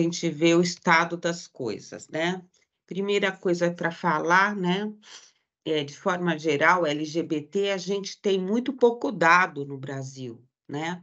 gente ver o estado das coisas, né? Primeira coisa para falar, né? É, de forma geral, LGBT, a gente tem muito pouco dado no Brasil, né?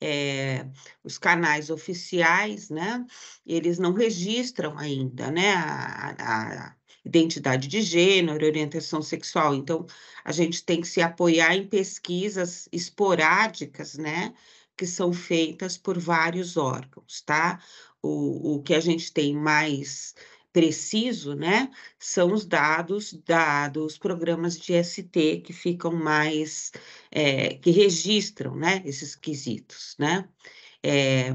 É, os canais oficiais, né? Eles não registram ainda, né? A, a, identidade de gênero, orientação sexual. Então, a gente tem que se apoiar em pesquisas esporádicas, né? Que são feitas por vários órgãos, tá? O, o que a gente tem mais preciso, né, são os dados da, dos programas de ST que ficam mais, é, que registram, né, esses quesitos, né, é,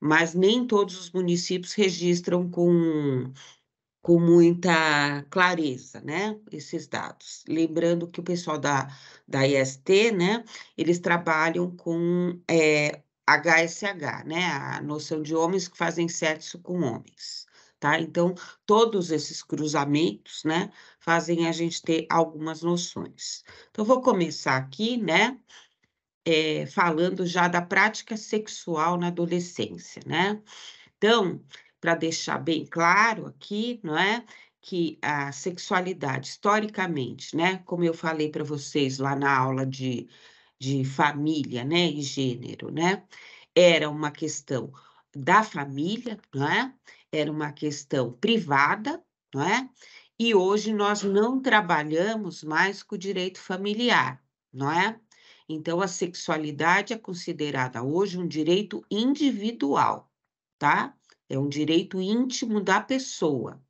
mas nem todos os municípios registram com, com muita clareza, né, esses dados. Lembrando que o pessoal da, da IST, né, eles trabalham com é, HSH, né, a noção de homens que fazem sexo com homens tá? Então, todos esses cruzamentos, né, fazem a gente ter algumas noções. Então, vou começar aqui, né, é, falando já da prática sexual na adolescência, né? Então, para deixar bem claro aqui, não é? Que a sexualidade, historicamente, né, como eu falei para vocês lá na aula de, de família, né, e gênero, né, era uma questão da família, não é? era uma questão privada, não é? E hoje nós não trabalhamos mais com o direito familiar, não é? Então, a sexualidade é considerada hoje um direito individual, tá? É um direito íntimo da pessoa.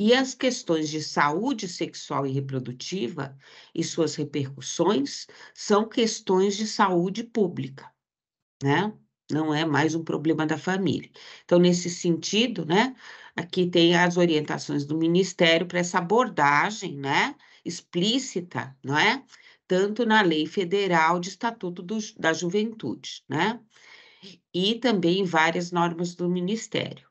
E as questões de saúde sexual e reprodutiva e suas repercussões são questões de saúde pública, né? não é mais um problema da família. Então, nesse sentido, né, aqui tem as orientações do Ministério para essa abordagem, né, explícita, não é? Tanto na Lei Federal de Estatuto do, da Juventude, né? E também várias normas do Ministério.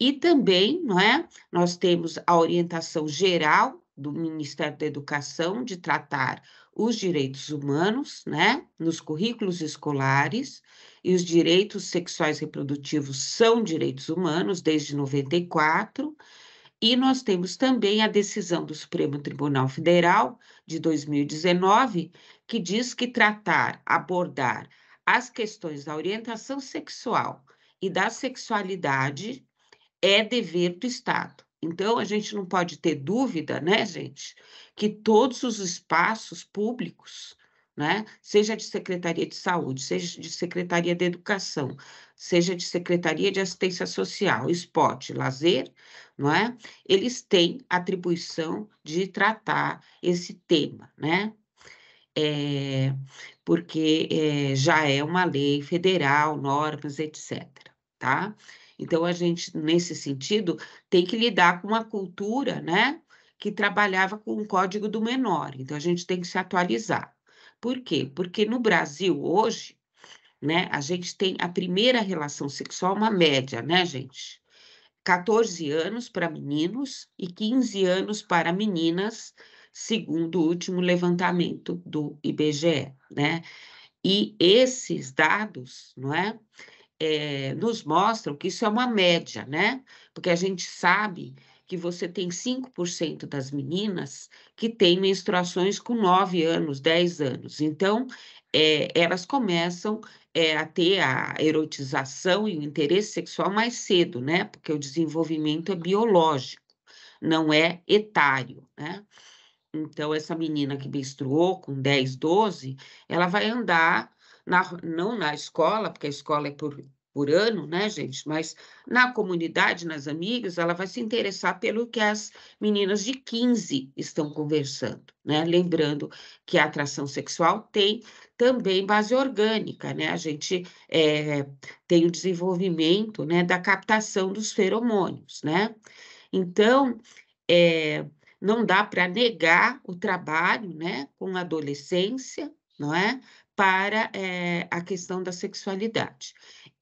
E também, não é? Nós temos a orientação geral do Ministério da Educação de tratar os direitos humanos, né, nos currículos escolares, e os direitos sexuais reprodutivos são direitos humanos desde 94, e nós temos também a decisão do Supremo Tribunal Federal de 2019, que diz que tratar, abordar as questões da orientação sexual e da sexualidade é dever do Estado. Então, a gente não pode ter dúvida, né, gente, que todos os espaços públicos né? Seja de Secretaria de Saúde, seja de Secretaria de Educação, seja de Secretaria de Assistência Social, esporte, lazer, não é? Eles têm atribuição de tratar esse tema, né? É, porque é, já é uma lei federal, normas, etc. Tá? Então, a gente, nesse sentido, tem que lidar com uma cultura, né? Que trabalhava com o código do menor. Então, a gente tem que se atualizar. Por quê? Porque no Brasil, hoje, né, a gente tem a primeira relação sexual, uma média, né, gente? 14 anos para meninos e 15 anos para meninas, segundo o último levantamento do IBGE, né? E esses dados, não é? É nos mostram que isso é uma média, né? Porque a gente sabe que você tem 5% das meninas que têm menstruações com 9 anos, 10 anos. Então, é, elas começam é, a ter a erotização e o interesse sexual mais cedo, né? Porque o desenvolvimento é biológico, não é etário, né? Então, essa menina que menstruou com 10, 12, ela vai andar, na, não na escola, porque a escola é por por ano, né, gente? Mas na comunidade, nas amigas, ela vai se interessar pelo que as meninas de 15 estão conversando, né? Lembrando que a atração sexual tem também base orgânica, né? A gente é, tem o desenvolvimento, né, da captação dos feromônios, né? Então, é, não dá para negar o trabalho, né, com a adolescência, não é? Para é, a questão da sexualidade.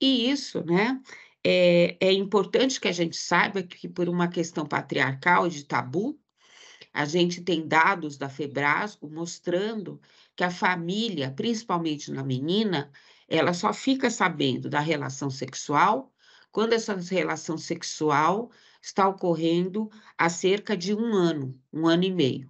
E isso, né, é, é importante que a gente saiba que, por uma questão patriarcal de tabu, a gente tem dados da Febrasgo mostrando que a família, principalmente na menina, ela só fica sabendo da relação sexual quando essa relação sexual está ocorrendo há cerca de um ano, um ano e meio.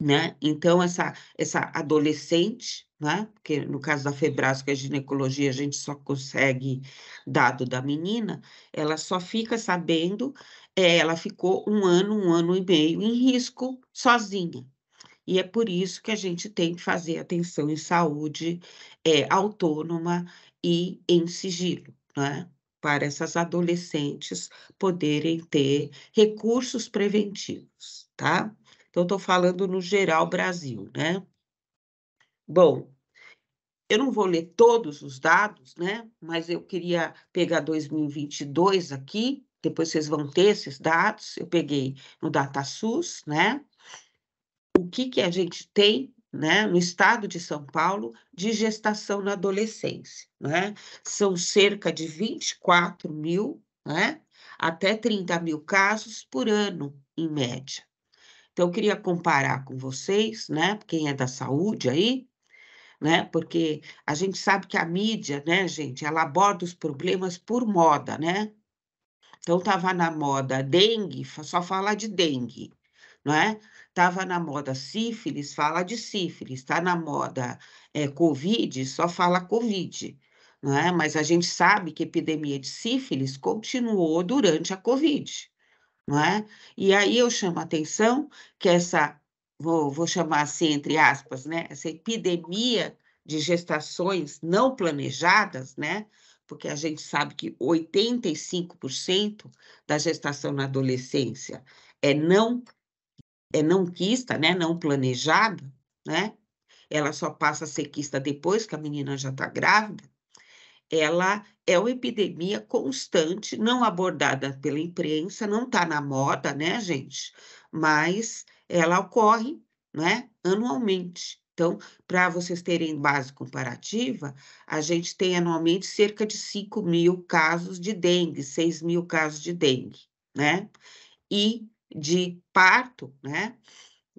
Né? Então, essa, essa adolescente, né? porque no caso da Febras, que é ginecologia, a gente só consegue dado da menina, ela só fica sabendo, é, ela ficou um ano, um ano e meio em risco sozinha. E é por isso que a gente tem que fazer atenção em saúde é, autônoma e em sigilo, né? Para essas adolescentes poderem ter recursos preventivos, tá? Então, estou falando no geral Brasil, né? Bom, eu não vou ler todos os dados, né? Mas eu queria pegar 2022 aqui, depois vocês vão ter esses dados. Eu peguei no DataSUS, né? o que, que a gente tem né, no estado de São Paulo de gestação na adolescência. Né? São cerca de 24 mil né, até 30 mil casos por ano, em média. Então, eu queria comparar com vocês, né, quem é da saúde aí, né, porque a gente sabe que a mídia, né, gente, ela aborda os problemas por moda, né? Então, estava na moda dengue, só fala de dengue, não é? Estava na moda sífilis, fala de sífilis. Está na moda é, Covid, só fala Covid. Não é? Mas a gente sabe que a epidemia de sífilis continuou durante a Covid. Não é? E aí eu chamo a atenção que essa, vou, vou chamar assim, entre aspas, né? essa epidemia de gestações não planejadas, né? porque a gente sabe que 85% da gestação na adolescência é não é não quista, né, não planejada, né? Ela só passa a ser quista depois que a menina já está grávida. Ela é uma epidemia constante, não abordada pela imprensa, não está na moda, né, gente? Mas ela ocorre, né, anualmente. Então, para vocês terem base comparativa, a gente tem anualmente cerca de 5 mil casos de dengue, 6 mil casos de dengue, né? E de parto, né,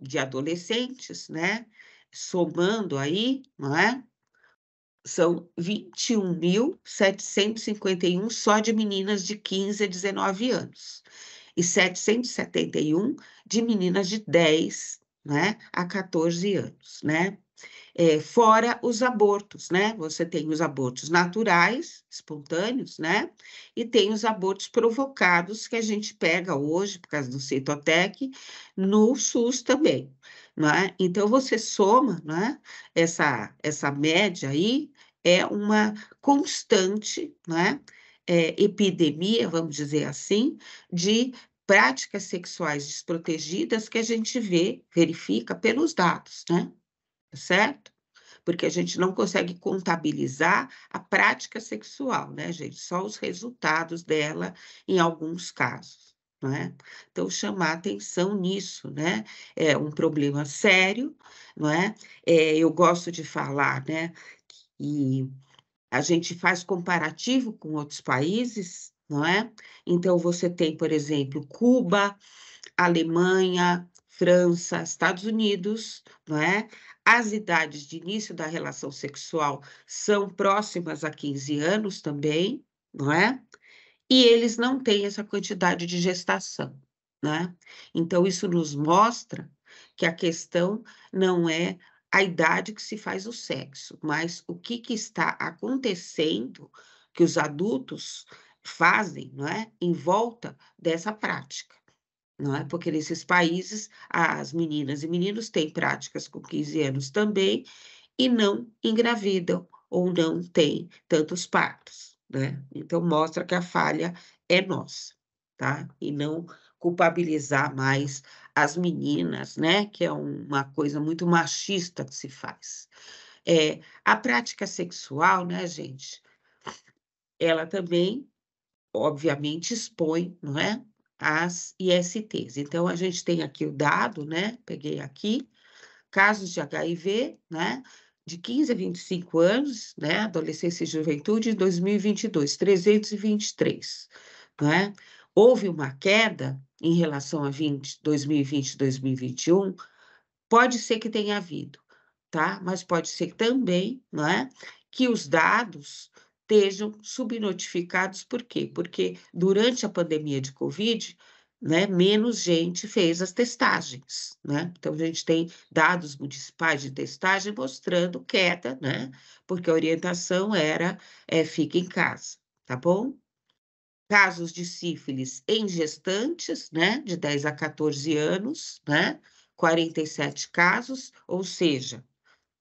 de adolescentes, né, somando aí, não é? São 21.751 só de meninas de 15 a 19 anos e 771 de meninas de 10, né, a 14 anos, né? É, fora os abortos, né? Você tem os abortos naturais, espontâneos, né? E tem os abortos provocados que a gente pega hoje, por causa do Citotec, no SUS também, né? Então, você soma, né? Essa, essa média aí é uma constante, né? É, epidemia, vamos dizer assim, de práticas sexuais desprotegidas que a gente vê, verifica pelos dados, né? certo? Porque a gente não consegue contabilizar a prática sexual, né, gente? Só os resultados dela em alguns casos. né? Então, chamar atenção nisso, né? É um problema sério, não é? é eu gosto de falar, né, que a gente faz comparativo com outros países, não é? Então, você tem, por exemplo, Cuba, Alemanha, França, Estados Unidos, não é? As idades de início da relação sexual são próximas a 15 anos também, não é? E eles não têm essa quantidade de gestação, né? Então, isso nos mostra que a questão não é a idade que se faz o sexo, mas o que, que está acontecendo que os adultos fazem, não é? Em volta dessa prática não é? Porque nesses países as meninas e meninos têm práticas com 15 anos também e não engravidam ou não têm tantos partos, né? Então mostra que a falha é nossa, tá? E não culpabilizar mais as meninas, né? Que é uma coisa muito machista que se faz. É, a prática sexual, né, gente? Ela também, obviamente, expõe, não é? as ISTs. Então, a gente tem aqui o dado, né? Peguei aqui, casos de HIV, né? De 15 a 25 anos, né? Adolescência e juventude, em 2022, 323, né? Houve uma queda em relação a 20, 2020 e 2021, pode ser que tenha havido, tá? Mas pode ser também, não é? Que os dados estejam subnotificados, por quê? Porque durante a pandemia de Covid, né, menos gente fez as testagens, né? Então, a gente tem dados municipais de testagem mostrando queda, né? Porque a orientação era é, fique em casa, tá bom? Casos de sífilis em gestantes, né, de 10 a 14 anos, né? 47 casos, ou seja,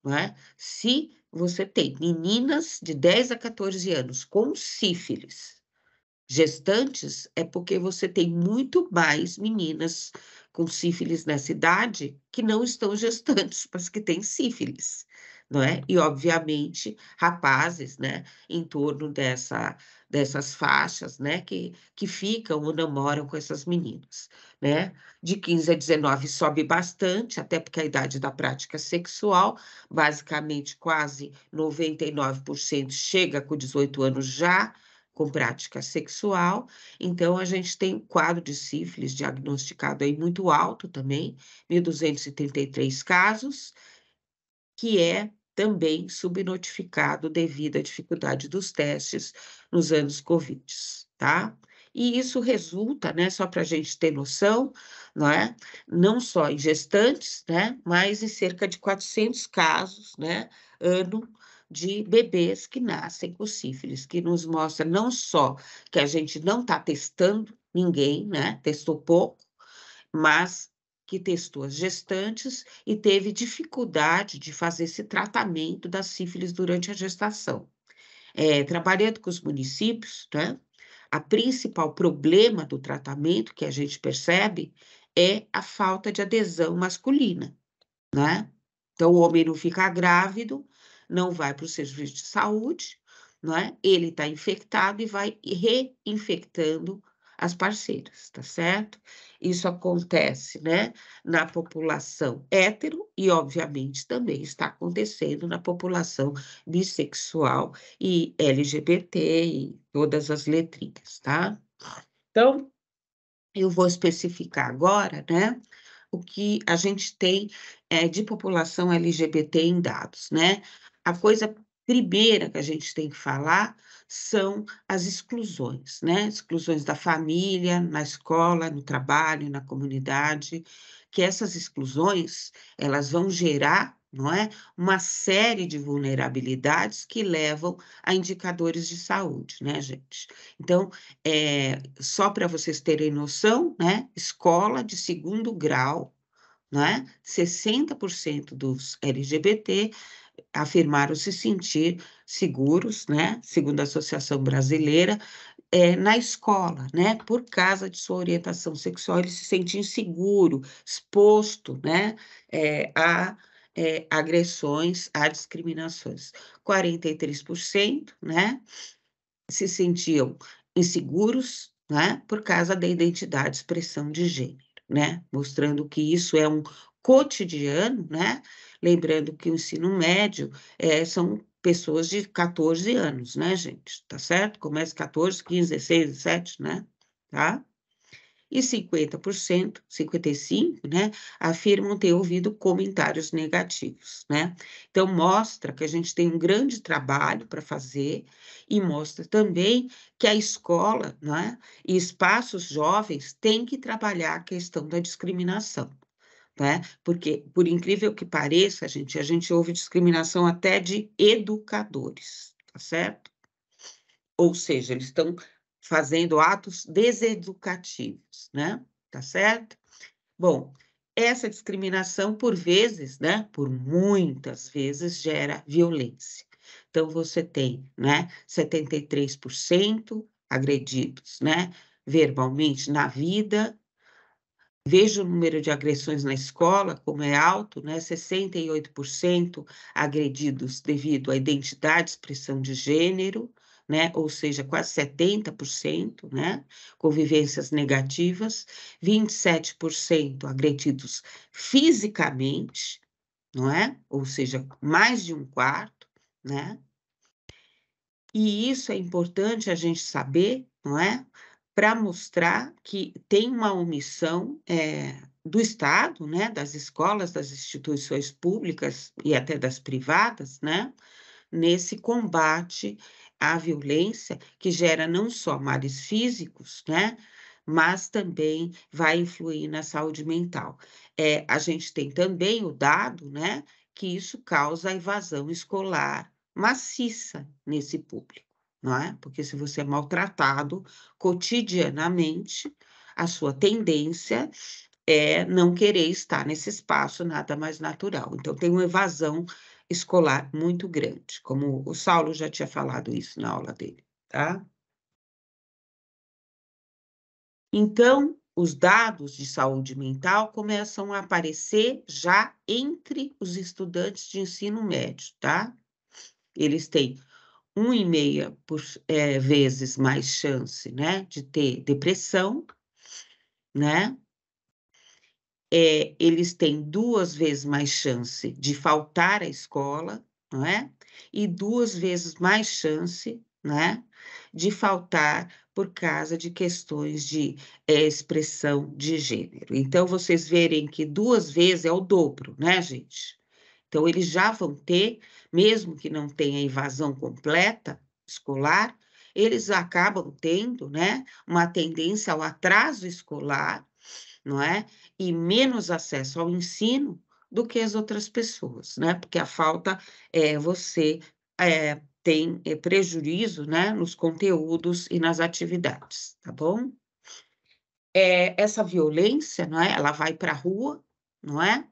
né, se você tem meninas de 10 a 14 anos com sífilis, gestantes, é porque você tem muito mais meninas com sífilis nessa idade que não estão gestantes, mas que têm sífilis, não é? E, obviamente, rapazes, né, em torno dessa, dessas faixas, né, que, que ficam ou namoram com essas meninas, né? De 15 a 19 sobe bastante, até porque a idade da prática sexual, basicamente quase 99% chega com 18 anos já, com prática sexual. Então, a gente tem um quadro de sífilis diagnosticado aí muito alto também, 1.233 casos, que é também subnotificado devido à dificuldade dos testes nos anos Covid, tá? E isso resulta, né, só para a gente ter noção, não é? Não só em gestantes, né, mas em cerca de 400 casos, né, ano de bebês que nascem com sífilis, que nos mostra não só que a gente não está testando ninguém, né? Testou pouco, mas que testou as gestantes e teve dificuldade de fazer esse tratamento da sífilis durante a gestação. É, trabalhando com os municípios, né? A principal problema do tratamento que a gente percebe é a falta de adesão masculina, né? Então, o homem não fica grávido, não vai para o serviço de saúde, não é? Ele está infectado e vai reinfectando as parceiras, tá certo? Isso acontece, né, na população hétero e, obviamente, também está acontecendo na população bissexual e LGBT e todas as letrinhas, tá? Então, eu vou especificar agora, né, o que a gente tem é, de população LGBT em dados, né? A coisa primeira que a gente tem que falar são as exclusões, né? Exclusões da família, na escola, no trabalho, na comunidade, que essas exclusões, elas vão gerar, não é? Uma série de vulnerabilidades que levam a indicadores de saúde, né, gente? Então, é, só para vocês terem noção, né? Escola de segundo grau, né? 60% dos LGBT afirmaram se sentir seguros, né, segundo a Associação Brasileira, é, na escola, né, por causa de sua orientação sexual, ele se sente inseguro, exposto, né, é, a é, agressões, a discriminações. 43%, né, se sentiam inseguros, né, por causa da identidade, expressão de gênero, né, mostrando que isso é um cotidiano, né, Lembrando que o ensino médio é, são pessoas de 14 anos, né, gente? Tá certo? Começa 14, 15, 16, 17, né? Tá? E 50%, 55%, né, afirmam ter ouvido comentários negativos, né? Então, mostra que a gente tem um grande trabalho para fazer e mostra também que a escola, né, e espaços jovens têm que trabalhar a questão da discriminação né? Porque, por incrível que pareça, gente, a gente ouve discriminação até de educadores, tá certo? Ou seja, eles estão fazendo atos deseducativos, né? Tá certo? Bom, essa discriminação, por vezes, né? Por muitas vezes, gera violência. Então, você tem, né? 73% agredidos, né? Verbalmente na vida, Veja o número de agressões na escola, como é alto, né? 68% agredidos devido à identidade, expressão de gênero, né? Ou seja, quase 70%, né? Convivências negativas, 27% agredidos fisicamente, não é? Ou seja, mais de um quarto, né? E isso é importante a gente saber, não é? Para mostrar que tem uma omissão é, do Estado, né, das escolas, das instituições públicas e até das privadas, né, nesse combate a violência que gera não só males físicos, né? Mas também vai influir na saúde mental. É, a gente tem também o dado, né? Que isso causa evasão escolar maciça nesse público, não é? Porque se você é maltratado cotidianamente, a sua tendência é não querer estar nesse espaço nada mais natural. Então, tem uma evasão escolar muito grande, como o Saulo já tinha falado isso na aula dele, tá? Então, os dados de saúde mental começam a aparecer já entre os estudantes de ensino médio, tá? Eles têm um e meia por, é, vezes mais chance, né, de ter depressão, né? É, eles têm duas vezes mais chance de faltar à escola, não é? E duas vezes mais chance, né, de faltar por causa de questões de é, expressão de gênero. Então, vocês verem que duas vezes é o dobro, né, gente? Então, eles já vão ter, mesmo que não tenha evasão completa escolar, eles acabam tendo, né, uma tendência ao atraso escolar, não é? E menos acesso ao ensino do que as outras pessoas, né? Porque a falta é você é, tem é, prejuízo, né, nos conteúdos e nas atividades, tá bom? É, essa violência, não é? Ela vai para a rua, não é?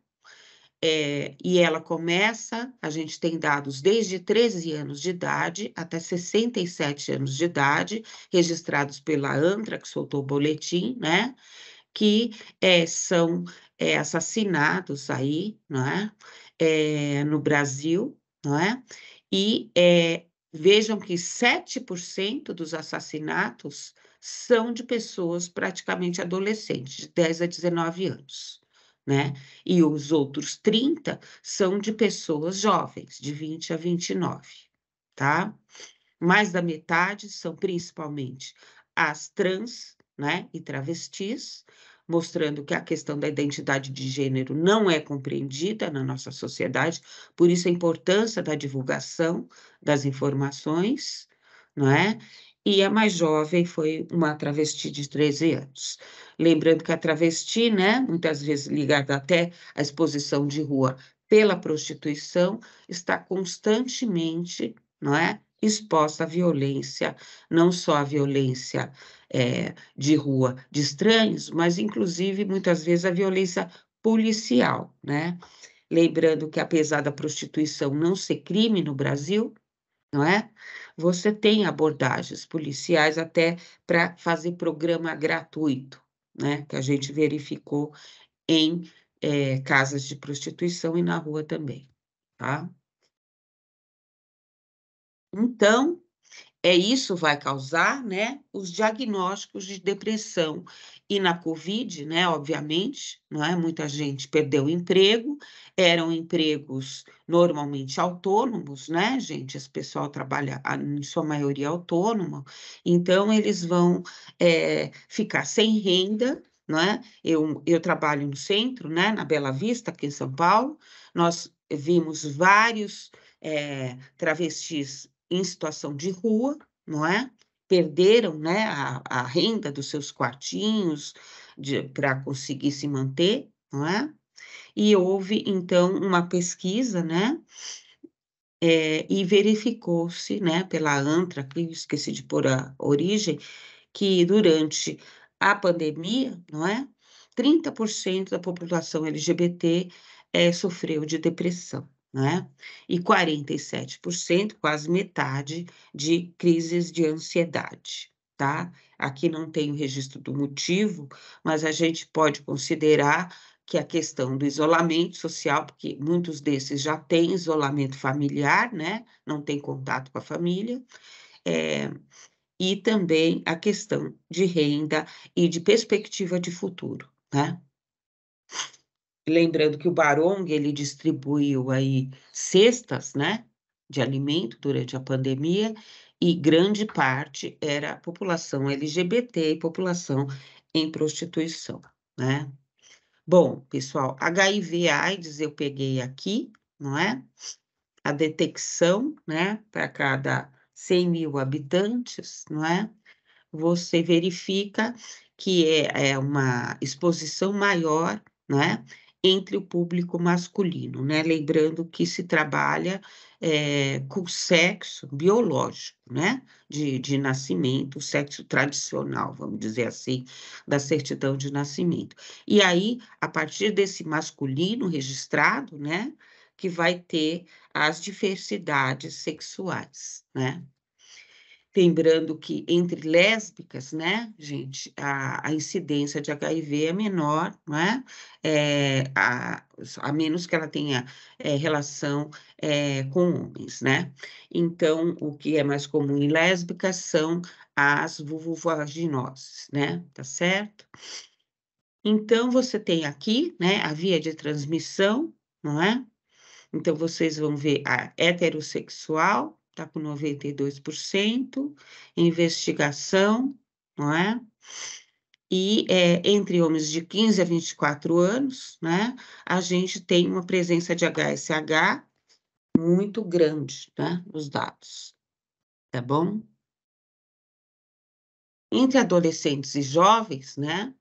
É, e ela começa, a gente tem dados desde 13 anos de idade até 67 anos de idade, registrados pela ANTRA, que soltou o boletim, né? Que é, são é, assassinados aí, não é? é? no Brasil, não é? E vejam que 7% dos assassinatos são de pessoas praticamente adolescentes, de 10 a 19 anos né? E os outros 30 são de pessoas jovens, de 20 a 29, tá? Mais da metade são principalmente as trans, né, e travestis, mostrando que a questão da identidade de gênero não é compreendida na nossa sociedade, por isso a importância da divulgação das informações, não é? E a mais jovem foi uma travesti de 13 anos. Lembrando que a travesti, né, muitas vezes ligada até à exposição de rua pela prostituição, está constantemente, não é, exposta à violência, não só à violência é, de rua de estranhos, mas inclusive muitas vezes a violência policial, né? Lembrando que apesar da prostituição não ser crime no Brasil, não é? Você tem abordagens policiais até para fazer programa gratuito, né, que a gente verificou em é, casas de prostituição e na rua também, tá? Então, é isso vai causar, né, os diagnósticos de depressão. E na Covid, né, obviamente, não é? Muita gente perdeu o emprego, eram empregos normalmente autônomos, né, gente? Esse pessoal trabalha, em sua maioria, autônomo, então eles vão é, ficar sem renda, não é? Eu, eu trabalho no centro, né, na Bela Vista, aqui em São Paulo, nós vimos vários é, travestis em situação de rua, não é? Perderam né, a, a renda dos seus quartinhos para conseguir se manter, não é? E houve, então, uma pesquisa, né? É, e verificou-se, né, pela ANTRA, que esqueci de pôr a origem, que durante a pandemia, não é? 30% da população LGBT é, sofreu de depressão né? E 47%, quase metade, de crises de ansiedade, tá? Aqui não tem o registro do motivo, mas a gente pode considerar que a questão do isolamento social, porque muitos desses já têm isolamento familiar, né? Não tem contato com a família, é, e também a questão de renda e de perspectiva de futuro, né? Lembrando que o Barong, ele distribuiu aí cestas, né, de alimento durante a pandemia, e grande parte era população LGBT e população em prostituição, né? Bom, pessoal, HIV AIDS eu peguei aqui, não é? A detecção, né, para cada 100 mil habitantes, não é? Você verifica que é, é uma exposição maior, né? Entre o público masculino, né? Lembrando que se trabalha é, com sexo biológico, né? De, de nascimento, sexo tradicional, vamos dizer assim, da certidão de nascimento. E aí, a partir desse masculino registrado, né? Que vai ter as diversidades sexuais, né? Lembrando que entre lésbicas, né, gente, a, a incidência de HIV é menor, não é? é a, a, menos que ela tenha é, relação é, com homens, né? Então, o que é mais comum em lésbicas são as vulvovaginoses, né? Tá certo? Então, você tem aqui, né, a via de transmissão, não é? Então, vocês vão ver a heterossexual, está com 92%, investigação, não é? E é, entre homens de 15 a 24 anos, né, a gente tem uma presença de HSH muito grande, né, nos dados, tá bom? Entre adolescentes e jovens, né,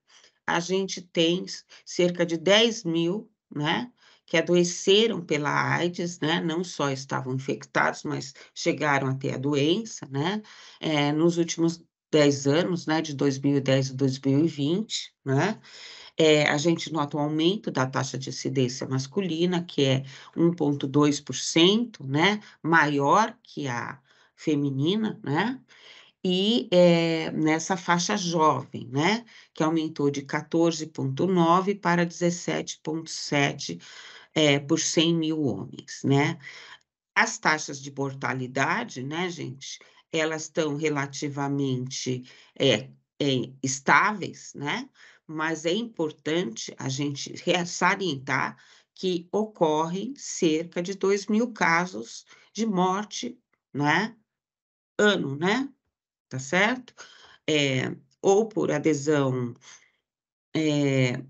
a gente tem cerca de 10 mil, né, que adoeceram pela AIDS, né, não só estavam infectados, mas chegaram a ter a doença, né, é, nos últimos 10 anos, né, de 2010 a 2020, né, é, a gente nota um aumento da taxa de incidência masculina, que é 1,2%, né, maior que a feminina, né, e é, nessa faixa jovem, né, que aumentou de 14,9 para 17,7 é, por 100 mil homens, né? As taxas de mortalidade, né, gente, elas estão relativamente é, estáveis, né? Mas é importante a gente salientar que ocorrem cerca de 2 mil casos de morte, né? Ano, né? Tá certo? É, ou por adesão é,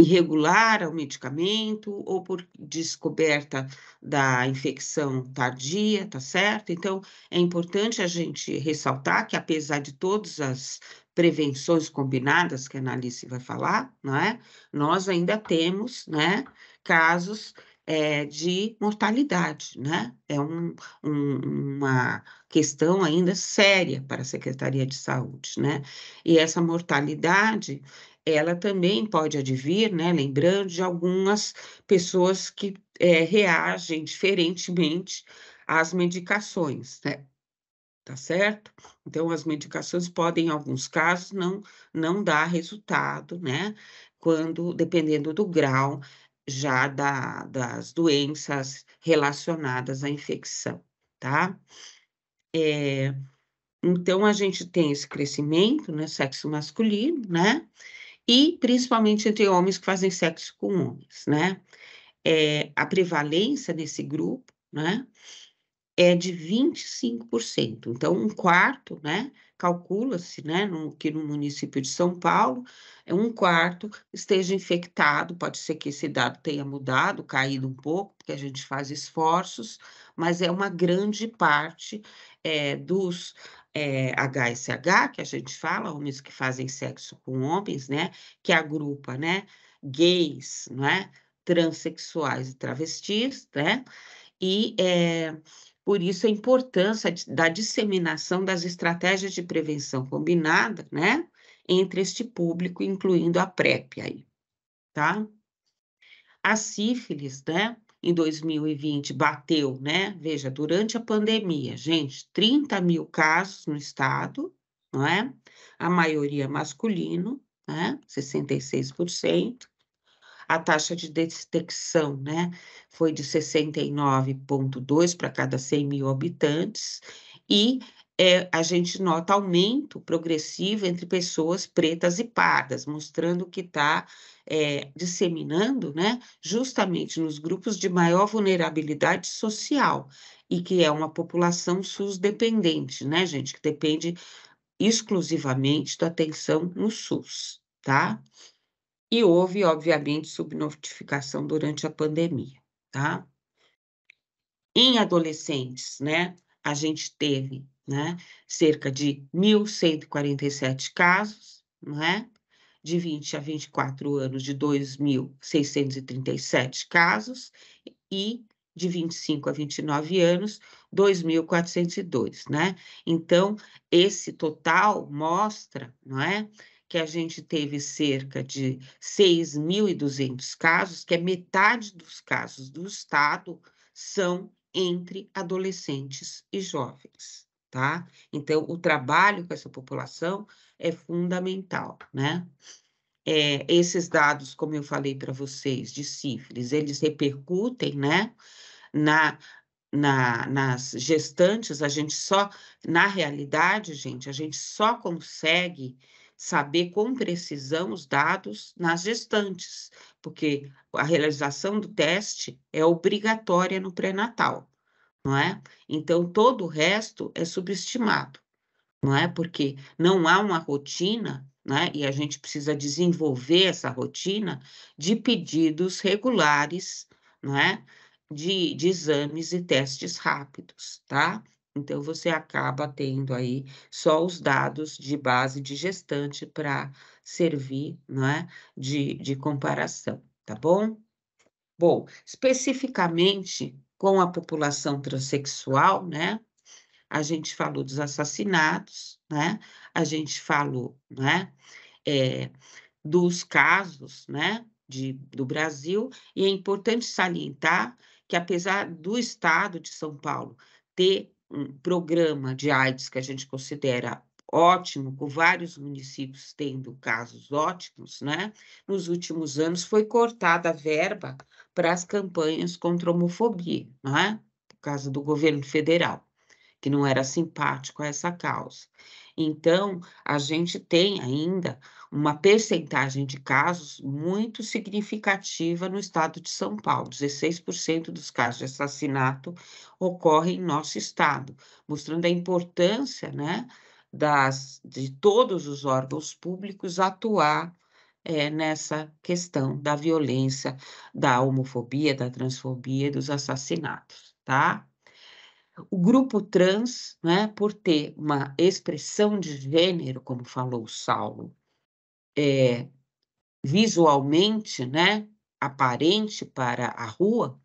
irregular ao medicamento ou por descoberta da infecção tardia, tá certo? Então, é importante a gente ressaltar que, apesar de todas as prevenções combinadas que a Analice vai falar, não é? Nós ainda temos, né, casos é, de mortalidade, né? É um, um, uma questão ainda séria para a Secretaria de Saúde, né? E essa mortalidade ela também pode advir, né, lembrando de algumas pessoas que é, reagem diferentemente às medicações, né? Tá certo? Então, as medicações podem, em alguns casos, não, não dar resultado, né? Quando, dependendo do grau já da, das doenças relacionadas à infecção, tá? É, então, a gente tem esse crescimento, né, sexo masculino, né? e principalmente entre homens que fazem sexo com homens, né? É, a prevalência nesse grupo, né, é de 25%. Então, um quarto, né, calcula-se, né, no, que no município de São Paulo, é um quarto esteja infectado, pode ser que esse dado tenha mudado, caído um pouco, porque a gente faz esforços, mas é uma grande parte é, dos é, HSH, que a gente fala, homens que fazem sexo com homens, né, que agrupa, né, gays, né, transexuais e travestis, né, e é, por isso a importância da disseminação das estratégias de prevenção combinada, né, entre este público, incluindo a PrEP aí, tá? A sífilis, né, em 2020 bateu, né? Veja, durante a pandemia, gente, 30 mil casos no estado, não é? A maioria masculino, né? 66%. A taxa de detecção, né? Foi de 69,2 para cada 100 mil habitantes. E é, a gente nota aumento progressivo entre pessoas pretas e pardas, mostrando que está é, disseminando, né, justamente nos grupos de maior vulnerabilidade social, e que é uma população SUS dependente, né, gente, que depende exclusivamente da atenção no SUS, tá? E houve, obviamente, subnotificação durante a pandemia, tá? Em adolescentes, né, a gente teve, né, cerca de 1.147 casos, não é? De 20 a 24 anos, de 2.637 casos, e de 25 a 29 anos, 2.402, né? Então, esse total mostra, não é? Que a gente teve cerca de 6.200 casos, que é metade dos casos do estado são entre adolescentes e jovens, tá? Então, o trabalho com essa população é fundamental, né? É, esses dados, como eu falei para vocês, de sífilis, eles repercutem, né? Na, na, nas gestantes, a gente só, na realidade, gente, a gente só consegue saber com precisão os dados nas gestantes, porque a realização do teste é obrigatória no pré-natal, não é? Então, todo o resto é subestimado, não é? Porque não há uma rotina, né? E a gente precisa desenvolver essa rotina de pedidos regulares, não é? De, de exames e testes rápidos, tá? Então, você acaba tendo aí só os dados de base de gestante para servir não é? de, de comparação, tá bom? Bom, especificamente com a população transexual, né? A gente falou dos assassinatos, né? A gente falou, né? É, dos casos, né? De, do Brasil, e é importante salientar que, apesar do Estado de São Paulo ter um programa de AIDS que a gente considera ótimo, com vários municípios tendo casos ótimos, né? Nos últimos anos foi cortada a verba para as campanhas contra a homofobia, não é? Por causa do governo federal, que não era simpático a essa causa. Então, a gente tem ainda uma percentagem de casos muito significativa no estado de São Paulo. 16% dos casos de assassinato ocorrem em nosso estado, mostrando a importância né, das, de todos os órgãos públicos atuar é, nessa questão da violência, da homofobia, da transfobia e dos assassinatos, tá? O grupo trans, né, por ter uma expressão de gênero, como falou o Saulo, é, visualmente, né, aparente para a rua,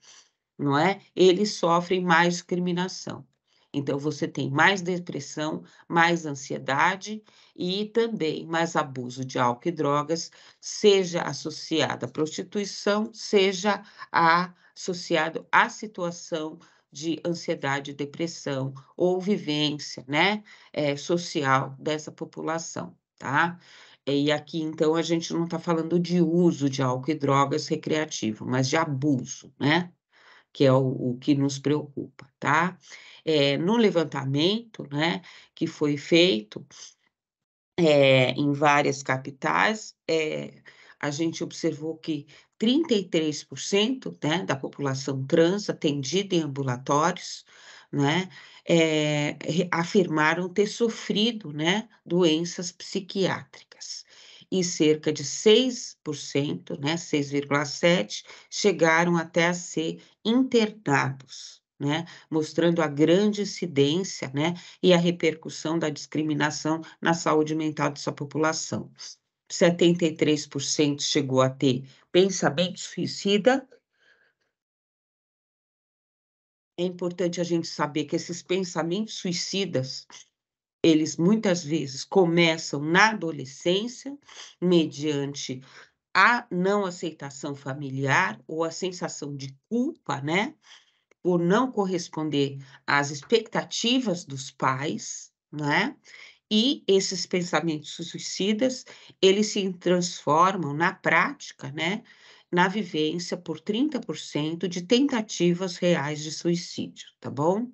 não é? Eles sofrem mais discriminação. Então, você tem mais depressão, mais ansiedade e também mais abuso de álcool e drogas, seja associado à prostituição, seja associado à situação de ansiedade, depressão ou vivência, né, é, social dessa população, tá? E aqui, então, a gente não está falando de uso de álcool e drogas recreativo, mas de abuso, né? Que é o, o que nos preocupa, tá? É, no levantamento, né, que foi feito é, em várias capitais, é, a gente observou que 33% né, da população trans atendida em ambulatórios né, é, afirmaram ter sofrido né, doenças psiquiátricas. E cerca de 6%, né, 6,7%, chegaram até a ser internados, né, mostrando a grande incidência né, e a repercussão da discriminação na saúde mental dessa população. 73% chegou a ter pensamento suicida. É importante a gente saber que esses pensamentos suicidas, eles muitas vezes começam na adolescência, mediante a não aceitação familiar ou a sensação de culpa, né, por não corresponder às expectativas dos pais, né? E esses pensamentos suicidas, eles se transformam na prática, né, na vivência por 30% de tentativas reais de suicídio, tá bom?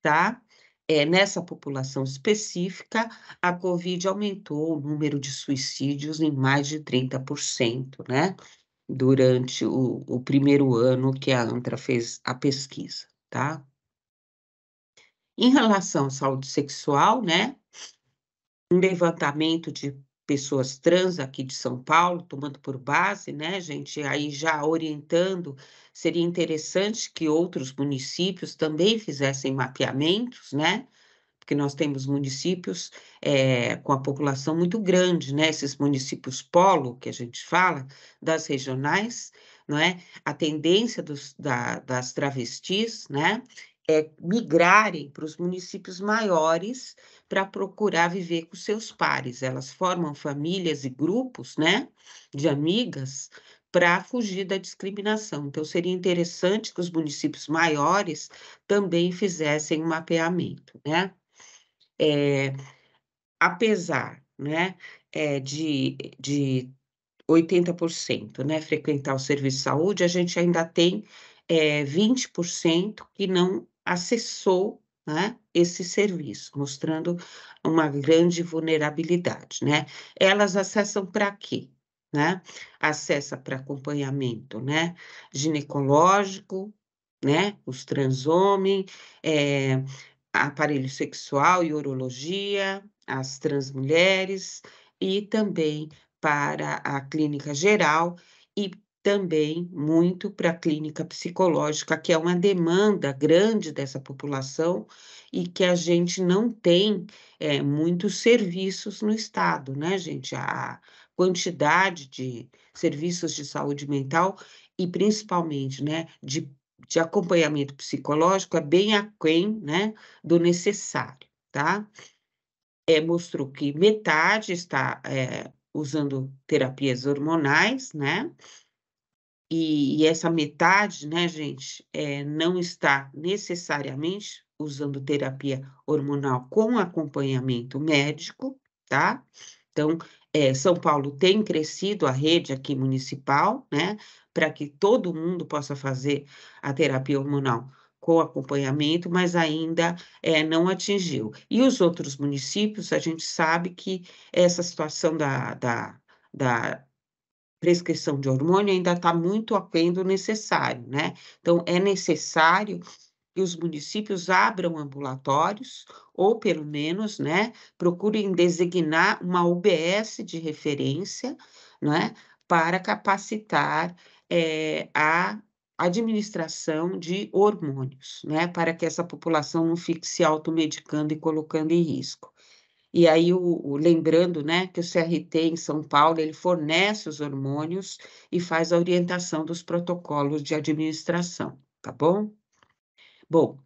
Tá? É, nessa população específica, a Covid aumentou o número de suicídios em mais de 30%, né? Durante o, o primeiro ano que a ANTRA fez a pesquisa, tá? Em relação à saúde sexual, né? Um levantamento de pessoas trans aqui de São Paulo, tomando por base, né, gente, aí já orientando, seria interessante que outros municípios também fizessem mapeamentos, né, porque nós temos municípios é, com a população muito grande, né, esses municípios polo, que a gente fala, das regionais, não é? A tendência dos, da, das travestis, né, é migrarem para os municípios maiores para procurar viver com seus pares. Elas formam famílias e grupos, né, de amigas para fugir da discriminação. Então, seria interessante que os municípios maiores também fizessem um mapeamento, né? É, apesar, né, é, de, de 80%, né, frequentar o serviço de saúde, a gente ainda tem é, 20% que não acessou né, esse serviço, mostrando uma grande vulnerabilidade, né? Elas acessam para quê? Né? Acessa para acompanhamento, né? Ginecológico, né? Os transhomens, é, aparelho sexual e urologia, as transmulheres e também para a clínica geral e também muito para a clínica psicológica, que é uma demanda grande dessa população e que a gente não tem é, muitos serviços no estado, né, gente? A quantidade de serviços de saúde mental e principalmente, né, de, de acompanhamento psicológico é bem aquém, né, do necessário, tá? É, mostrou que metade está é, usando terapias hormonais, né? E, e, essa metade, né, gente, é, não está necessariamente usando terapia hormonal com acompanhamento médico, tá? Então, é, São Paulo tem crescido a rede aqui municipal, né, para que todo mundo possa fazer a terapia hormonal com acompanhamento, mas ainda é, não atingiu. E os outros municípios, a gente sabe que essa situação da, da, da prescrição de hormônio ainda está muito aquém do necessário, né? Então, é necessário que os municípios abram ambulatórios, ou pelo menos, né, procurem designar uma UBS de referência, né, para capacitar é, a administração de hormônios, né, para que essa população não fique se automedicando e colocando em risco. E aí, o, o, lembrando, né, que o CRT em São Paulo, ele fornece os hormônios e faz a orientação dos protocolos de administração, tá bom? Bom,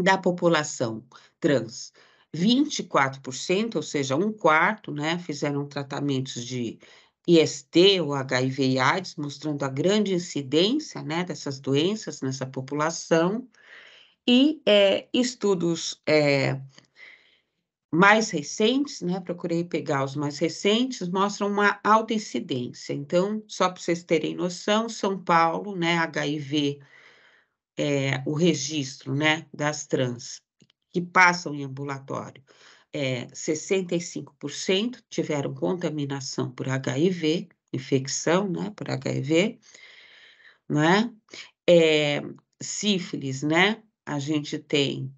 da população trans, 24%, ou seja, um quarto, né, fizeram tratamentos de IST ou HIV e AIDS, mostrando a grande incidência, né, dessas doenças nessa população, e é, estudos é, mais recentes, né? Procurei pegar os mais recentes, mostram uma alta incidência. Então, só para vocês terem noção, São Paulo, né? HIV, é, o registro, né? Das trans que passam em ambulatório, é, 65% tiveram contaminação por HIV, infecção, né? Por HIV, né? É, sífilis, né? A gente tem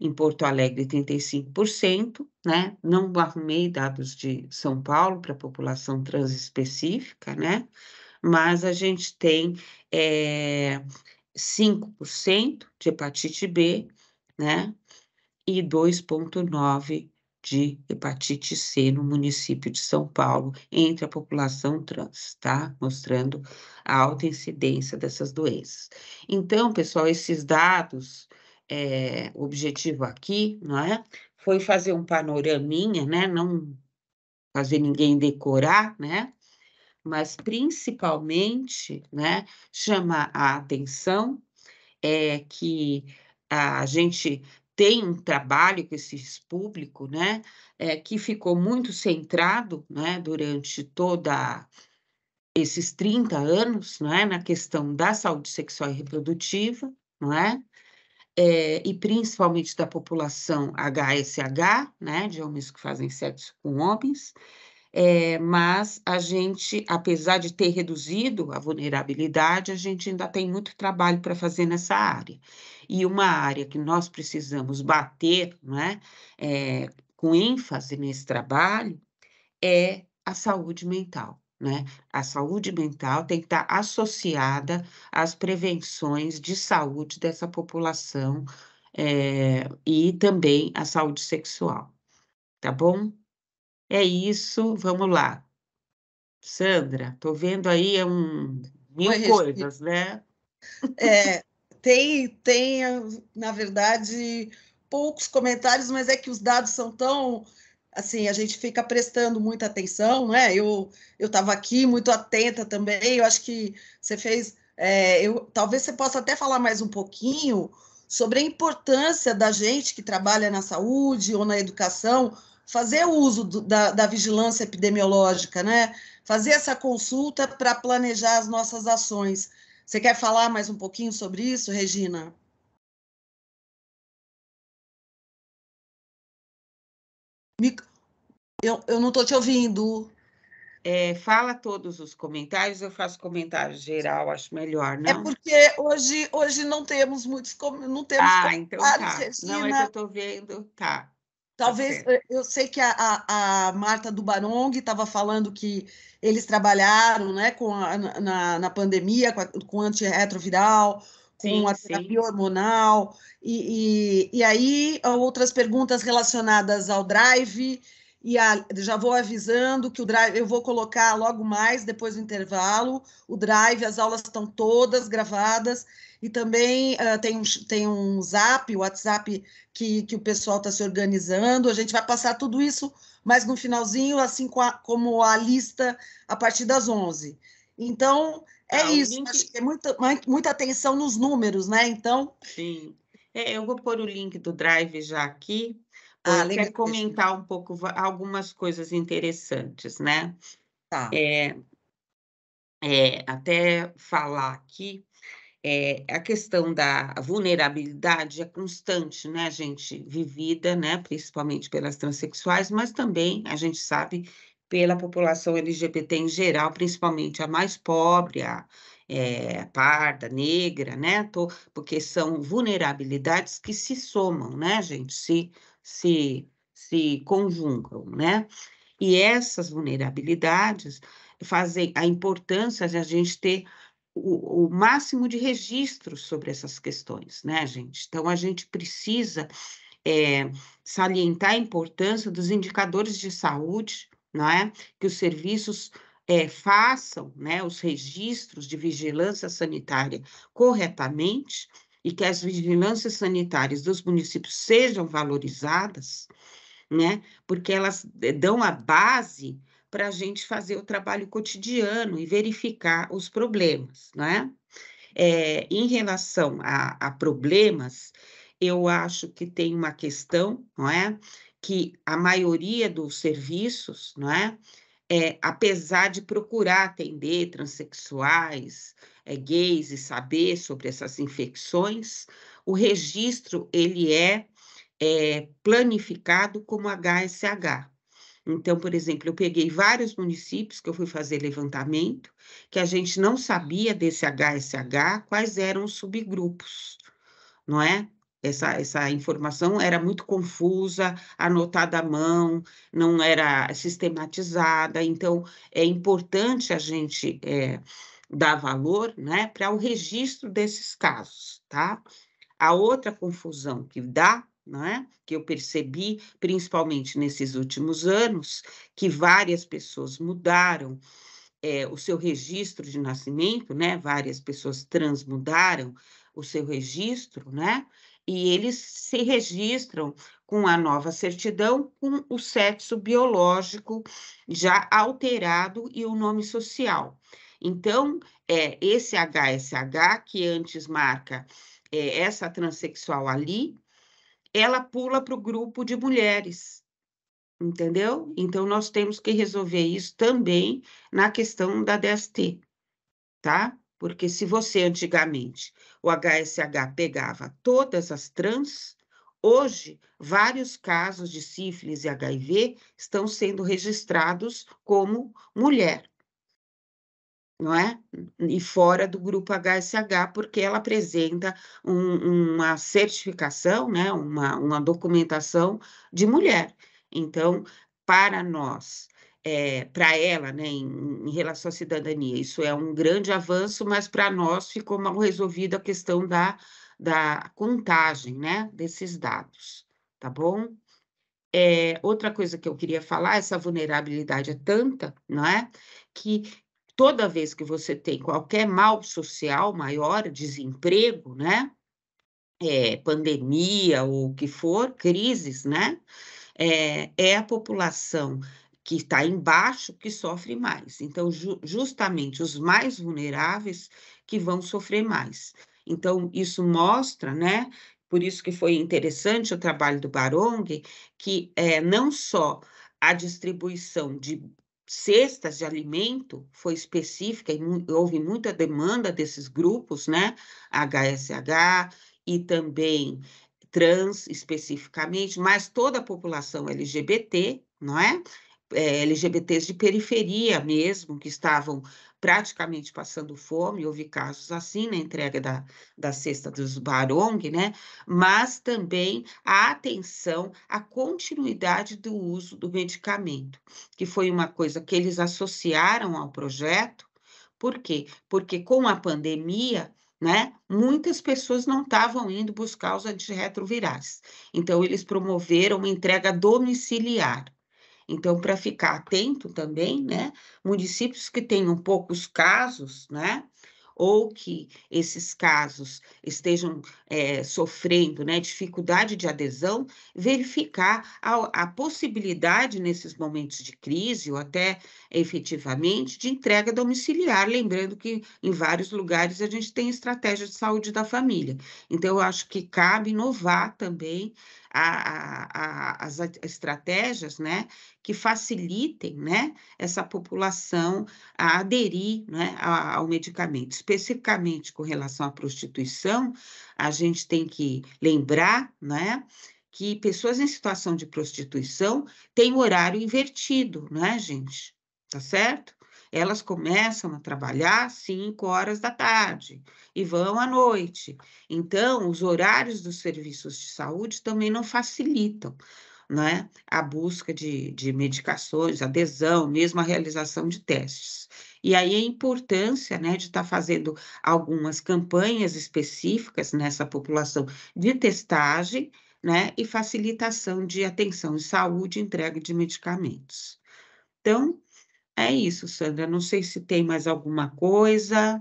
em Porto Alegre 35%, né? Não arrumei dados de São Paulo para a população trans específica, né? Mas a gente tem é, 5% de hepatite B, né? E 2,9% de hepatite C no município de São Paulo, entre a população trans, tá? Mostrando a alta incidência dessas doenças. Então, pessoal, esses dados é, objetivo aqui, não é? Foi fazer um panoraminha, né? Não fazer ninguém decorar, né? Mas principalmente, né? Chamar a atenção é que a gente tem um trabalho com esse público, né? É, que ficou muito centrado, né? Durante toda esses 30 anos, não é? Na questão da saúde sexual e reprodutiva, não é? É, e principalmente da população HSH, né, de homens que fazem sexo com homens, é, mas a gente, apesar de ter reduzido a vulnerabilidade, a gente ainda tem muito trabalho para fazer nessa área. E uma área que nós precisamos bater, né, é, com ênfase nesse trabalho, é a saúde mental. Né? A saúde mental tem que estar associada às prevenções de saúde dessa população é, e também à saúde sexual, tá bom? É isso, vamos lá. Sandra, tô vendo aí é um, mil Oi, coisas, né? É, tem, tem, na verdade, poucos comentários, mas é que os dados são tão assim, a gente fica prestando muita atenção, né? Eu estava aqui muito atenta também. Eu acho que você fez, é, eu talvez você possa até falar mais um pouquinho sobre a importância da gente que trabalha na saúde ou na educação fazer uso do, da, da vigilância epidemiológica, né? Fazer essa consulta para planejar as nossas ações. Você quer falar mais um pouquinho sobre isso, Regina? Eu, eu não estou te ouvindo. É, fala todos os comentários, eu faço comentário geral, acho melhor, é não? É porque hoje, hoje não temos muitos não temos Ah, então tá. Regina. Não, é que eu estou vendo, tá. Talvez, tá eu sei que a, a, a Marta do Barong estava falando que eles trabalharam né, com a, na, na pandemia, com, a, com antirretroviral, com sim, a terapia sim. hormonal, e, e, e aí outras perguntas relacionadas ao drive, e a, já vou avisando que o drive eu vou colocar logo mais depois do intervalo o drive as aulas estão todas gravadas e também uh, tem, um, tem um zap o WhatsApp que, que o pessoal está se organizando a gente vai passar tudo isso mas no finalzinho assim com a, como a lista a partir das 11 então é ah, isso link... acho que é muita, muita atenção nos números né então sim é, eu vou pôr o link do drive já aqui ah, eu quero comentar um pouco algumas coisas interessantes, né? Tá. É, é, até falar aqui, é, a questão da vulnerabilidade é constante, né, gente, vivida, né, principalmente pelas transexuais, mas também, a gente sabe, pela população LGBT em geral, principalmente a mais pobre, a é, parda, negra, né, tô, porque são vulnerabilidades que se somam, né, gente, se se, se conjugam, né? E essas vulnerabilidades fazem a importância de a gente ter o, o, máximo de registros sobre essas questões, né, gente? Então, a gente precisa é, salientar a importância dos indicadores de saúde, não é? Que os serviços é, façam né, os registros de vigilância sanitária corretamente, e que as vigilâncias sanitárias dos municípios sejam valorizadas, né? Porque elas dão a base para a gente fazer o trabalho cotidiano e verificar os problemas, né? É, em relação a, a problemas, eu acho que tem uma questão, não é? Que a maioria dos serviços, não é? é apesar de procurar atender transexuais, é, gays e saber sobre essas infecções, o registro ele é, é planificado como HSH. Então, por exemplo, eu peguei vários municípios que eu fui fazer levantamento, que a gente não sabia desse HSH, quais eram os subgrupos, não é? Essa, essa informação era muito confusa, anotada à mão, não era sistematizada, então é importante a gente é, dar valor né, para o registro desses casos, tá? A outra confusão que dá, né, que eu percebi, principalmente nesses últimos anos, que várias pessoas mudaram é, o seu registro de nascimento, né, várias pessoas trans mudaram o seu registro, né, e eles se registram com a nova certidão com o sexo biológico já alterado e o nome social. Então, é, esse HSH, que antes marca é, essa transexual ali, ela pula para o grupo de mulheres, entendeu? Então, nós temos que resolver isso também na questão da DST, tá? Porque se você antigamente o HSH pegava todas as trans, hoje vários casos de sífilis e HIV estão sendo registrados como mulher não é? E fora do grupo HSH, porque ela apresenta um, uma certificação, né? uma, uma documentação de mulher. Então, para nós é, para ela, né, em, em, relação à cidadania. Isso é um grande avanço, mas para nós ficou mal resolvida a questão da, da contagem, né, desses dados, tá bom? É, outra coisa que eu queria falar, essa vulnerabilidade é tanta, não é? Que toda vez que você tem qualquer mal social maior, desemprego, né? É, pandemia ou o que for, crises, né? É, é a população que está embaixo que sofre mais. Então, ju justamente os mais vulneráveis que vão sofrer mais. Então, isso mostra, né? Por isso que foi interessante o trabalho do Barong, que é, não só a distribuição de cestas de alimento foi específica e mu houve muita demanda desses grupos, né? HSH e também trans especificamente, mas toda a população LGBT, não é? É, LGBTs de periferia mesmo, que estavam praticamente passando fome, houve casos assim na entrega da, da cesta dos Barong, né? Mas também a atenção à continuidade do uso do medicamento, que foi uma coisa que eles associaram ao projeto. Por quê? Porque com a pandemia, né? Muitas pessoas não estavam indo buscar os antirretrovirais. Então, eles promoveram uma entrega domiciliar. Então, para ficar atento também, né? Municípios que tenham poucos casos, né? Ou que esses casos estejam é, sofrendo né, dificuldade de adesão, verificar a, a possibilidade nesses momentos de crise, ou até efetivamente, de entrega domiciliar, lembrando que em vários lugares a gente tem estratégia de saúde da família. Então, eu acho que cabe inovar também a, a, as estratégias né, que facilitem né, essa população a aderir né, ao medicamento. Especificamente com relação à prostituição, a gente tem que lembrar né, que pessoas em situação de prostituição têm horário invertido, não é, gente? Tá certo? Elas começam a trabalhar às 5 horas da tarde e vão à noite. Então, os horários dos serviços de saúde também não facilitam né, a busca de, de medicações, adesão, mesmo a realização de testes. E aí a importância né, de estar tá fazendo algumas campanhas específicas nessa população de testagem né, e facilitação de atenção em saúde e entrega de medicamentos. Então, é isso, Sandra. Não sei se tem mais alguma coisa.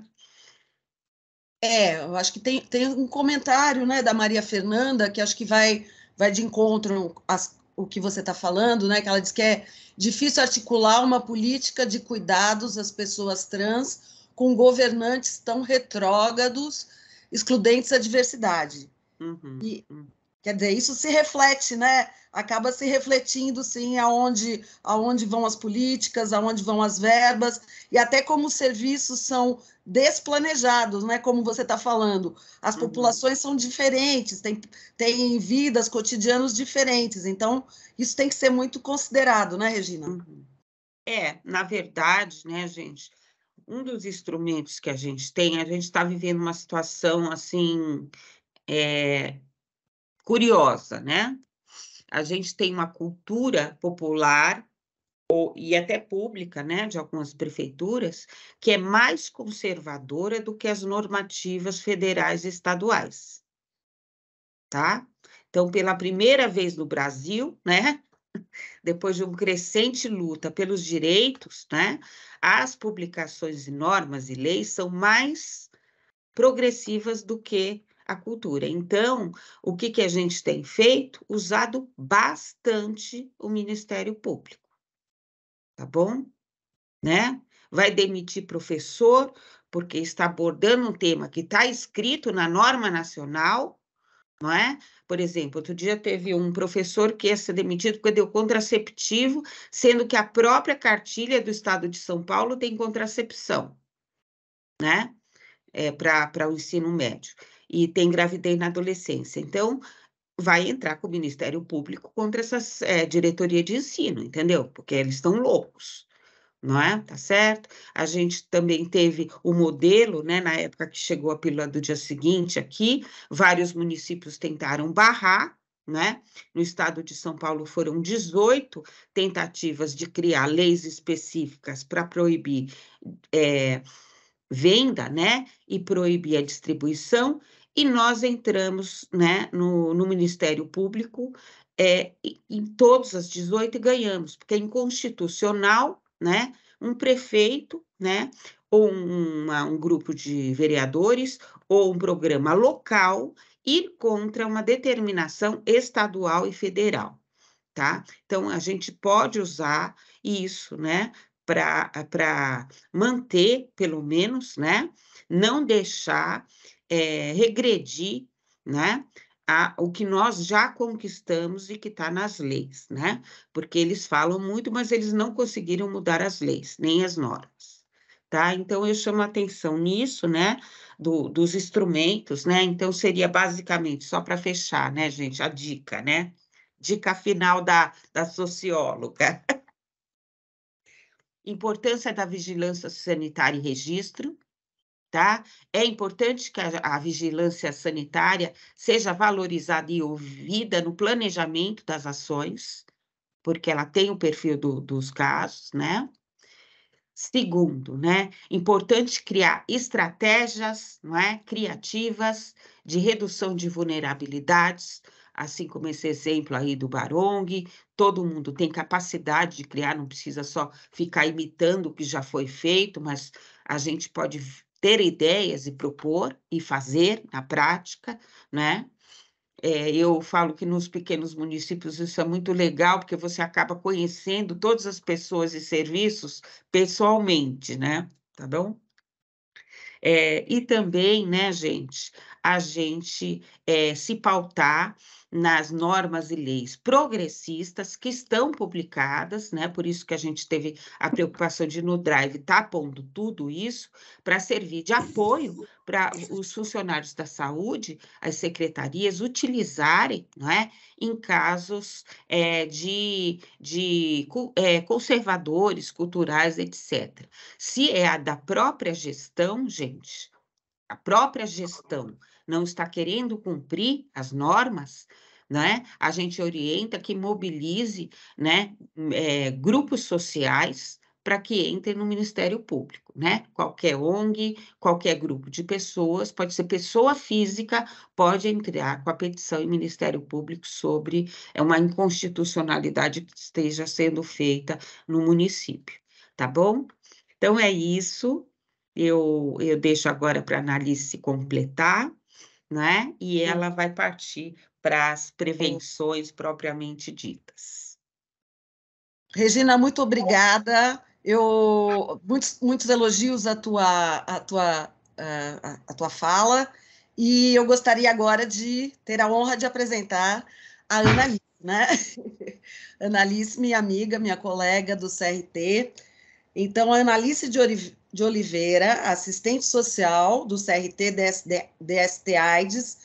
É, eu acho que tem, tem um comentário né, da Maria Fernanda que acho que vai, vai de encontro às, o que você está falando, né? Que ela diz que é difícil articular uma política de cuidados às pessoas trans com governantes tão retrógrados, excludentes da diversidade. Uhum, e, uhum. Quer dizer, isso se reflete, né? Acaba se refletindo, sim, aonde, aonde vão as políticas, aonde vão as verbas, e até como os serviços são desplanejados, né? Como você está falando. As uhum. populações são diferentes, têm, têm vidas, cotidianos diferentes. Então, isso tem que ser muito considerado, né, Regina? Uhum. É, na verdade, né, gente, um dos instrumentos que a gente tem, a gente está vivendo uma situação assim. É, curiosa, né? A gente tem uma cultura popular ou, e até pública, né, de algumas prefeituras, que é mais conservadora do que as normativas federais e estaduais, tá? Então, pela primeira vez no Brasil, né, depois de uma crescente luta pelos direitos, né, as publicações de normas e leis são mais progressivas do que a cultura. Então, o que, que a gente tem feito? Usado bastante o Ministério Público. Tá bom? Né? Vai demitir professor porque está abordando um tema que está escrito na norma nacional, não é? Por exemplo, outro dia teve um professor que ia ser demitido porque deu contraceptivo, sendo que a própria cartilha do Estado de São Paulo tem contracepção, né? É, para o ensino médio e tem gravidez na adolescência. Então, vai entrar com o Ministério Público contra essa é, diretoria de ensino, entendeu? Porque eles estão loucos, não é? Tá certo? A gente também teve o modelo, né? Na época que chegou a pílula do dia seguinte aqui, vários municípios tentaram barrar, né? No estado de São Paulo foram 18 tentativas de criar leis específicas para proibir é, venda, né? E proibir a distribuição, e nós entramos, né, no, no Ministério Público é, em todas as 18 e ganhamos, porque é inconstitucional, né? Um prefeito, né? Ou uma, um grupo de vereadores, ou um programa local ir contra uma determinação estadual e federal, tá? Então, a gente pode usar isso, né, para manter, pelo menos, né, não deixar é, regredir, né, a, o que nós já conquistamos e que está nas leis, né? Porque eles falam muito, mas eles não conseguiram mudar as leis, nem as normas, tá? Então, eu chamo a atenção nisso, né? do, dos instrumentos, né? Então, seria basicamente, só para fechar, né, gente, a dica, né? Dica final da, da socióloga. Importância da vigilância sanitária e registro, tá? É importante que a, a, vigilância sanitária seja valorizada e ouvida no planejamento das ações, porque ela tem o perfil do, dos casos, né? Segundo, né, importante criar estratégias, não é, criativas de redução de vulnerabilidades, assim como esse exemplo aí do Barong, todo mundo tem capacidade de criar, não precisa só ficar imitando o que já foi feito, mas a gente pode ter ideias e propor e fazer na prática, né? É, eu falo que nos pequenos municípios isso é muito legal, porque você acaba conhecendo todas as pessoas e serviços pessoalmente, né? Tá bom? É, e também, né, gente, a gente é, se pautar nas normas e leis progressistas que estão publicadas, né? Por isso que a gente teve a preocupação de no Drive estar tá pondo tudo isso para servir de apoio para os funcionários da saúde, as secretarias utilizarem, não é? Em casos é, de, de é, conservadores culturais, etc. Se é a da própria gestão, gente, a própria gestão não está querendo cumprir as normas, né? A gente orienta que mobilize, né, é, grupos sociais para que entrem no Ministério Público, né? Qualquer ONG, qualquer grupo de pessoas, pode ser pessoa física, pode entrar com a petição em Ministério Público sobre é, uma inconstitucionalidade que esteja sendo feita no município, tá bom? Então é isso. Eu, eu deixo agora para a Analice completar né? E ela vai partir para as prevenções propriamente ditas. Regina, muito obrigada. Eu muitos, muitos elogios à tua, à tua, à, à tua fala e eu gostaria agora de ter a honra de apresentar a Annalise, né? Annalise, minha amiga, minha colega do CRT. Então, a Annalise de de Oliveira, assistente social do CRT DST, AIDS,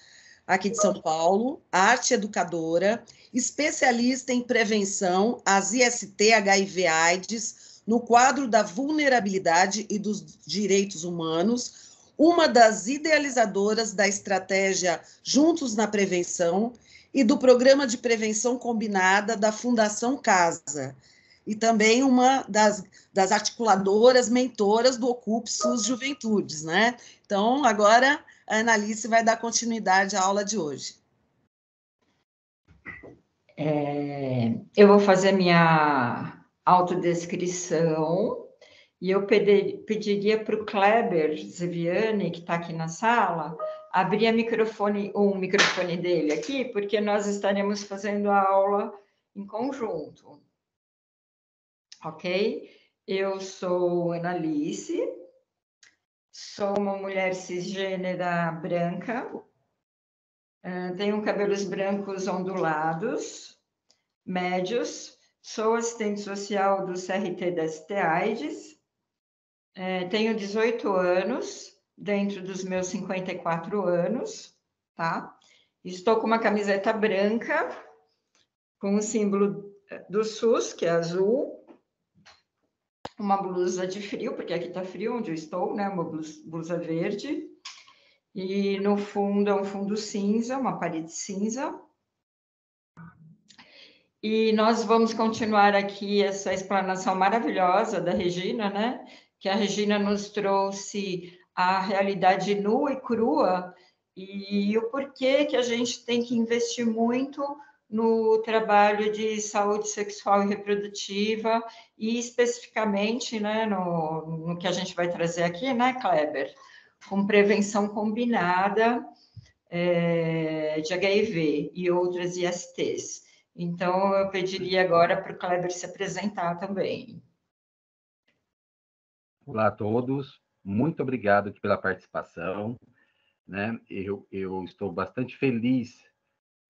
aqui de São Paulo, arte educadora, especialista em prevenção às IST HIV AIDS no quadro da vulnerabilidade e dos direitos humanos, uma das idealizadoras da estratégia Juntos na Prevenção e do programa de prevenção combinada da Fundação Casa, e também uma das, das articuladoras, mentoras do Ocupe SUS Juventudes, né? Então, agora a Analice vai dar continuidade à aula de hoje. É, eu vou fazer minha autodescrição e eu pedir, pediria para o Kleber Zeviani, que está aqui na sala, abrir a microfone, o microfone dele aqui, porque nós estaremos fazendo a aula em conjunto ok? Eu sou Analice, sou uma mulher cisgênera branca, tenho cabelos brancos ondulados, médios, sou assistente social do CRT da ST tenho 18 anos, dentro dos meus 54 anos, tá? Estou com uma camiseta branca, com o símbolo do SUS, que é azul, uma blusa de frio, porque aqui está frio onde eu estou, né? Uma blusa verde. E no fundo é um fundo cinza, uma parede cinza. E nós vamos continuar aqui essa explanação maravilhosa da Regina, né? Que a Regina nos trouxe a realidade nua e crua e o porquê que a gente tem que investir muito no trabalho de saúde sexual e reprodutiva e especificamente né, no, no que a gente vai trazer aqui, né, Kleber? Com prevenção combinada é, de HIV e outras ISTs. Então, eu pediria agora para o Kleber se apresentar também. Olá a todos, muito obrigado pela participação. Né? Eu, eu estou bastante feliz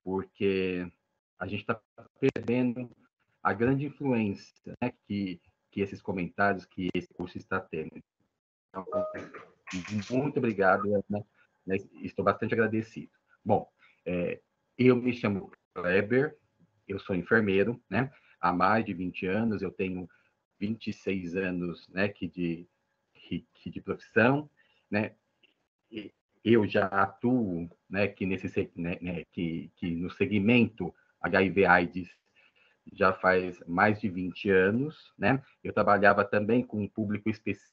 porque a gente está perdendo a grande influência né, que, que esses comentários, que esse curso está tendo. Então, muito obrigado, né, né? estou bastante agradecido. Bom, é, eu me chamo Kleber, eu sou enfermeiro, né? Há mais de 20 anos, eu tenho 26 anos, né, que de, que, que de profissão, né? Eu já atuo, né, que nesse, né, né, que, que no segmento HIV/AIDS já faz mais de 20 anos, né? Eu trabalhava também com um público específico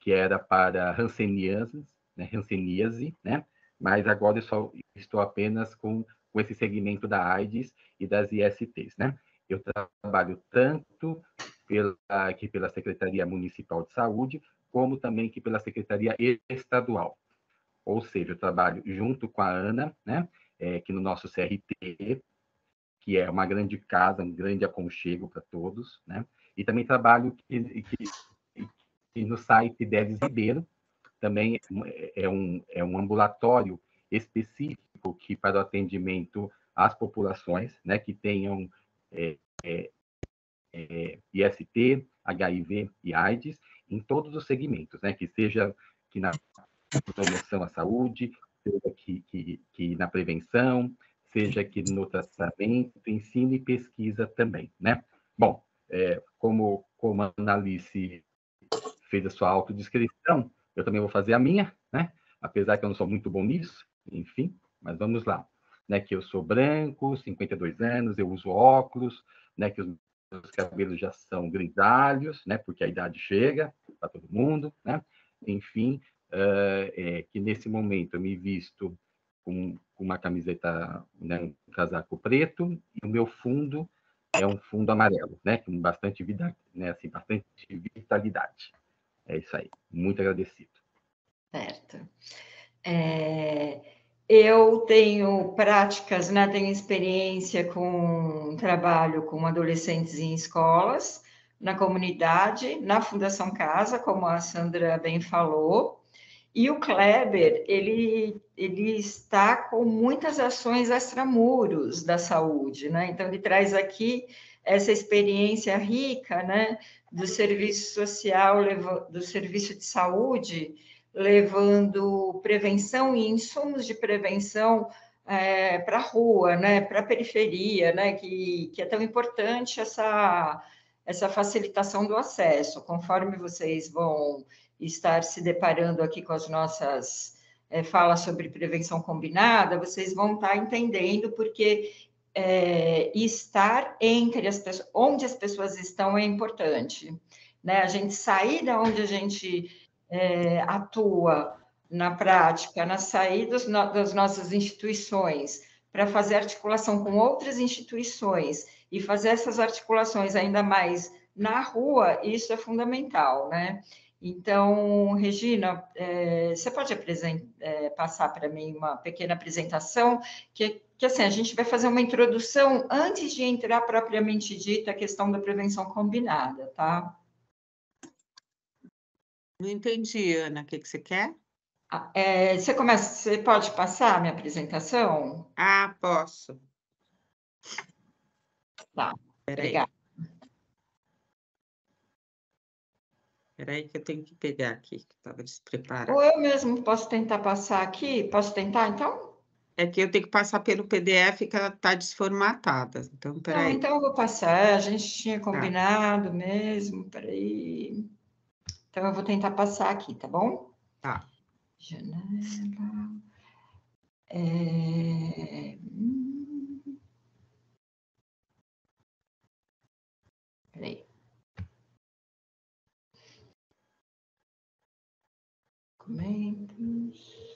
que era para hanseníase, né? Hanseníase, né? Mas agora eu só estou apenas com, com esse segmento da AIDS e das ISTs, né? Eu trabalho tanto pela, aqui pela Secretaria Municipal de Saúde, como também aqui pela Secretaria Estadual. Ou seja, eu trabalho junto com a Ana, né? É, aqui no nosso CRT, que é uma grande casa, um grande aconchego para todos, né? E também trabalho que, que, que no site Deves Ribeiro, também é um, é um ambulatório específico que para o atendimento às populações, né, que tenham é, é, é, IST, HIV e AIDS, em todos os segmentos, né, que seja que na promoção à saúde, seja que, que, que na prevenção, seja que no tratamento, ensino e pesquisa também, né? Bom, é, como, como a Analice fez a sua autodescrição, eu também vou fazer a minha, né? Apesar que eu não sou muito bom nisso, enfim, mas vamos lá. Né, que eu sou branco, 52 anos, eu uso óculos, né, que os meus cabelos já são grisalhos, né, porque a idade chega para todo mundo, né? Enfim, é, que nesse momento eu me visto com, com uma camiseta, né, um casaco preto, e o meu fundo é um fundo amarelo, né, com bastante vida, né, assim, bastante vitalidade. É isso aí. Muito agradecido. Certo. É, eu tenho práticas, né, tenho experiência com trabalho com adolescentes em escolas, na comunidade, na Fundação Casa, como a Sandra bem falou, e o Kleber, ele, ele está com muitas ações extramuros da saúde, né? Então, ele traz aqui essa experiência rica, né, do serviço social, do serviço de saúde, levando prevenção e insumos de prevenção é, para a rua, né, para a periferia, né, que, que é tão importante essa, essa facilitação do acesso. Conforme vocês vão estar se deparando aqui com as nossas é, falas sobre prevenção combinada, vocês vão estar entendendo porque é, estar entre as pessoas, onde as pessoas estão é importante. Né? A gente sair da onde a gente é, atua na prática, na saída das nossas instituições, para fazer articulação com outras instituições e fazer essas articulações ainda mais na rua, isso é fundamental, né? Então, Regina, é, você pode é, passar para mim uma pequena apresentação, que, que assim, a gente vai fazer uma introdução antes de entrar propriamente dita a questão da prevenção combinada, tá? Não entendi, Ana, o que, que você quer? Ah, é, você, começa, você pode passar a minha apresentação? Ah, posso. Tá, obrigada. Espera aí que eu tenho que pegar aqui, que estava despreparado. Ou eu mesmo posso tentar passar aqui? Posso tentar, então? É que eu tenho que passar pelo PDF que ela está desformatada. Então, peraí. Ah, então eu vou passar. A gente tinha tá. combinado tá. mesmo. Peraí. Então eu vou tentar passar aqui, tá bom? Tá. Janela. É... Peraí. Documentos.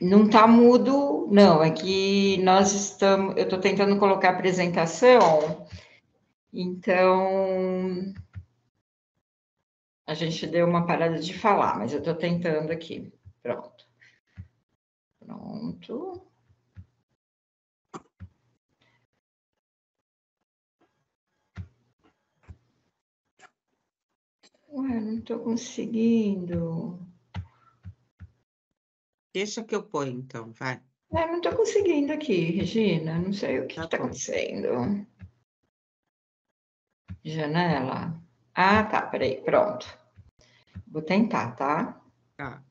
Não está mudo, não, é que nós estamos, eu estou tentando colocar a apresentação, então a gente deu uma parada de falar, mas eu estou tentando aqui. Pronto. Pronto. Ué, não estou conseguindo. Deixa que eu ponho, então, vai. É, não estou conseguindo aqui, Regina. Não sei o que está tá acontecendo. Janela. Ah, tá, peraí, pronto. Vou tentar, tá? Tá.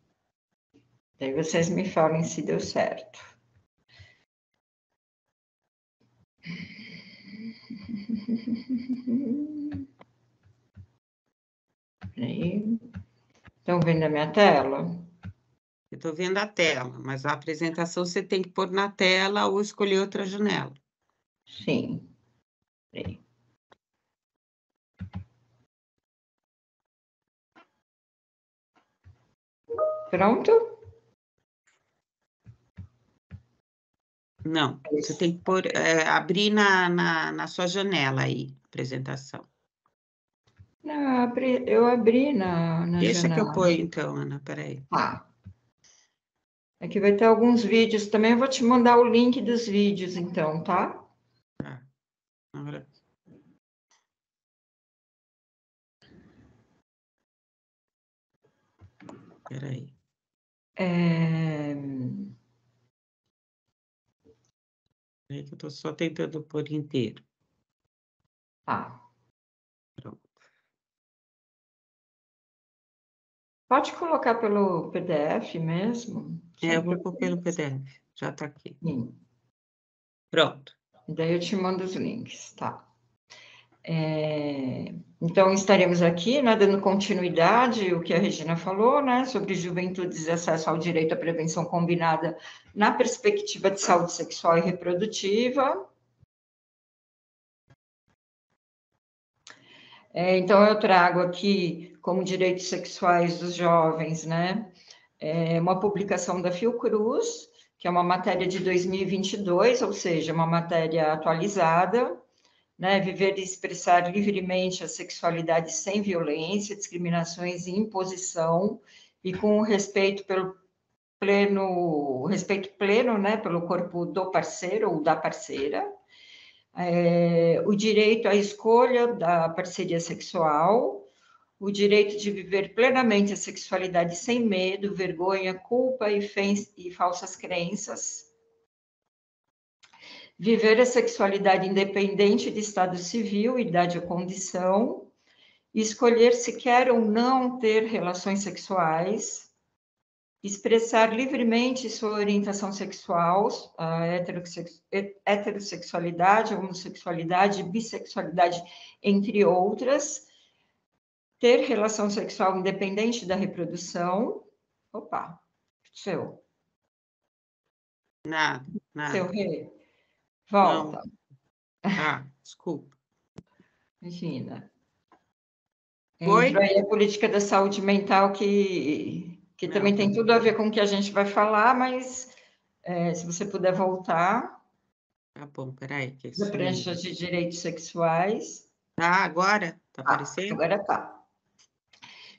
Daí vocês me falem se deu certo. Peraí. Estão vendo a minha tela? Eu estou vendo a tela, mas a apresentação você tem que pôr na tela ou escolher outra janela. Sim. Peraí. Pronto? Não, você tem que pôr, é, abrir na, na, na, sua janela aí, apresentação. Não, abri, eu abri na, na Deixa janela. que eu ponho então, Ana, peraí. Ah. Aqui vai ter alguns vídeos também, eu vou te mandar o link dos vídeos, então, tá? Tá. Agora... Peraí. É... Que eu estou só tentando pôr inteiro. Tá. Pronto. Pode colocar pelo PDF mesmo? É, eu vou pôr pelo PDF, já está aqui. Sim. Pronto. Daí eu te mando os links, tá? É, então, estaremos aqui, né, dando continuidade o que a Regina falou, né, sobre juventudes e acesso ao direito à prevenção combinada na perspectiva de saúde sexual e reprodutiva. É, então, eu trago aqui, como direitos sexuais dos jovens, né, é uma publicação da Fiocruz, que é uma matéria de 2022, ou seja, uma matéria atualizada, né, viver e expressar livremente a sexualidade sem violência, discriminações e imposição, e com respeito pelo pleno, respeito pleno, né, pelo corpo do parceiro ou da parceira, é, o direito à escolha da parceria sexual, o direito de viver plenamente a sexualidade sem medo, vergonha, culpa e, e falsas crenças, viver a sexualidade independente de estado civil, idade ou condição, escolher se quer ou não ter relações sexuais, expressar livremente sua orientação sexual, a heterossexualidade, homossexualidade, bissexualidade, entre outras, ter relação sexual independente da reprodução. Opa, seu. Nada, nada. Seu rei. Volta. Ah, desculpa. Imagina. Oi? Entra aí a política da saúde mental, que, que também tem tudo a ver com o que a gente vai falar, mas é, se você puder voltar. Tá bom, peraí. Que da prancha de direitos sexuais. Ah, agora? Tá ah, aparecendo? Agora tá.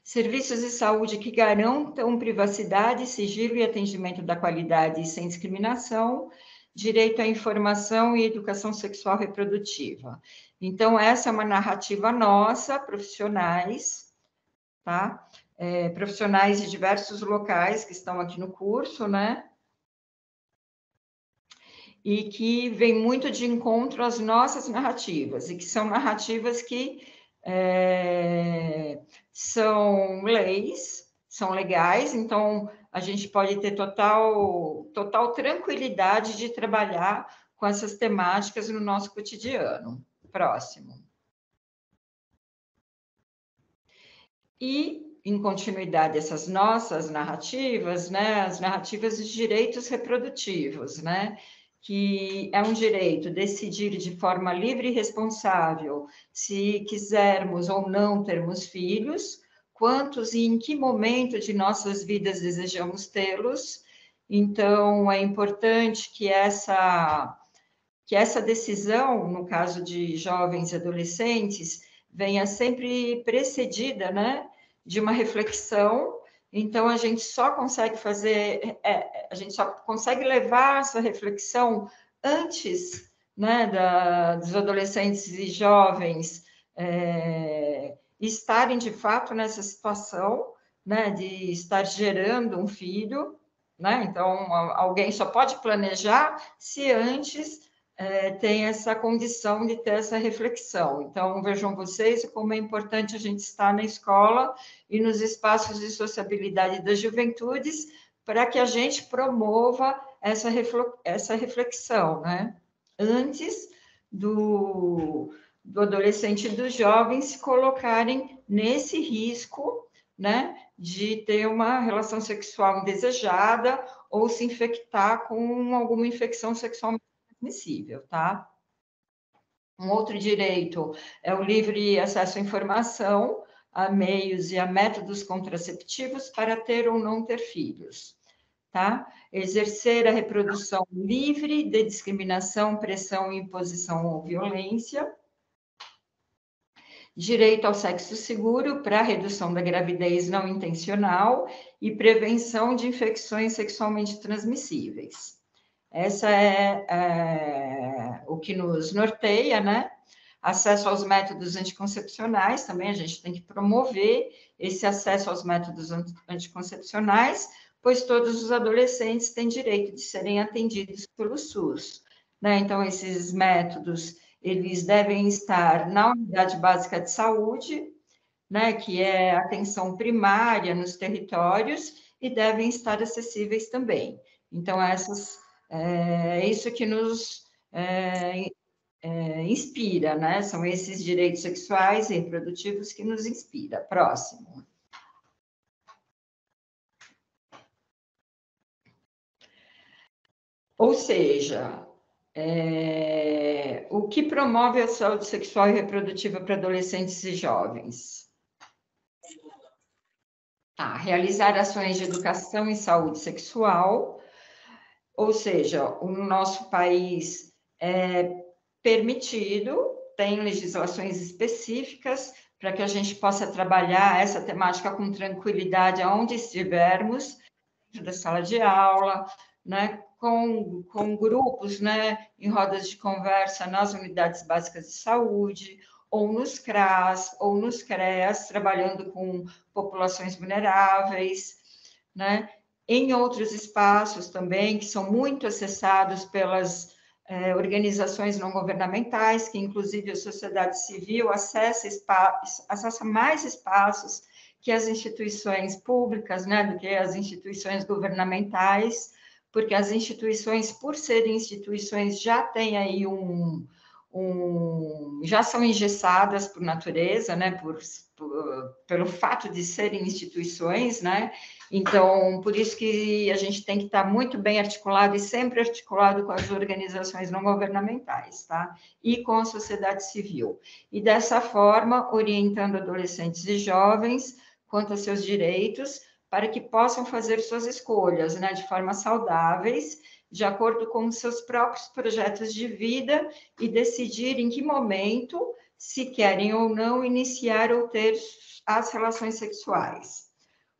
Serviços de saúde que garantam privacidade, sigilo e atendimento da qualidade sem discriminação direito à informação e educação sexual reprodutiva. Então, essa é uma narrativa nossa, profissionais, tá? É, profissionais de diversos locais que estão aqui no curso, né? E que vem muito de encontro às nossas narrativas, e que são narrativas que é, são leis, são legais, então a gente pode ter total, total tranquilidade de trabalhar com essas temáticas no nosso cotidiano. Próximo. e em continuidade essas nossas narrativas, né, as narrativas de direitos reprodutivos, né, que é um direito decidir de forma livre e responsável se quisermos ou não termos filhos, quantos e em que momento de nossas vidas desejamos tê-los. Então, é importante que essa que essa decisão, no caso de jovens e adolescentes, venha sempre precedida, né, de uma reflexão. Então, a gente só consegue fazer, é, a gente só consegue levar essa reflexão antes né, da, dos adolescentes e jovens é, estarem de fato nessa situação né, de estar gerando um filho. Né? Então, alguém só pode planejar se antes é, tem essa condição de ter essa reflexão. Então, vejam vocês como é importante a gente estar na escola e nos espaços de sociabilidade das juventudes para que a gente promova essa, reflexão, né? Antes do, do adolescente e do jovem se colocarem nesse risco, né? De ter uma relação sexual indesejada ou se infectar com alguma infecção sexual transmissível, tá? Um outro direito é o livre acesso à informação, a meios e a métodos contraceptivos para ter ou não ter filhos, tá? Exercer a reprodução livre de discriminação, pressão, imposição ou violência. Direito ao sexo seguro para redução da gravidez não intencional e prevenção de infecções sexualmente transmissíveis. Essa é, é o que nos norteia, né? Acesso aos métodos anticoncepcionais, também a gente tem que promover esse acesso aos métodos anticoncepcionais, pois todos os adolescentes têm direito de serem atendidos pelo SUS. Né? Então, esses métodos, eles devem estar na unidade básica de saúde, né, que é atenção primária nos territórios, e devem estar acessíveis também. Então, essas é, é isso que nos é, é, inspira, né? São esses direitos sexuais e reprodutivos que nos inspira. Próximo. Ou seja, é, o que promove a saúde sexual e reprodutiva para adolescentes e jovens? Tá, realizar ações de educação em saúde sexual, ou seja, o nosso país é permitido, tem legislações específicas para que a gente possa trabalhar essa temática com tranquilidade aonde estivermos, dentro da sala de aula, né, com, com grupos, né, em rodas de conversa nas unidades básicas de saúde, ou nos CRAS, ou nos CREAS, trabalhando com populações vulneráveis, né? em outros espaços também, que são muito acessados pelas é, organizações não governamentais, que inclusive a sociedade civil acessa, acessa mais espaços que as instituições públicas, né, do que as instituições governamentais, porque as instituições, por serem instituições, já têm aí um, um já são engessadas por natureza, né, por, por, pelo fato de serem instituições, né, então, por isso que a gente tem que estar muito bem articulado e sempre articulado com as organizações não governamentais, tá? E com a sociedade civil. E dessa forma, orientando adolescentes e jovens quanto a seus direitos, para que possam fazer suas escolhas, né, de forma saudáveis, de acordo com seus próprios projetos de vida e decidir em que momento se querem ou não iniciar ou ter as relações sexuais.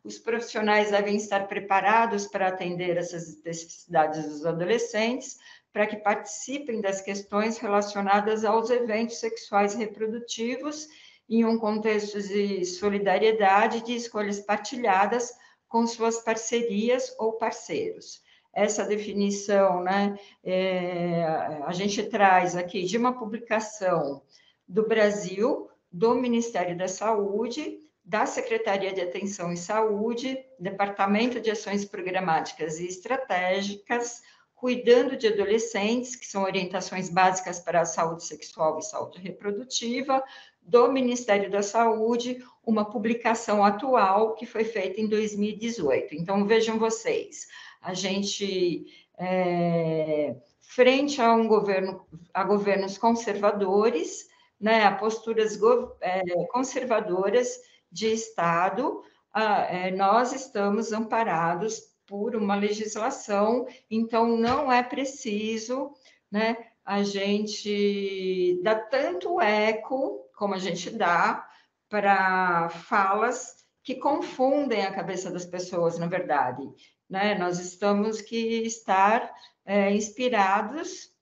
Os profissionais devem estar preparados para atender essas necessidades dos adolescentes, para que participem das questões relacionadas aos eventos sexuais reprodutivos em um contexto de solidariedade de escolhas partilhadas com suas parcerias ou parceiros. Essa definição, né, é, a gente traz aqui de uma publicação do Brasil, do Ministério da Saúde, da Secretaria de Atenção e Saúde, Departamento de Ações Programáticas e Estratégicas, cuidando de adolescentes, que são orientações básicas para a saúde sexual e saúde reprodutiva, do Ministério da Saúde, uma publicação atual que foi feita em 2018. Então, vejam vocês, a gente, é, frente a um governo, a governos conservadores, né, a posturas go, é, conservadoras de Estado, a, é, nós estamos amparados por uma legislação, então não é preciso, né, a gente dar tanto eco como a gente dá para falas que confundem a cabeça das pessoas, na verdade. Né? Nós estamos que estar é, inspirados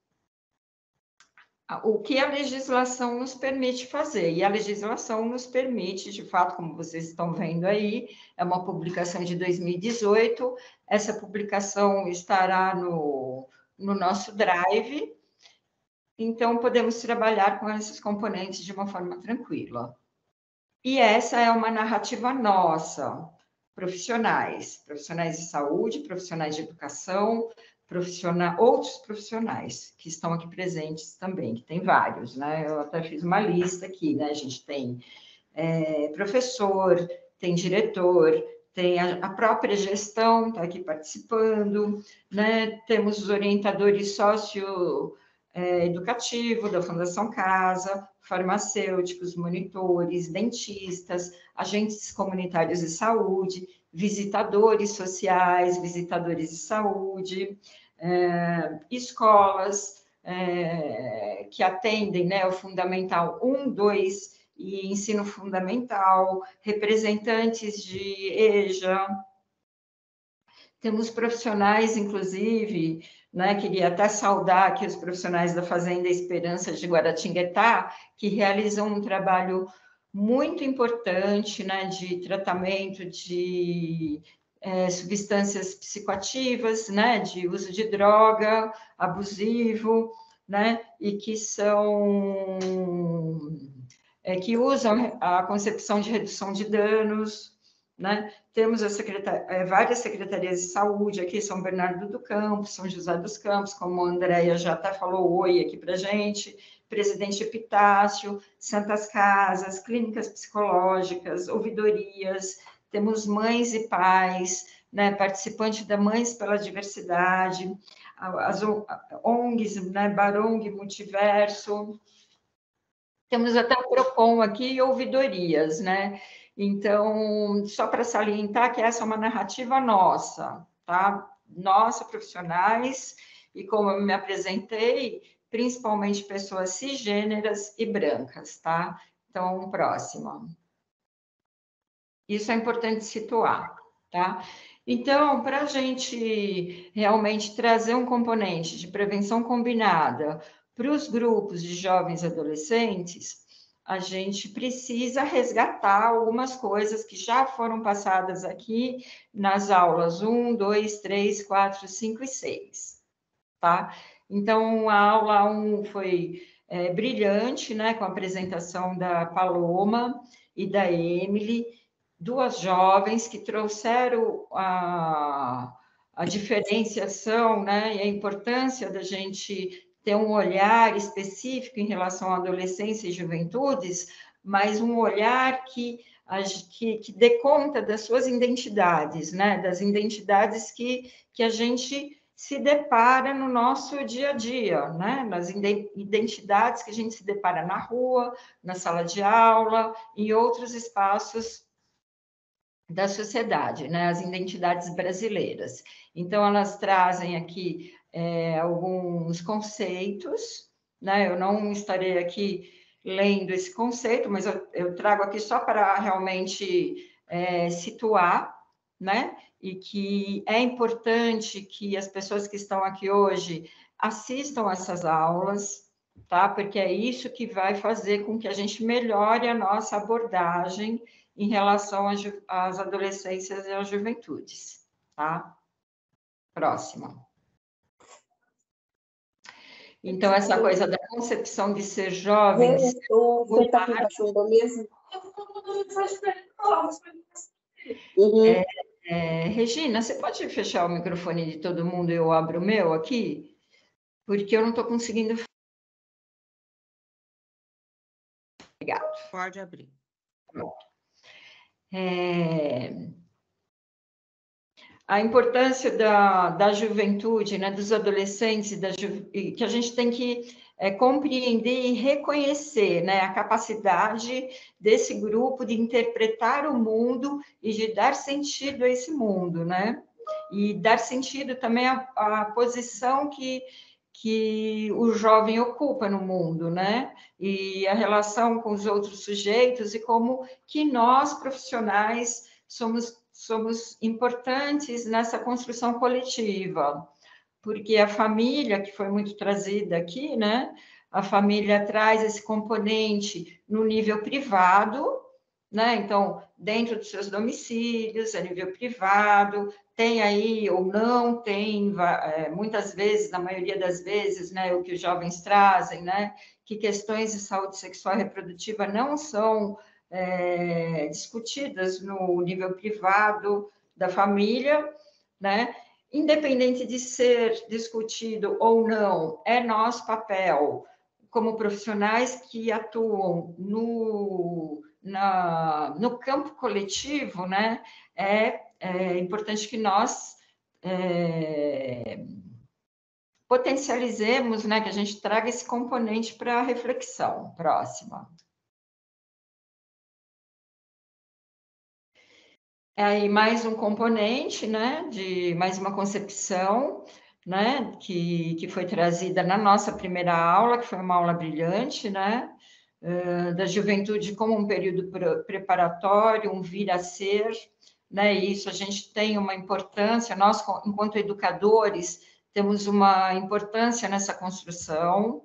o que a legislação nos permite fazer. E a legislação nos permite, de fato, como vocês estão vendo aí, é uma publicação de 2018. Essa publicação estará no, no nosso drive. Então, podemos trabalhar com esses componentes de uma forma tranquila. E essa é uma narrativa nossa, profissionais, profissionais de saúde, profissionais de educação, profissional, outros profissionais que estão aqui presentes também, que tem vários, né? Eu até fiz uma lista aqui, né? A gente tem é, professor, tem diretor, tem a, a própria gestão está aqui participando, né? Temos os orientadores sócio é, educativo da Fundação Casa, farmacêuticos, monitores, dentistas, agentes comunitários de saúde, visitadores sociais, visitadores de saúde, é, escolas é, que atendem né, o Fundamental 1, 2 e ensino fundamental, representantes de EJA, temos profissionais, inclusive, né, queria até saudar aqui os profissionais da Fazenda Esperança de Guaratinguetá, que realizam um trabalho muito importante né, de tratamento de é, substâncias psicoativas, né, de uso de droga abusivo, né, e que são é, que usam a concepção de redução de danos, né? Temos é, várias secretarias de saúde aqui, São Bernardo do Campo, São José dos Campos, como a Andréia já até falou oi aqui para gente, Presidente Epitácio, Santas Casas, clínicas psicológicas, ouvidorias, temos mães e pais, né, participante da Mães pela Diversidade, as ONGs, né, Barong Multiverso, temos até o PROCON aqui e ouvidorias, né? Então, só para salientar que essa é uma narrativa nossa, tá? Nossa, profissionais, e como eu me apresentei, principalmente pessoas cisgêneras e brancas, tá? Então, próximo. Isso é importante situar, tá? Então, para a gente realmente trazer um componente de prevenção combinada para os grupos de jovens adolescentes, a gente precisa resgatar algumas coisas que já foram passadas aqui nas aulas 1, 2, 3, 4, 5 e 6, tá? Então, a aula 1 foi é, brilhante, né, com a apresentação da Paloma e da Emily, duas jovens que trouxeram a, a diferenciação, né, e a importância da gente ter um olhar específico em relação à adolescência e juventudes, mas um olhar que, que, que dê conta das suas identidades, né? das identidades que, que a gente se depara no nosso dia a dia, né? nas identidades que a gente se depara na rua, na sala de aula, em outros espaços da sociedade, né? as identidades brasileiras. Então, elas trazem aqui é, alguns conceitos, né? Eu não estarei aqui lendo esse conceito, mas eu, eu trago aqui só para realmente é, situar, né? E que é importante que as pessoas que estão aqui hoje assistam essas aulas, tá? Porque é isso que vai fazer com que a gente melhore a nossa abordagem em relação às adolescências e às juventudes, tá? Próxima. Então, essa coisa da concepção de ser jovem. Você está passando mesmo? Uhum. É, é, Regina, você pode fechar o microfone de todo mundo e eu abro o meu aqui? Porque eu não estou conseguindo. Obrigado. Pode abrir. é, a importância da, da juventude, né, dos adolescentes, da que a gente tem que é, compreender e reconhecer né, a capacidade desse grupo de interpretar o mundo e de dar sentido a esse mundo, né? E dar sentido também à, à posição que, que o jovem ocupa no mundo, né? E a relação com os outros sujeitos e como que nós, profissionais, somos somos importantes nessa construção coletiva, porque a família, que foi muito trazida aqui, né? A família traz esse componente no nível privado, né? Então, dentro dos seus domicílios, a nível privado, tem aí ou não tem, é, muitas vezes, na maioria das vezes, né, o que os jovens trazem, né, que questões de saúde sexual e reprodutiva não são é, discutidas no nível privado da família, né? Independente de ser discutido ou não, é nosso papel como profissionais que atuam no, na, no campo coletivo, né? É, é importante que nós é, potencializemos, né? Que a gente traga esse componente para a reflexão próxima. Aí mais um componente, né, de mais uma concepção, né, que, que foi trazida na nossa primeira aula, que foi uma aula brilhante, né, uh, da juventude como um período preparatório, um vir a ser, né, e isso a gente tem uma importância, nós, enquanto educadores, temos uma importância nessa construção,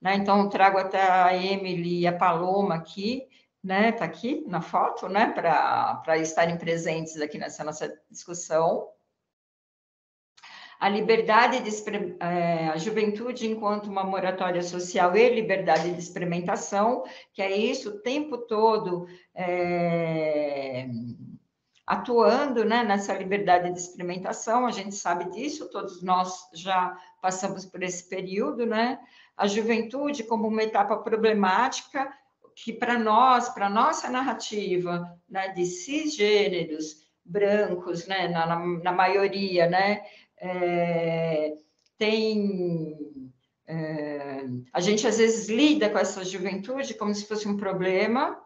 né, então trago até a Emily e a Paloma aqui, né, tá aqui na foto, né, para estarem presentes aqui nessa nossa discussão. A liberdade de é, a juventude enquanto uma moratória social e liberdade de experimentação, que é isso o tempo todo é, atuando né, nessa liberdade de experimentação, a gente sabe disso, todos nós já passamos por esse período, né? A juventude como uma etapa problemática que para nós, para nossa narrativa, né, de cisgêneros brancos, né, na, na, maioria, né, é, tem é, a gente às vezes lida com essa juventude como se fosse um problema,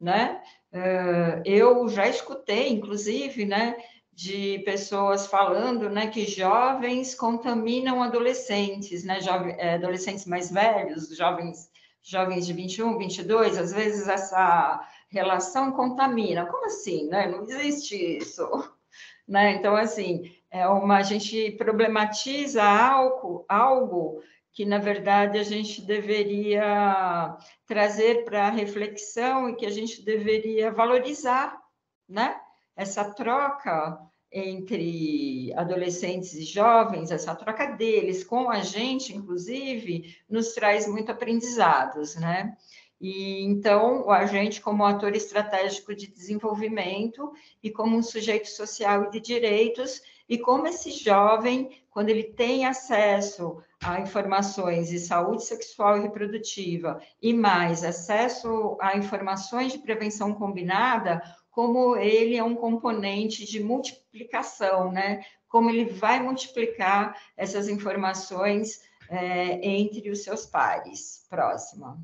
né? É, eu já escutei, inclusive, né, de pessoas falando, né, que jovens contaminam adolescentes, né, jovens, é, adolescentes mais velhos, jovens jovens de 21, 22, às vezes essa relação contamina. Como assim, né? Não existe isso, né? Então, assim, é uma, a gente problematiza algo, algo que, na verdade, a gente deveria trazer para reflexão e que a gente deveria valorizar, né? Essa troca entre adolescentes e jovens, essa troca deles com a gente, inclusive, nos traz muito aprendizados, né? E então, a gente, como ator estratégico de desenvolvimento e como um sujeito social e de direitos, e como esse jovem, quando ele tem acesso a informações de saúde sexual e reprodutiva e mais acesso a informações de prevenção combinada, como ele é um componente de multiplicação, né? Como ele vai multiplicar essas informações é, entre os seus pares. Próxima.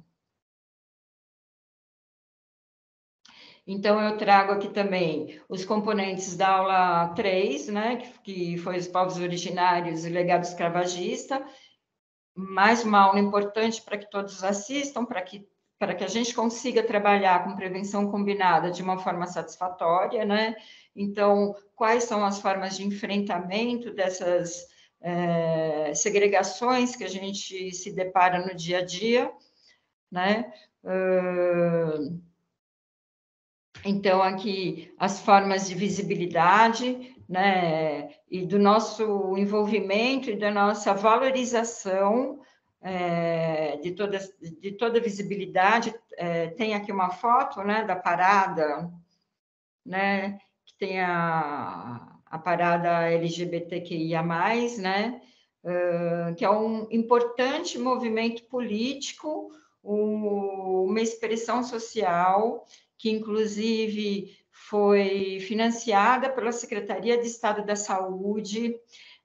Então, eu trago aqui também os componentes da aula 3, né, que, que foi os povos originários e legado escravagista, mais uma aula importante para que todos assistam, para que para que a gente consiga trabalhar com prevenção combinada de uma forma satisfatória, né? Então, quais são as formas de enfrentamento dessas é, segregações que a gente se depara no dia a dia, né? Então, aqui, as formas de visibilidade, né? E do nosso envolvimento e da nossa valorização é, de, toda, de toda visibilidade. É, tem aqui uma foto né, da parada, né, que tem a, a parada LGBTQIA, né, uh, que é um importante movimento político, um, uma expressão social que, inclusive, foi financiada pela Secretaria de Estado da Saúde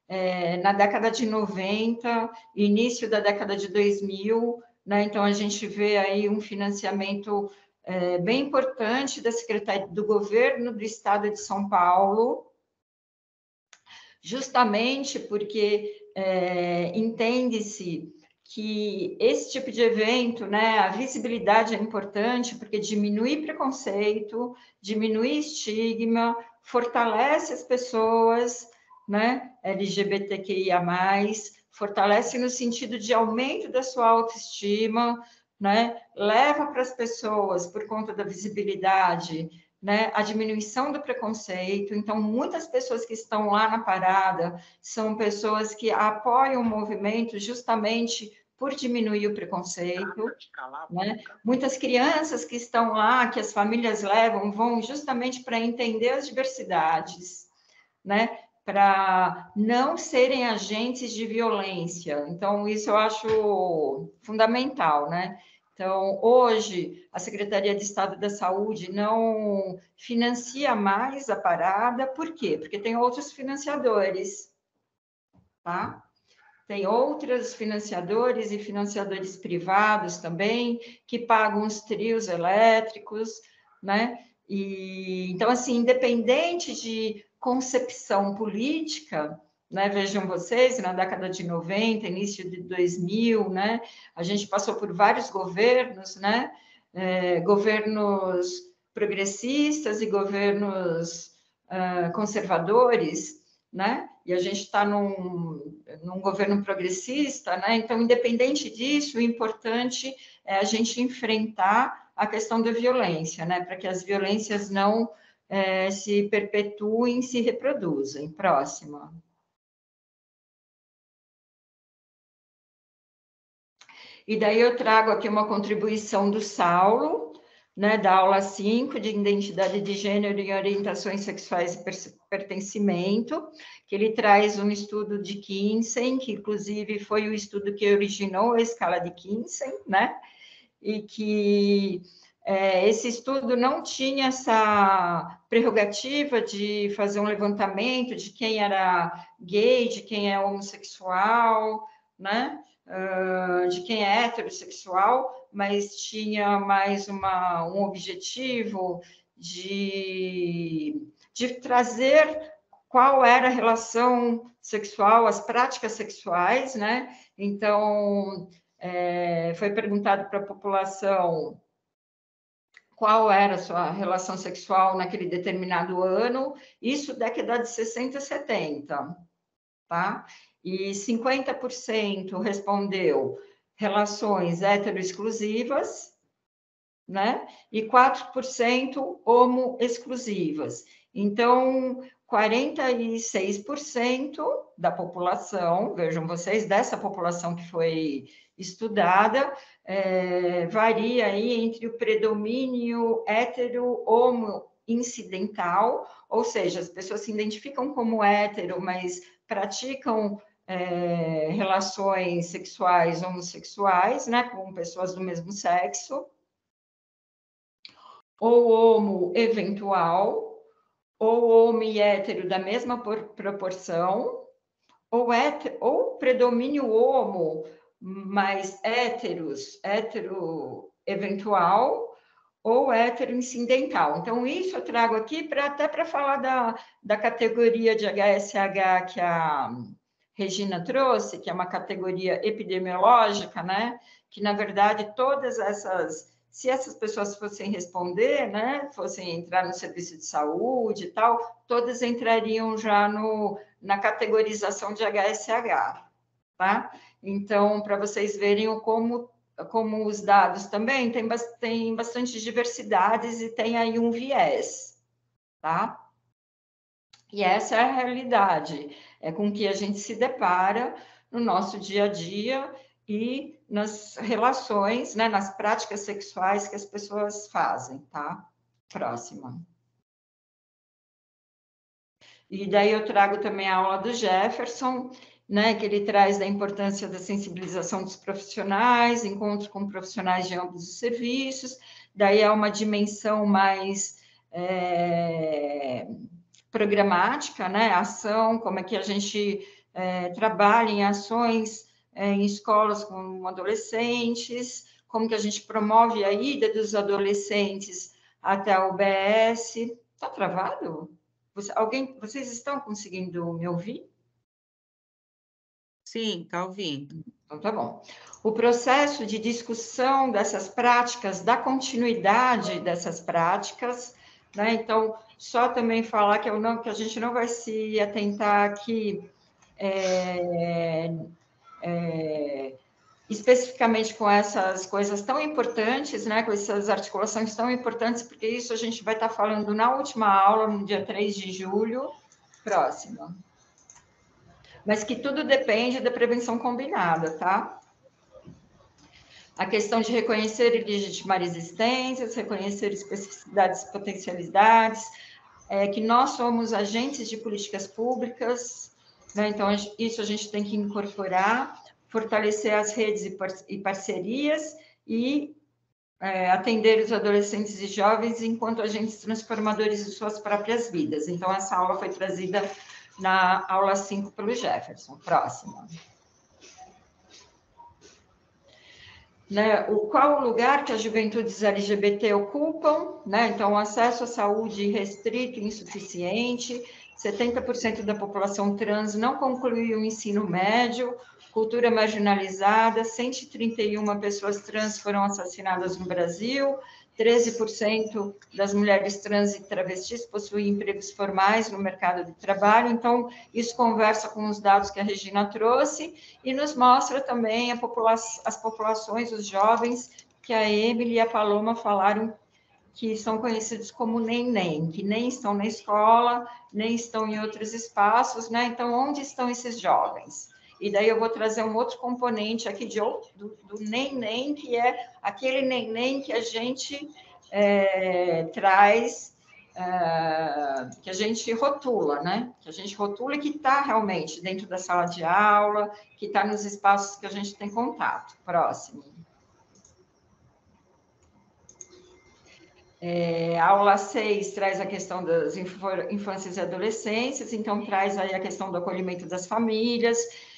é, na década de 90, início da década de 2000, né? Então a gente vê aí um financiamento é, bem importante da Secretaria do Governo do Estado de São Paulo, justamente porque é, entende-se que esse tipo de evento, né, a visibilidade é importante porque diminui preconceito, diminui estigma, fortalece as pessoas, né, LGBTQIA+, fortalece no sentido de aumento da sua autoestima, né, leva para as pessoas, por conta da visibilidade, né, a diminuição do preconceito. Então, muitas pessoas que estão lá na parada são pessoas que apoiam o movimento justamente por diminuir o preconceito. Né? Muitas crianças que estão lá, que as famílias levam, vão justamente para entender as diversidades, né? Para não serem agentes de violência. Então, isso eu acho fundamental, né? Então, hoje, a Secretaria de Estado da Saúde não financia mais a parada, por quê? Porque tem outros financiadores, tá? Tem outros financiadores e financiadores privados também, que pagam os trios elétricos, né? E, então, assim, independente de concepção política, né? Vejam vocês, na década de 90, início de 2000, né? A gente passou por vários governos, né? É, governos progressistas e governos uh, conservadores, né? E a gente está num, num governo progressista, né? Então, independente disso, o importante é a gente enfrentar a questão da violência, né? Para que as violências não é, se perpetuem, se reproduzem. Próxima. E daí eu trago aqui uma contribuição do Saulo, né, da aula 5 de identidade de gênero e orientações sexuais e pertencimento, que ele traz um estudo de Kinsey, que inclusive foi o estudo que originou a escala de Kinsey, né? E que é, esse estudo não tinha essa prerrogativa de fazer um levantamento de quem era gay, de quem é homossexual, né? uh, de quem é heterossexual, mas tinha mais uma, um objetivo de, de trazer qual era a relação sexual, as práticas sexuais, né? Então, é, foi perguntado para a população qual era a sua relação sexual naquele determinado ano, isso década de 60 e 70, tá? e 50% respondeu relações heteroexclusivas, né? E 4% homoexclusivas. Então, 46% da população, vejam vocês, dessa população que foi estudada, é, varia aí entre o predomínio hetero-homo incidental, ou seja, as pessoas se identificam como hétero, mas praticam é, relações sexuais homossexuais, né, com pessoas do mesmo sexo, ou homo eventual, ou homo e hétero da mesma proporção, ou, hétero, ou predomínio homo, mais héteros, hétero eventual, ou hétero incidental. Então, isso eu trago aqui para até para falar da, da categoria de HSH que a Regina trouxe, que é uma categoria epidemiológica, né? Que na verdade todas essas, se essas pessoas fossem responder, né? Fossem entrar no serviço de saúde e tal, todas entrariam já no, na categorização de HSH, tá? Então, para vocês verem como como os dados também tem, tem bastante diversidades e tem aí um viés, tá? E essa é a realidade é com que a gente se depara no nosso dia a dia e nas relações, né, nas práticas sexuais que as pessoas fazem, tá? Próxima. E daí eu trago também a aula do Jefferson, né, que ele traz da importância da sensibilização dos profissionais, encontros com profissionais de ambos os serviços, daí é uma dimensão mais é, programática, né? Ação, como é que a gente é, trabalha em ações é, em escolas com adolescentes, como que a gente promove a ida dos adolescentes até a UBS. Está travado? Você, alguém, vocês estão conseguindo me ouvir? Sim, está ouvindo. Então, tá bom. O processo de discussão dessas práticas, da continuidade dessas práticas, né? Então, só também falar que, eu não, que a gente não vai se atentar aqui é, é, especificamente com essas coisas tão importantes, né, com essas articulações tão importantes, porque isso a gente vai estar falando na última aula, no dia 3 de julho, próximo. Mas que tudo depende da prevenção combinada, tá? A questão de reconhecer e legitimar existências, reconhecer especificidades e potencialidades, é, que nós somos agentes de políticas públicas, né? então isso a gente tem que incorporar fortalecer as redes e parcerias e é, atender os adolescentes e jovens enquanto agentes transformadores de suas próprias vidas. Então, essa aula foi trazida na aula 5 pelo Jefferson. Próxima. Né, o, qual o lugar que as juventudes LGBT ocupam? Né? Então, o acesso à saúde restrito e insuficiente, 70% da população trans não concluiu o ensino médio, cultura marginalizada, 131 pessoas trans foram assassinadas no Brasil, 13% das mulheres trans e travestis possuem empregos formais no mercado de trabalho. Então, isso conversa com os dados que a Regina trouxe e nos mostra também popula as populações, os jovens, que a Emily e a Paloma falaram que são conhecidos como nem-nem, que nem estão na escola, nem estão em outros espaços, né? Então, onde estão esses jovens? E daí eu vou trazer um outro componente aqui de, do, do nem-nem, que é aquele nem-nem que a gente é, traz, é, que a gente rotula, né? Que a gente rotula e que está realmente dentro da sala de aula, que está nos espaços que a gente tem contato. Próximo. É, a aula 6 traz a questão das infâncias e adolescências, então traz aí a questão do acolhimento das famílias,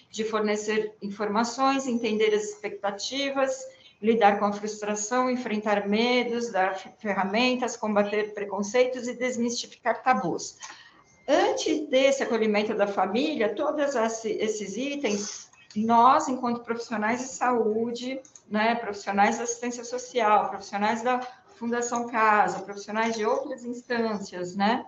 de fornecer informações, entender as expectativas, lidar com a frustração, enfrentar medos, dar ferramentas, combater preconceitos e desmistificar tabus. Antes desse acolhimento da família, todos esses itens, nós, enquanto profissionais de saúde, né, profissionais da assistência social, profissionais da Fundação Casa, profissionais de outras instâncias, né,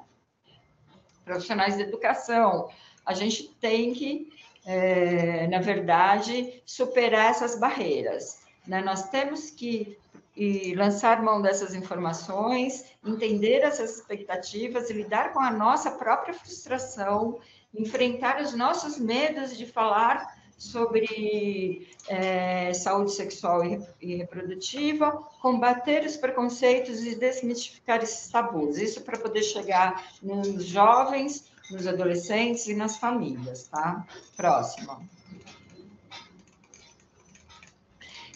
profissionais de educação, a gente tem que é, na verdade, superar essas barreiras. Né? Nós temos que e lançar mão dessas informações, entender essas expectativas e lidar com a nossa própria frustração, enfrentar os nossos medos de falar sobre é, saúde sexual e, reprodutiva, combater os preconceitos e desmistificar esses tabus. Isso para poder chegar nos jovens nos adolescentes e nas famílias, tá? Próximo.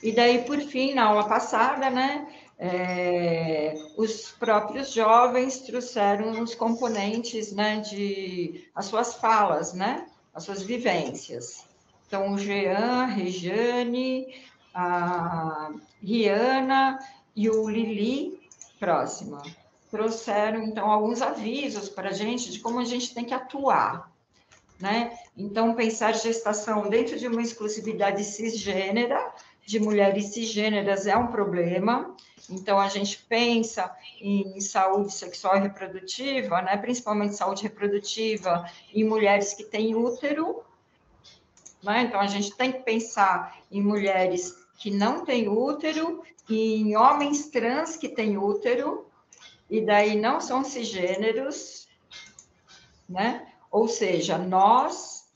E daí, por fim, na aula passada, né, é, os próprios jovens trouxeram os componentes, né, de as suas falas, né, as suas vivências. Então, o Jean, a Regiane, a Riana e o Lili, próxima trouxeram, então, alguns avisos para a gente de como a gente tem que atuar, né? Então, pensar gestação dentro de uma exclusividade cisgênera, de mulheres cisgêneras, é um problema. Então, a gente pensa em saúde sexual e reprodutiva, né? principalmente saúde reprodutiva em mulheres que têm útero. Né? Então, a gente tem que pensar em mulheres que não têm útero e em homens trans que têm útero, e daí não são cisgêneros, né? Ou seja, nós,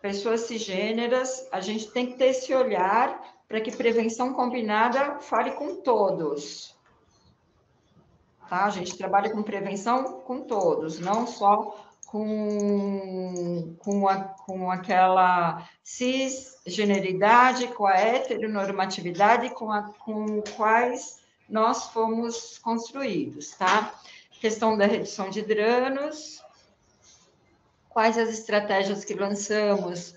pessoas cisgêneras, a gente tem que ter esse olhar para que prevenção combinada fale com todos. Tá? A gente trabalha com prevenção com todos, não só com, com, a, com aquela cisgeneridade, com a heteronormatividade, com, a, com quais nós fomos construídos, tá? questão da redução de danos, quais as estratégias que lançamos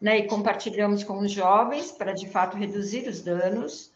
né, e compartilhamos com os jovens para, de fato, reduzir os danos.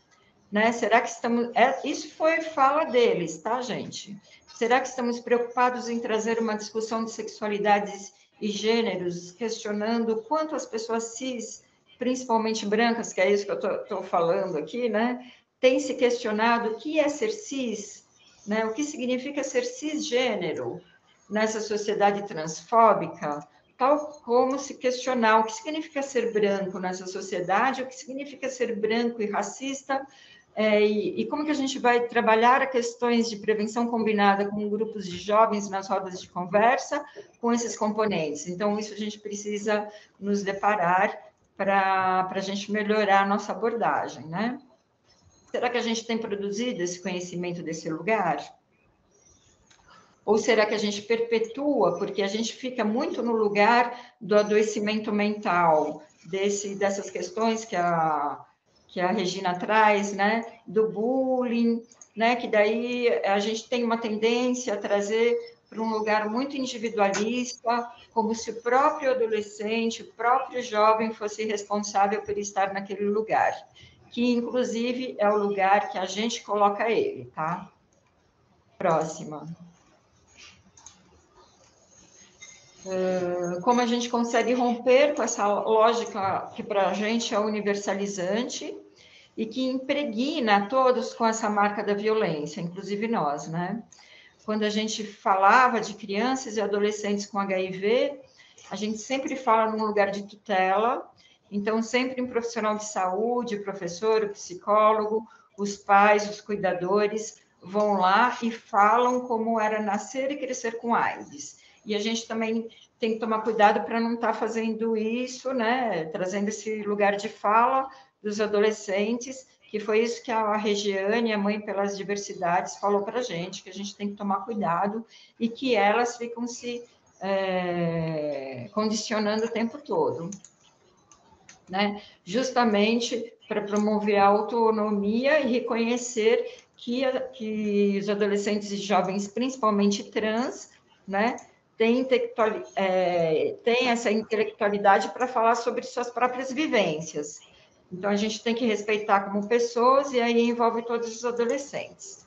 Né? Será que estamos. É, isso foi fala deles, tá, gente? Será que estamos preocupados em trazer uma discussão de sexualidades e gêneros, questionando quanto as pessoas cis, principalmente brancas, que é isso que eu estou falando aqui, né, têm se questionado o que é ser cis, né, o que significa ser cisgênero nessa sociedade transfóbica, tal como se questionar o que significa ser branco nessa sociedade, o que significa ser branco e racista, é, e, e, como que a gente vai trabalhar questões de prevenção combinada com grupos de jovens nas rodas de conversa com esses componentes. Então, isso a gente precisa nos deparar para a gente melhorar a nossa abordagem, né? Será que a gente tem produzido esse conhecimento desse lugar? Ou será que a gente perpetua, porque a gente fica muito no lugar do adoecimento mental, desse, dessas questões que a, que a Regina traz, né, do bullying, né, que daí a gente tem uma tendência a trazer para um lugar muito individualista, como se o próprio adolescente, o próprio jovem fosse responsável por estar naquele lugar, que inclusive é o lugar que a gente coloca ele, tá? Próxima. Como a gente consegue romper com essa lógica que para a gente é universalizante e que impregna todos com essa marca da violência, inclusive nós, né? Quando a gente falava de crianças e adolescentes com HIV, a gente sempre fala num lugar de tutela, então sempre um profissional de saúde, professor, psicólogo, os pais, os cuidadores vão lá e falam como era nascer e crescer com AIDS e a gente também tem que tomar cuidado para não estar tá fazendo isso, né? Trazendo esse lugar de fala dos adolescentes, que foi isso que a Regiane, a Mãe pelas Diversidades, falou para a gente, que a gente tem que tomar cuidado e que elas ficam se é, condicionando o tempo todo. Né? Justamente para promover a autonomia e reconhecer que, que os adolescentes e jovens, principalmente trans, né, tem, é, tem essa intelectualidade para falar sobre suas próprias vivências. Então, a gente tem que respeitar como pessoas, e aí envolve todos os adolescentes.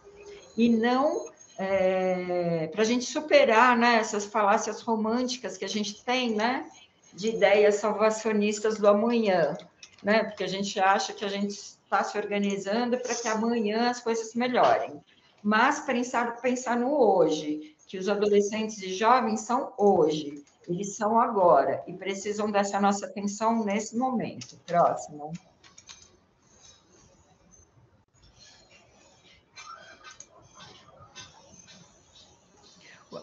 E não é, para a gente superar né, essas falácias românticas que a gente tem, né, de ideias salvacionistas do amanhã, né, porque a gente acha que a gente está se organizando para que amanhã as coisas melhorem. Mas pensar, pensar no hoje, que os adolescentes e jovens são hoje, eles são agora e precisam dessa nossa atenção nesse momento. Próximo.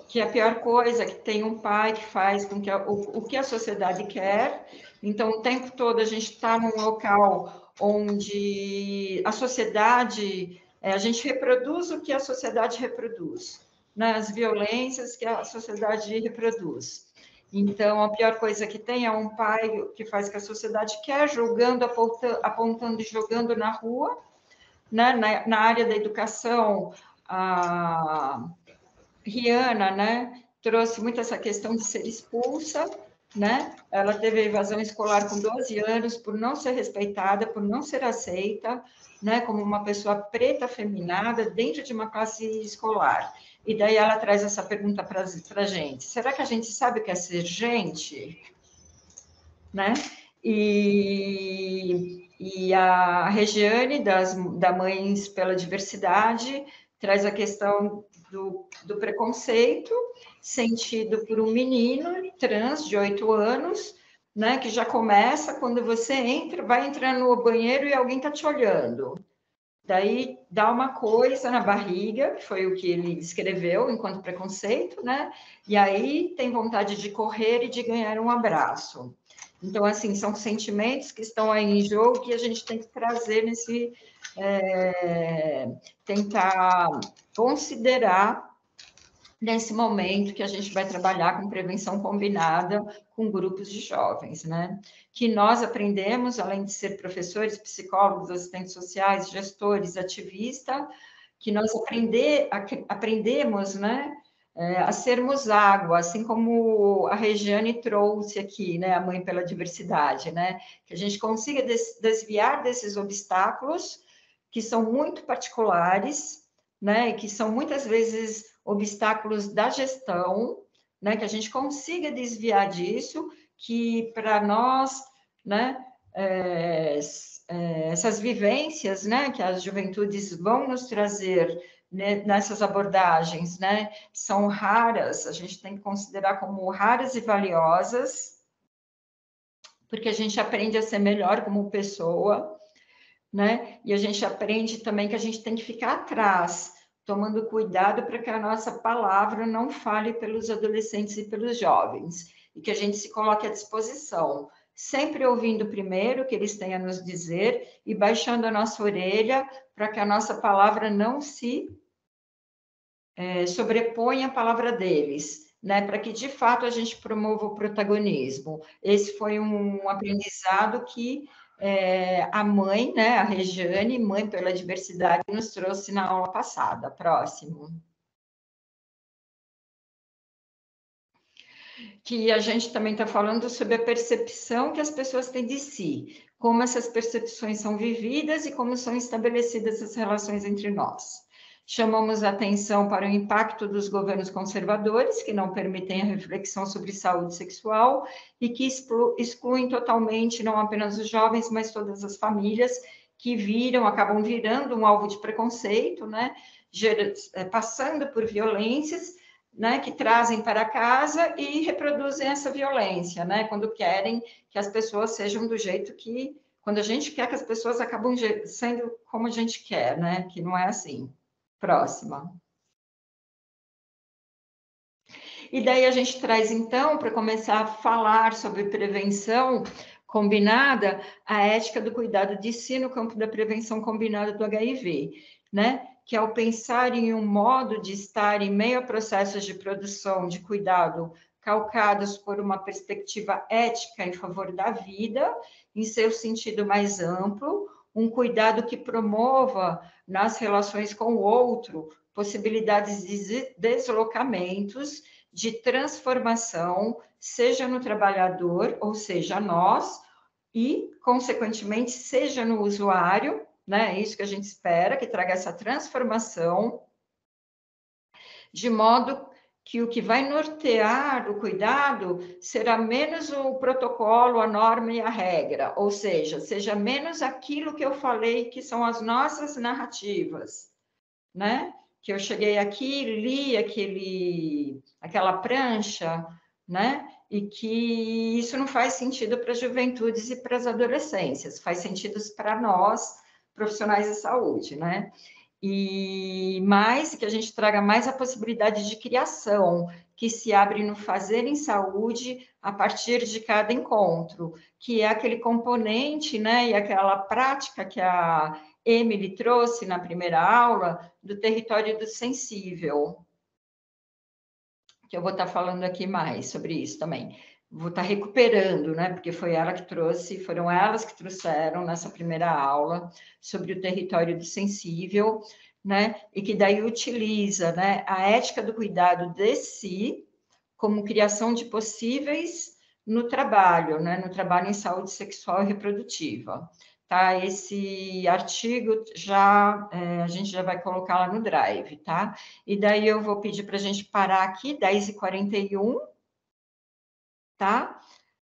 que a pior coisa que tem um pai que faz com que a, o, o que a sociedade quer. Então, o tempo todo a gente está num local onde a sociedade, é, a gente reproduz o que a sociedade reproduz nas violências que a sociedade reproduz. Então, a pior coisa que tem é um pai que faz que a sociedade quer, julgando, apontando e jogando na rua. Né? Na, na área da educação, a Rihanna né, trouxe muito essa questão de ser expulsa, né? Ela teve evasão escolar com 12 anos por não ser respeitada, por não ser aceita, né, como uma pessoa preta feminada dentro de uma classe escolar. E daí ela traz essa pergunta para a gente: será que a gente sabe o que é ser gente? Né? E, e a Regiane, das, da Mães pela Diversidade, traz a questão do, do preconceito sentido por um menino trans de oito anos, né, que já começa quando você entra, vai entrar no banheiro e alguém está te olhando. Daí dá uma coisa na barriga, que foi o que ele descreveu enquanto preconceito, né? E aí tem vontade de correr e de ganhar um abraço. Então, assim, são sentimentos que estão aí em jogo que a gente tem que trazer nesse. É, tentar considerar nesse momento que a gente vai trabalhar com prevenção combinada com grupos de jovens, né? Que nós aprendemos, além de ser professores, psicólogos, assistentes sociais, gestores, ativistas, que nós aprender, aprendemos, né, é, a sermos água, assim como a Regiane trouxe aqui, né, a Mãe pela Diversidade, né, que a gente consiga desviar desses obstáculos que são muito particulares, né, que são muitas vezes obstáculos da gestão, né, que a gente consiga desviar disso, que para nós, né, é, é, essas vivências, né, que as juventudes vão nos trazer né, nessas abordagens, né, são raras, a gente tem que considerar como raras e valiosas, porque a gente aprende a ser melhor como pessoa, né, e a gente aprende também que a gente tem que ficar atrás, tomando cuidado para que a nossa palavra não fale pelos adolescentes e pelos jovens, e que a gente se coloque à disposição, sempre ouvindo primeiro o que eles têm a nos dizer e baixando a nossa orelha para que a nossa palavra não se é, sobreponha à palavra deles, né, para que de fato a gente promova o protagonismo. Esse foi um aprendizado que é, a mãe, né, a Regiane, mãe pela diversidade, nos trouxe na aula passada. Próximo. Que a gente também está falando sobre a percepção que as pessoas têm de si, como essas percepções são vividas e como são estabelecidas as relações entre nós. Chamamos atenção para o impacto dos governos conservadores, que não permitem a reflexão sobre saúde sexual e que excluem totalmente não apenas os jovens, mas todas as famílias que viram, acabam virando um alvo de preconceito, né? Eh, passando por violências, né? Que trazem para casa e reproduzem essa violência, né? Quando querem que as pessoas sejam do jeito que, quando a gente quer que as pessoas acabam sendo como a gente quer, né? Que não é assim. Próxima. E daí a gente traz, então, para começar a falar sobre prevenção combinada, a ética do cuidado de si no campo da prevenção combinada do HIV, né? Que ao pensar em um modo de estar em meio a processos de produção de cuidado calcados por uma perspectiva ética em favor da vida, em seu sentido mais amplo, um cuidado que promova nas relações com o outro possibilidades de deslocamentos, de transformação, seja no trabalhador, ou seja, nós, e, consequentemente, seja no usuário, né? É isso que a gente espera, que traga essa transformação, de modo que o que vai nortear o cuidado será menos o protocolo, a norma e a regra, ou seja, seja menos aquilo que eu falei que são as nossas narrativas, né? Que eu cheguei aqui, li aquele, aquela prancha, né? E que isso não faz sentido para as juventudes e para as adolescências, faz sentido para nós, profissionais de saúde, né? E mais que a gente traga mais a possibilidade de criação que se abre no fazer em saúde a partir de cada encontro, que é aquele componente, né, e aquela prática que a Emily trouxe na primeira aula do território do sensível, que eu vou estar falando aqui mais sobre isso também. Vou estar recuperando, né? Porque foi ela que trouxe, foram elas que trouxeram nessa primeira aula sobre o território do sensível, né? E que daí utiliza, né, a ética do cuidado de si como criação de possíveis no trabalho, né? No trabalho em saúde sexual e reprodutiva. Tá, esse artigo já é, a gente já vai colocar lá no Drive, tá? E daí eu vou pedir para a gente parar aqui, 10h41, tá?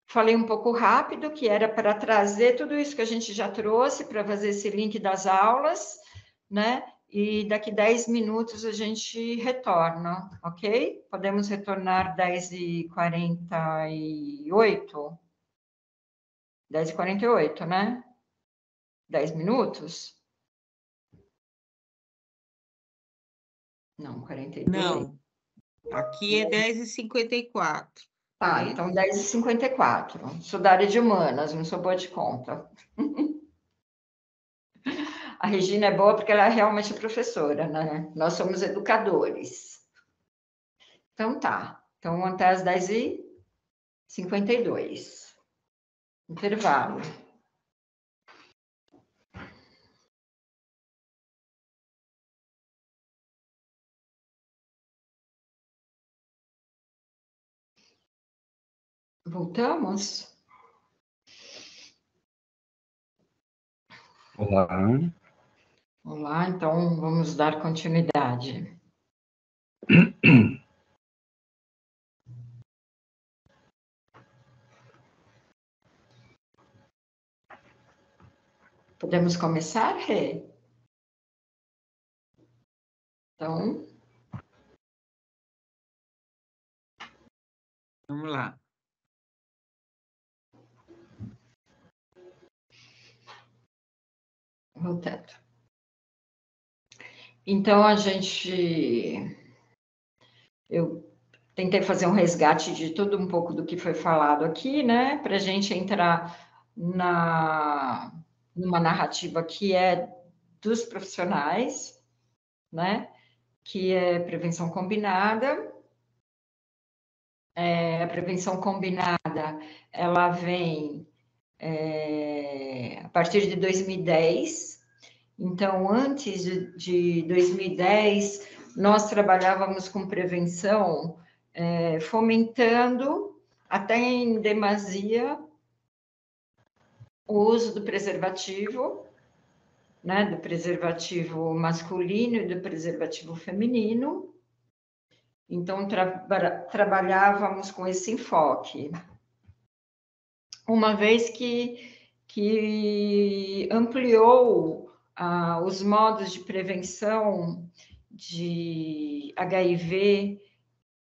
Falei um pouco rápido, que era para trazer tudo isso que a gente já trouxe, para fazer esse link das aulas, né? E daqui 10 minutos a gente retorna, ok? Podemos retornar 10h48? 10h48, né? 10 minutos? Não, 42. Não, aqui é 10h54. Tá, então 10h54. Sou da área de humanas, não sou boa de conta. A Regina é boa porque ela é realmente professora, né? Nós somos educadores. Então tá. Então até as 10h52. Intervalo. Voltamos? Olá. Olá, então vamos dar continuidade. Podemos começar, Rê? Então. Vamos lá. Voltando. Então, a gente. Eu tentei fazer um resgate de tudo um pouco do que foi falado aqui, né? Para a gente entrar na, numa narrativa que é dos profissionais, né? Que é prevenção combinada. É, a prevenção combinada, ela vem é, a partir de 2010. Então, antes de, de 2010, nós trabalhávamos com prevenção, é, fomentando até em demasia o uso do preservativo, né, do preservativo masculino e do preservativo feminino. Então, tra trabalhávamos com esse enfoque. Uma vez que, que ampliou ah, os modos de prevenção de HIV,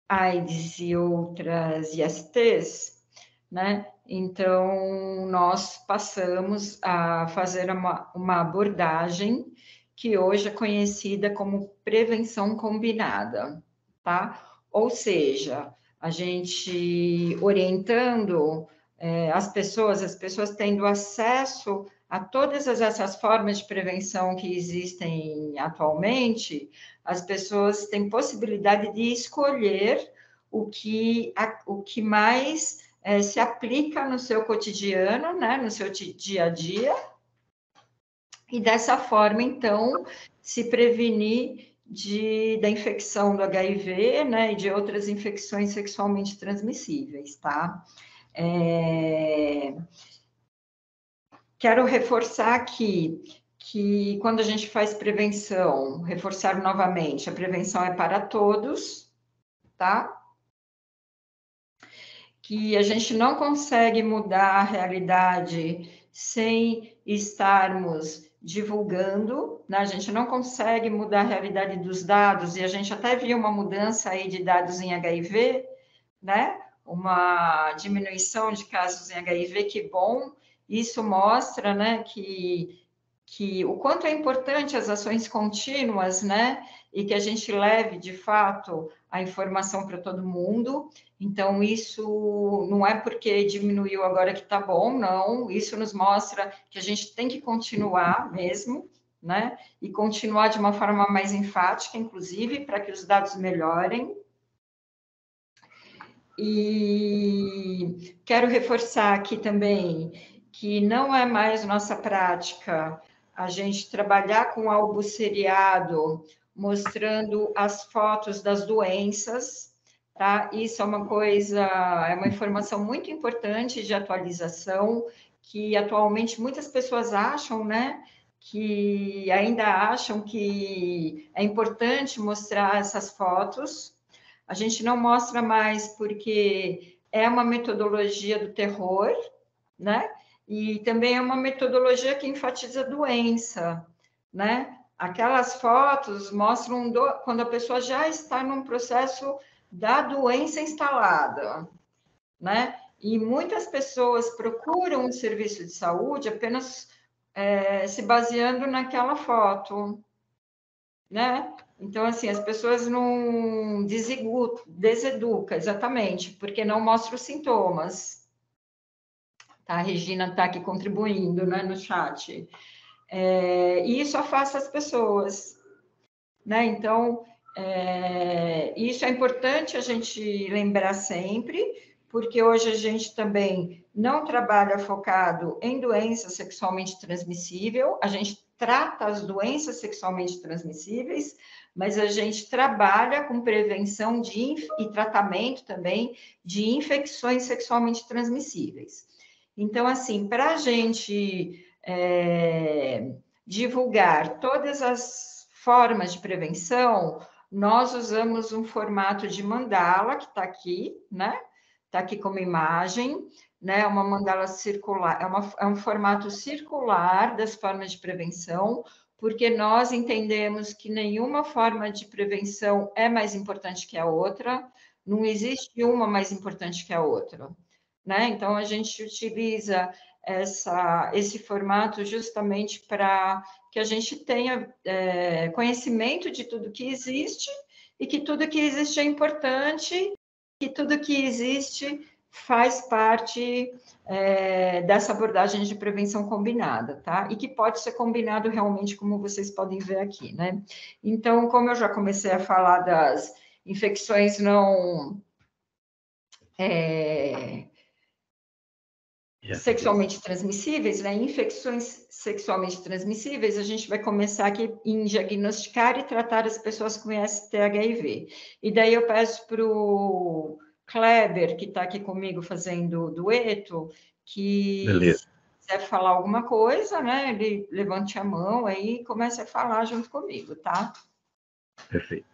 AIDS e outras ISTs, né? Então, nós passamos a fazer uma, uma abordagem que hoje é conhecida como prevenção combinada, tá? Ou seja, a gente orientando é, as pessoas, as pessoas tendo acesso a todas essas formas de prevenção que existem atualmente, as pessoas têm possibilidade de escolher o que, a, o que mais é, se aplica no seu cotidiano, né, no seu dia a dia, e dessa forma, então, se prevenir de, da infecção do HIV, né, e de outras infecções sexualmente transmissíveis, tá? É... Quero reforçar aqui que quando a gente faz prevenção, reforçar novamente, a prevenção é para todos, tá? que a gente não consegue mudar a realidade sem estarmos divulgando, né? a gente não consegue mudar a realidade dos dados, e a gente até viu uma mudança aí de dados em HIV, né? Uma diminuição de casos em HIV, que bom, isso mostra, né, que, que o quanto é importante as ações contínuas, né, e que a gente leve, de fato, a informação para todo mundo, então, isso não é porque diminuiu agora que está bom, não. Isso nos mostra que a gente tem que continuar mesmo, né? E continuar de uma forma mais enfática, inclusive, para que os dados melhorem. E quero reforçar aqui também que não é mais nossa prática a gente trabalhar com algo seriado, mostrando as fotos das doenças, Tá? Isso é uma coisa, é uma informação muito importante de atualização, que atualmente muitas pessoas acham, né? Que ainda acham que é importante mostrar essas fotos. A gente não mostra mais porque é uma metodologia do terror, né? E também é uma metodologia que enfatiza doença, né? Aquelas fotos mostram do... quando a pessoa já está num processo da doença instalada, né? E muitas pessoas procuram um serviço de saúde apenas é, se baseando naquela foto, né? Então, assim, as pessoas não deseducam, exatamente, porque não mostra os sintomas. Tá? A Regina está aqui contribuindo né, no chat. É, e isso afasta as pessoas. Né? Então, é, isso é importante a gente lembrar sempre, porque hoje a gente também não trabalha focado em doença sexualmente transmissível, a gente trata as doenças sexualmente transmissíveis, mas a gente trabalha com prevenção de, e tratamento também de infecções sexualmente transmissíveis. Então, assim, para a gente é, divulgar todas as formas de prevenção, nós usamos um formato de mandala, que está aqui, né? Está aqui como imagem, né? Uma mandala circular, é, uma, é um formato circular das formas de prevenção, porque nós entendemos que nenhuma forma de prevenção é mais importante que a outra, não existe uma mais importante que a outra, né? Então a gente utiliza essa, esse formato justamente para que a gente tenha é, conhecimento de tudo que existe e que tudo que existe é importante, que tudo que existe faz parte é, dessa abordagem de prevenção combinada, tá? E que pode ser combinado realmente, como vocês podem ver aqui, né? Então, como eu já comecei a falar das infecções não é, sexualmente transmissíveis, né? Infecções sexualmente transmissíveis, a gente vai começar aqui em diagnosticar e tratar as pessoas com ST-HIV. E daí eu peço para o Kleber, que está aqui comigo fazendo dueto, que Beleza. se quiser falar alguma coisa, né? Ele levante a mão aí e comece a falar junto comigo, tá? Perfeito.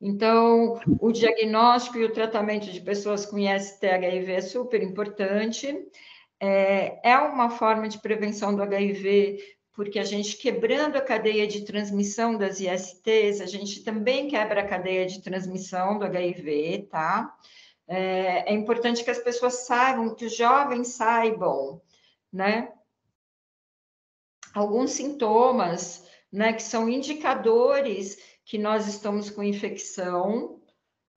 Então, o diagnóstico e o tratamento de pessoas com IST-HIV é super importante. É, é uma forma de prevenção do HIV, porque a gente quebrando a cadeia de transmissão das ISTs, a gente também quebra a cadeia de transmissão do HIV, tá? É, é importante que as pessoas saibam, que os jovens saibam, né? Alguns sintomas, né, que são indicadores que nós estamos com infecção,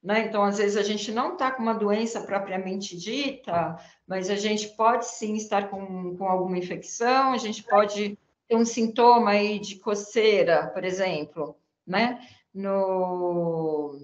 né? Então, às vezes, a gente não está com uma doença propriamente dita, mas a gente pode sim estar com, com alguma infecção, a gente pode ter um sintoma aí de coceira, por exemplo, né? No,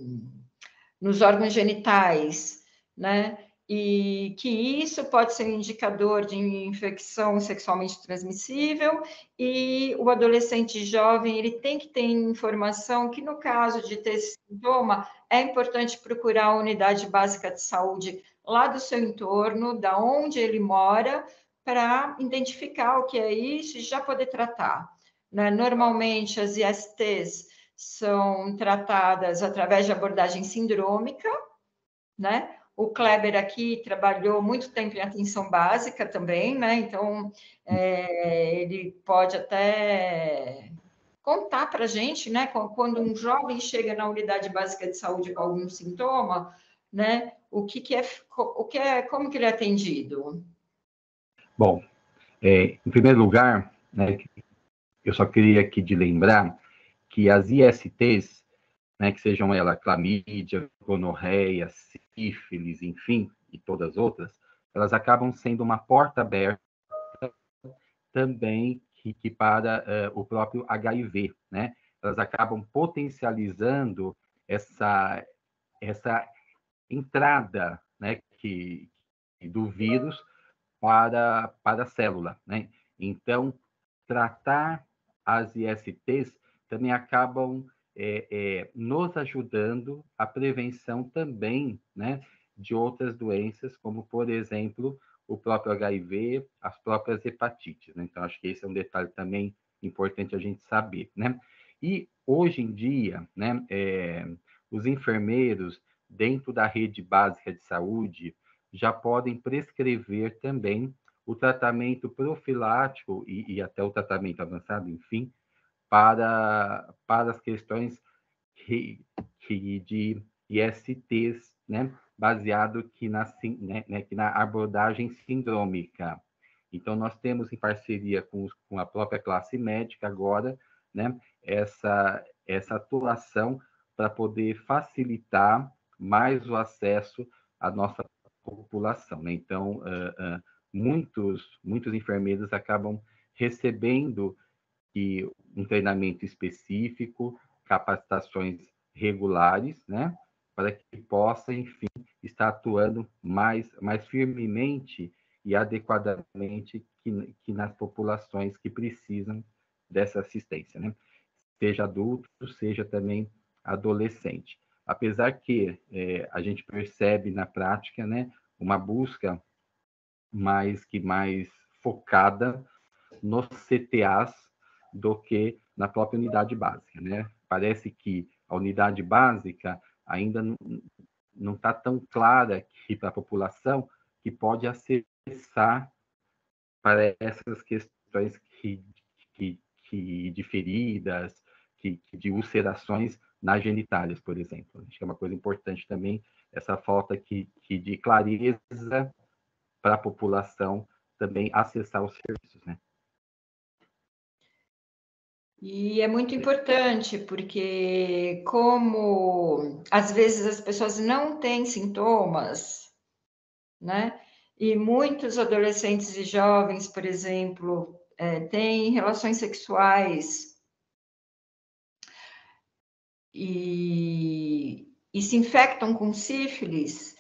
nos órgãos genitais, né? e que isso pode ser um indicador de infecção sexualmente transmissível e o adolescente jovem ele tem que ter informação que no caso de ter sintoma é importante procurar a unidade básica de saúde lá do seu entorno, da onde ele mora, para identificar o que é isso e já poder tratar. Né? Normalmente as ISTs são tratadas através de abordagem sindrômica, né? O Kleber aqui trabalhou muito tempo em atenção básica também, né? Então, é, ele pode até contar para a gente, né? Quando um jovem chega na unidade básica de saúde com algum sintoma, né? O que, que é, o que é, como que ele é atendido? Bom, é, em primeiro lugar, né, eu só queria aqui de lembrar que as ISTs, né, que sejam ela clamídia, gonorreia, sífilis, enfim, e todas as outras, elas acabam sendo uma porta aberta também que, que para uh, o próprio HIV, né? Elas acabam potencializando essa essa entrada, né, que do vírus para para a célula, né? Então, tratar as ISTs também acabam é, é, nos ajudando a prevenção também né, de outras doenças, como, por exemplo, o próprio HIV, as próprias hepatites. Né? Então, acho que esse é um detalhe também importante a gente saber. Né? E, hoje em dia, né, é, os enfermeiros, dentro da rede básica de saúde, já podem prescrever também o tratamento profilático e, e até o tratamento avançado, enfim, para, para as questões que, que de ISTs, né, baseado que na, né, né, que na abordagem sindrômica. Então, nós temos em parceria com, com a própria classe médica agora, né, essa, essa atuação para poder facilitar mais o acesso à nossa população. Né? Então, uh, uh, muitos, muitos enfermeiros acabam recebendo e um treinamento específico, capacitações regulares, né, para que possa, enfim, estar atuando mais, mais firmemente e adequadamente que, que nas populações que precisam dessa assistência, né? Seja adulto, seja também adolescente. Apesar que é, a gente percebe na prática, né, uma busca mais que mais focada nos CTAs do que na própria unidade básica, né? Parece que a unidade básica ainda não está tão clara aqui para a população que pode acessar para essas questões que, que, que de feridas, que, de ulcerações nas genitálias, por exemplo. Acho que é uma coisa importante também essa falta que, que de clareza para a população também acessar os serviços, né? E é muito importante, porque como às vezes as pessoas não têm sintomas, né? E muitos adolescentes e jovens, por exemplo, é, têm relações sexuais e, e se infectam com sífilis.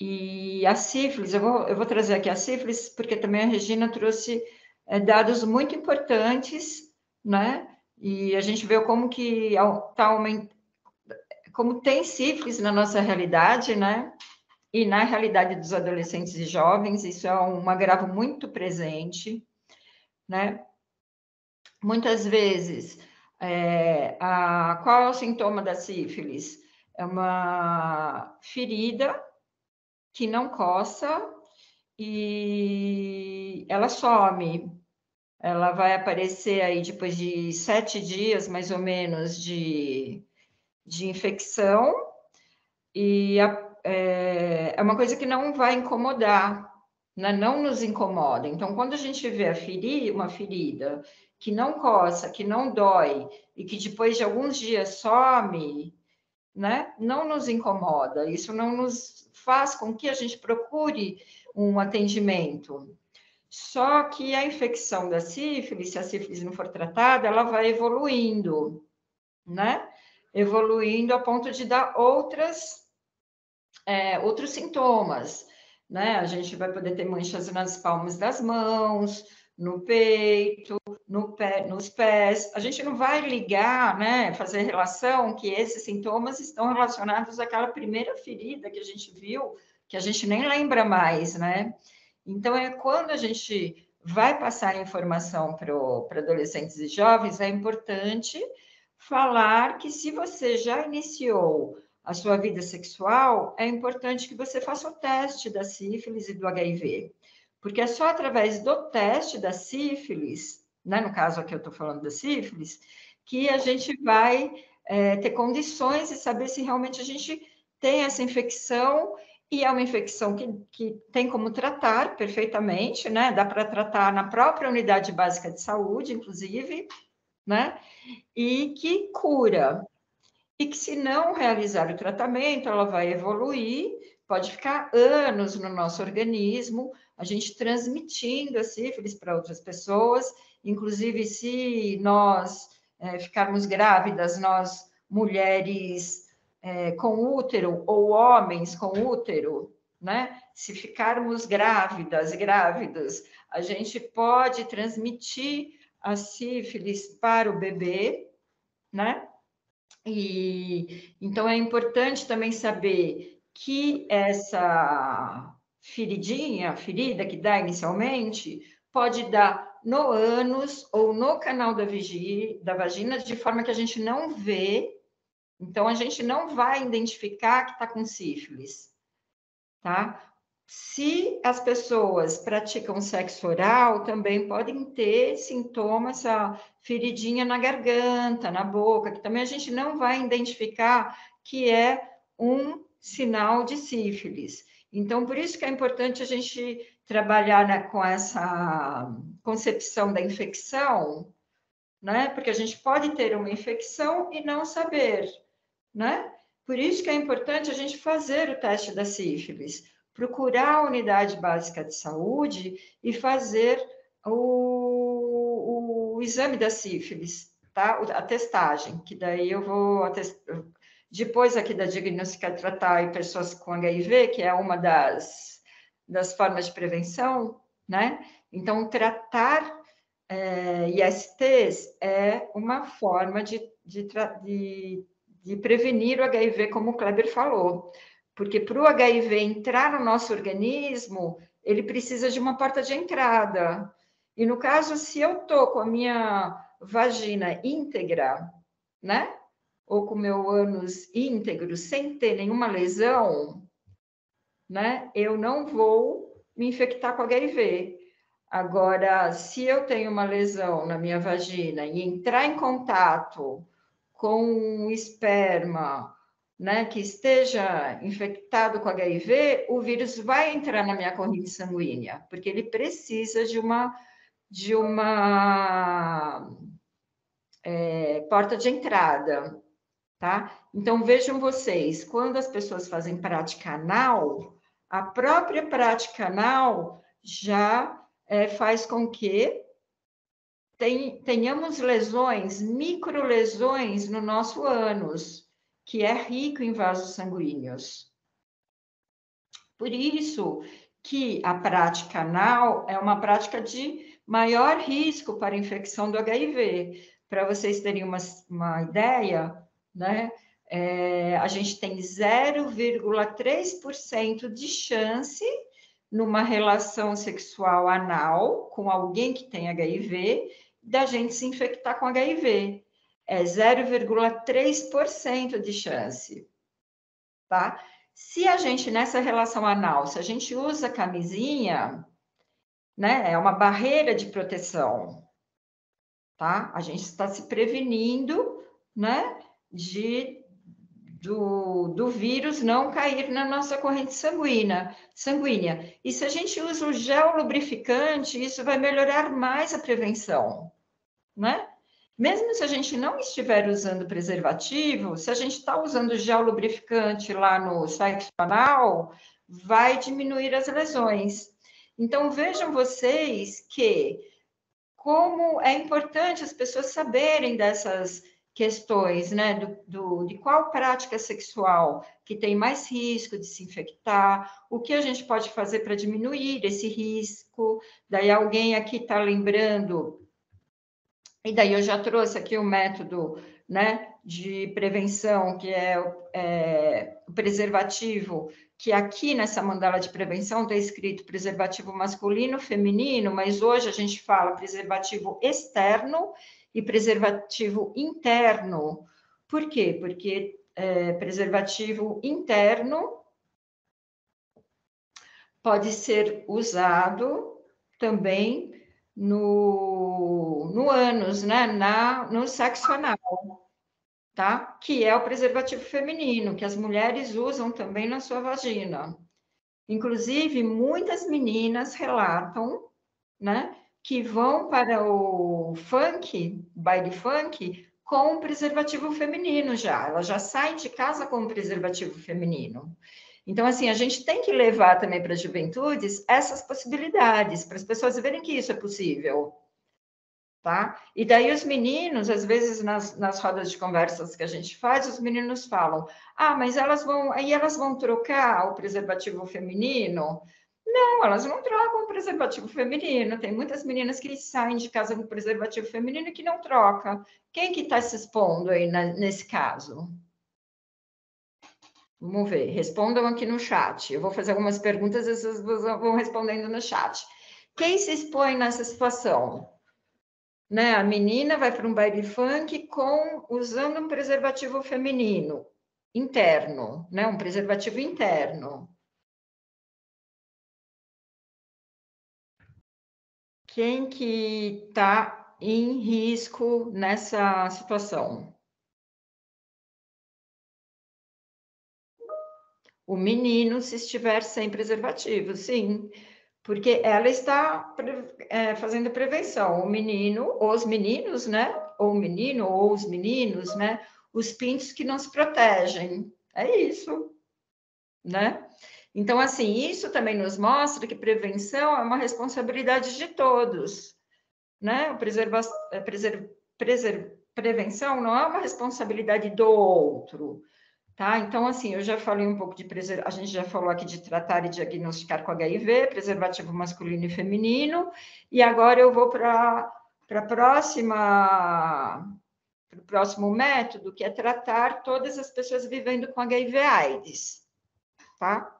E a sífilis, eu vou, eu vou trazer aqui a sífilis, porque também a Regina trouxe é, dados muito importantes, né? E a gente vê como que tá aumentando, como tem sífilis na nossa realidade, né? E na realidade dos adolescentes e jovens, isso é um agravo muito presente, né? Muitas vezes, é, a, qual é o sintoma da sífilis? É uma ferida que não coça e ela some, ela vai aparecer aí depois de sete dias, mais ou menos, de, de infecção, e a, é, é, uma coisa que não vai incomodar, né? não nos incomoda. Então, quando a gente vê a uma ferida que não coça, que não dói, e que depois de alguns dias some, né? não nos incomoda, isso não nos faz com que a gente procure um atendimento. Só que a infecção da sífilis, se a sífilis não for tratada, ela vai evoluindo, né? Evoluindo a ponto de dar outras, é, outros sintomas, né? A gente vai poder ter manchas nas palmas das mãos, no peito, no pé, nos pés. A gente não vai ligar, né? Fazer relação que esses sintomas estão relacionados àquela primeira ferida que a gente viu, que a gente nem lembra mais, né? Então, é quando a gente vai passar informação para adolescentes e jovens, é importante falar que se você já iniciou a sua vida sexual, é importante que você faça o teste da sífilis e do HIV. Porque é só através do teste da sífilis, né, no caso aqui eu estou falando da sífilis, que a gente vai é, ter condições de saber se realmente a gente tem essa infecção e é uma infecção que, que tem como tratar perfeitamente, né? Dá para tratar na própria unidade básica de saúde, inclusive, né? E que cura. E que, se não realizar o tratamento, ela vai evoluir, pode ficar anos no nosso organismo, a gente transmitindo a sífilis para outras pessoas, inclusive se nós é, ficarmos grávidas, nós mulheres é, com útero ou homens com útero, né? Se ficarmos grávidas, grávidos, a gente pode transmitir a sífilis para o bebê, né? E então é importante também saber que essa feridinha, ferida que dá inicialmente, pode dar no ânus ou no canal da, da vagina, de forma que a gente não vê então, a gente não vai identificar que está com sífilis, tá? Se as pessoas praticam sexo oral, também podem ter sintomas, essa feridinha na garganta, na boca, que também a gente não vai identificar que é um sinal de sífilis. Então, por isso que é importante a gente trabalhar né, com essa concepção da infecção, né? Porque a gente pode ter uma infecção e não saber né? Por isso que é importante a gente fazer o teste da sífilis, procurar a unidade básica de saúde e fazer o, o exame da sífilis, tá? A testagem, que daí eu vou depois aqui da diagnosticar tratar pessoas com HIV, que é uma das, das formas de prevenção, né? Então, tratar é, ISTs é uma forma de, de, de, de prevenir o HIV, como o Kleber falou. Porque para o HIV entrar no nosso organismo, ele precisa de uma porta de entrada. E no caso, se eu estou com a minha vagina íntegra, né? Ou com meu ânus íntegro, sem ter nenhuma lesão, né? Eu não vou me infectar com HIV. Agora, se eu tenho uma lesão na minha vagina e entrar em contato com esperma, né, que esteja infectado com HIV, o vírus vai entrar na minha corrente sanguínea, porque ele precisa de uma de uma é, porta de entrada, tá? Então vejam vocês, quando as pessoas fazem prática anal, a própria prática anal já é, faz com que tenhamos lesões, microlesões no nosso ânus, que é rico em vasos sanguíneos. Por isso que a prática anal é uma prática de maior risco para infecção do HIV. Para vocês terem uma, uma ideia, né? É, a gente tem 0,3% de chance numa relação sexual anal com alguém que tem HIV, da gente se infectar com HIV. É 0,3% de chance, tá? Se a gente, nessa relação anal, se a gente usa camisinha, né, é uma barreira de proteção, tá? A gente está se prevenindo, né, de do, do vírus não cair na nossa corrente sanguínea, sanguínea. E se a gente usa o gel lubrificante, isso vai melhorar mais a prevenção, né? Mesmo se a gente não estiver usando preservativo, se a gente está usando gel lubrificante lá no sexo anal, vai diminuir as lesões. Então, vejam vocês que como é importante as pessoas saberem dessas questões, né, do, do, de qual prática sexual que tem mais risco de se infectar, o que a gente pode fazer para diminuir esse risco. Daí alguém aqui está lembrando, e daí eu já trouxe aqui o método, né, de prevenção, que é, é o preservativo, que aqui nessa mandala de prevenção está escrito preservativo masculino, feminino, mas hoje a gente fala preservativo externo e preservativo interno. Por quê? Porque é, preservativo interno pode ser usado também no, no ânus, né? Na, no sexo anal, tá? Que é o preservativo feminino, que as mulheres usam também na sua vagina. Inclusive, muitas meninas relatam, né? que vão para o funk, baile funk, com preservativo feminino já. Elas já saem de casa com preservativo feminino. Então, assim, a gente tem que levar também para as juventudes essas possibilidades, para as pessoas verem que isso é possível. Tá? E daí os meninos, às vezes nas, nas rodas de conversas que a gente faz, os meninos falam: ah, mas elas vão, aí elas vão trocar o preservativo feminino não, elas não trocam preservativo feminino. Tem muitas meninas que saem de casa com preservativo feminino e que não troca. Quem que está se expondo aí na, nesse caso? Vamos ver, respondam aqui no chat. Eu vou fazer algumas perguntas e vocês vão respondendo no chat. Quem se expõe nessa situação? Né? A menina vai para um baile funk com usando um preservativo feminino interno, né? Um preservativo interno. quem que está em risco nessa situação? O menino, se estiver sem preservativo, sim, porque ela está é, fazendo prevenção. O menino, os meninos, né? Ou o menino, ou os meninos, né? Os pintos que não se protegem. É isso, né? Então, assim, isso também nos mostra que prevenção é uma responsabilidade de todos, né? Preserva é, preser preser prevenção não é uma responsabilidade do outro, tá? Então, assim, eu já falei um pouco de preservar, a gente já falou aqui de tratar e diagnosticar com HIV, preservativo masculino e feminino, e agora eu vou para a próxima para o próximo método, que é tratar todas as pessoas vivendo com HIV/AIDS, tá?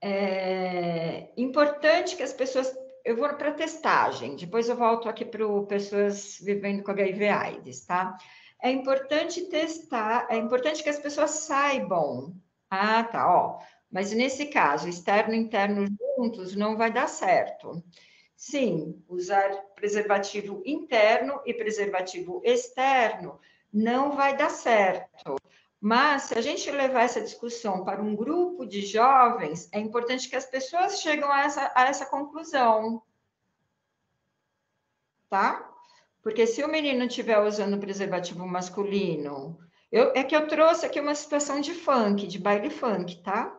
É importante que as pessoas. Eu vou para testagem, depois eu volto aqui para pessoas vivendo com HIV/AIDS, tá? É importante testar, é importante que as pessoas saibam. Ah, tá, ó. Mas nesse caso, externo e interno juntos não vai dar certo. Sim, usar preservativo interno e preservativo externo não vai dar certo. Mas, se a gente levar essa discussão para um grupo de jovens, é importante que as pessoas cheguem a essa, a essa conclusão. Tá? Porque se o menino estiver usando preservativo masculino, eu, é que eu trouxe aqui uma situação de funk, de baile funk, tá?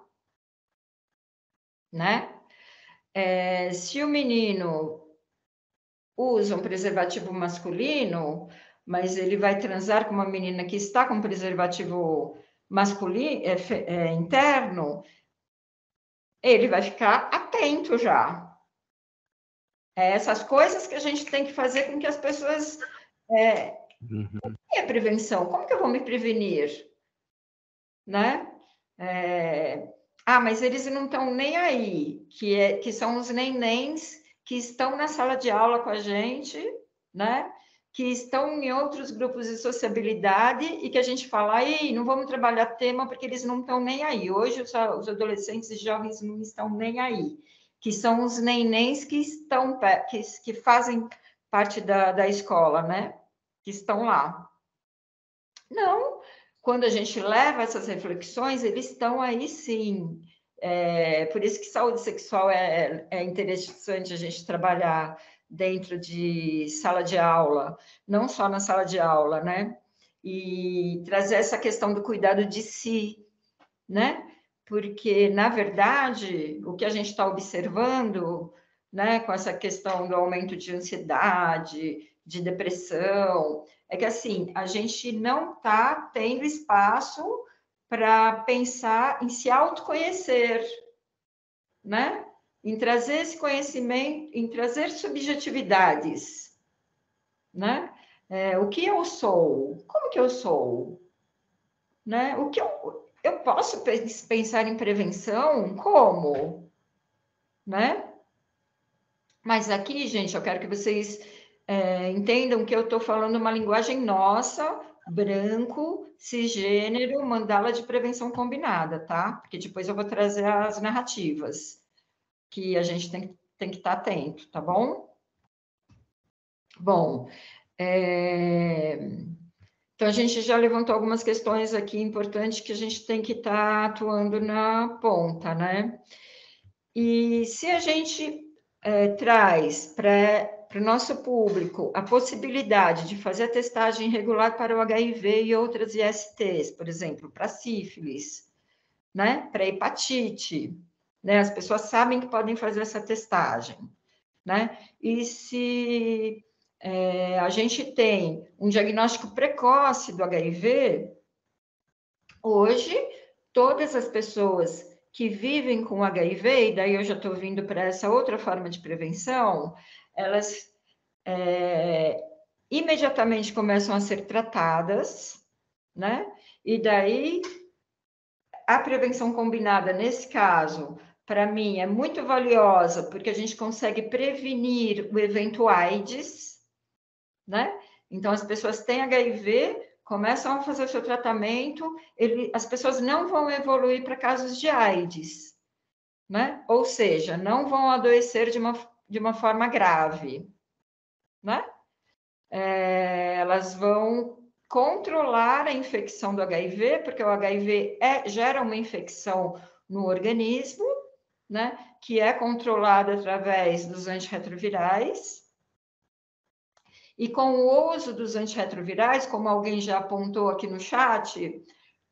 Né? É, se o menino usa um preservativo masculino, mas ele vai transar com uma menina que está com preservativo masculino, é, é, interno, ele vai ficar atento já. É essas coisas que a gente tem que fazer com que as pessoas. É, uhum. é prevenção? Como que eu vou me prevenir? Né? É, ah, mas eles não estão nem aí, que, é, que são os nenéns que estão na sala de aula com a gente, né? Que estão em outros grupos de sociabilidade e que a gente fala, aí, não vamos trabalhar tema porque eles não estão nem aí. Hoje os, os adolescentes e jovens não estão nem aí, que são os nenéns que estão que, que fazem parte da, da escola, né? Que estão lá. Não, quando a gente leva essas reflexões, eles estão aí sim. É, por isso que saúde sexual é, é interessante a gente trabalhar dentro de sala de aula, não só na sala de aula, né? E trazer essa questão do cuidado de si, né? Porque, na verdade, o que a gente está observando, né, com essa questão do aumento de ansiedade, de depressão, é que assim, a gente não está tendo espaço para pensar em se autoconhecer, né? Em trazer esse conhecimento, em trazer subjetividades, né? É, o que eu sou? Como que eu sou? Né? O que eu, eu posso pensar em prevenção? Como? Né? Mas aqui, gente, eu quero que vocês é, entendam que eu estou falando uma linguagem nossa, branco, cisgênero, mandala de prevenção combinada, tá? Porque depois eu vou trazer as narrativas que a gente tem, tem que estar tá atento, tá bom? Bom, é... então a gente já levantou algumas questões aqui importantes que a gente tem que estar tá atuando na ponta, né? E se a gente é, traz para o nosso público a possibilidade de fazer a testagem regular para o HIV e outras ISTs, por exemplo, para sífilis, né? para hepatite, né? As pessoas sabem que podem fazer essa testagem, né? E se é, a gente tem um diagnóstico precoce do HIV, hoje todas as pessoas que vivem com HIV, e daí eu já estou vindo para essa outra forma de prevenção, elas é, imediatamente começam a ser tratadas, né? E daí a prevenção combinada, nesse caso, para mim, é muito valiosa, porque a gente consegue prevenir o evento AIDS, né? Então, as pessoas têm HIV, começam a fazer o seu tratamento, ele, as pessoas não vão evoluir para casos de AIDS, né? Ou seja, não vão adoecer de uma de uma forma grave, né? É, elas vão controlar a infecção do HIV, porque o HIV é, gera uma infecção no organismo, né? Que é controlada através dos antirretrovirais. E com o uso dos antirretrovirais, como alguém já apontou aqui no chat,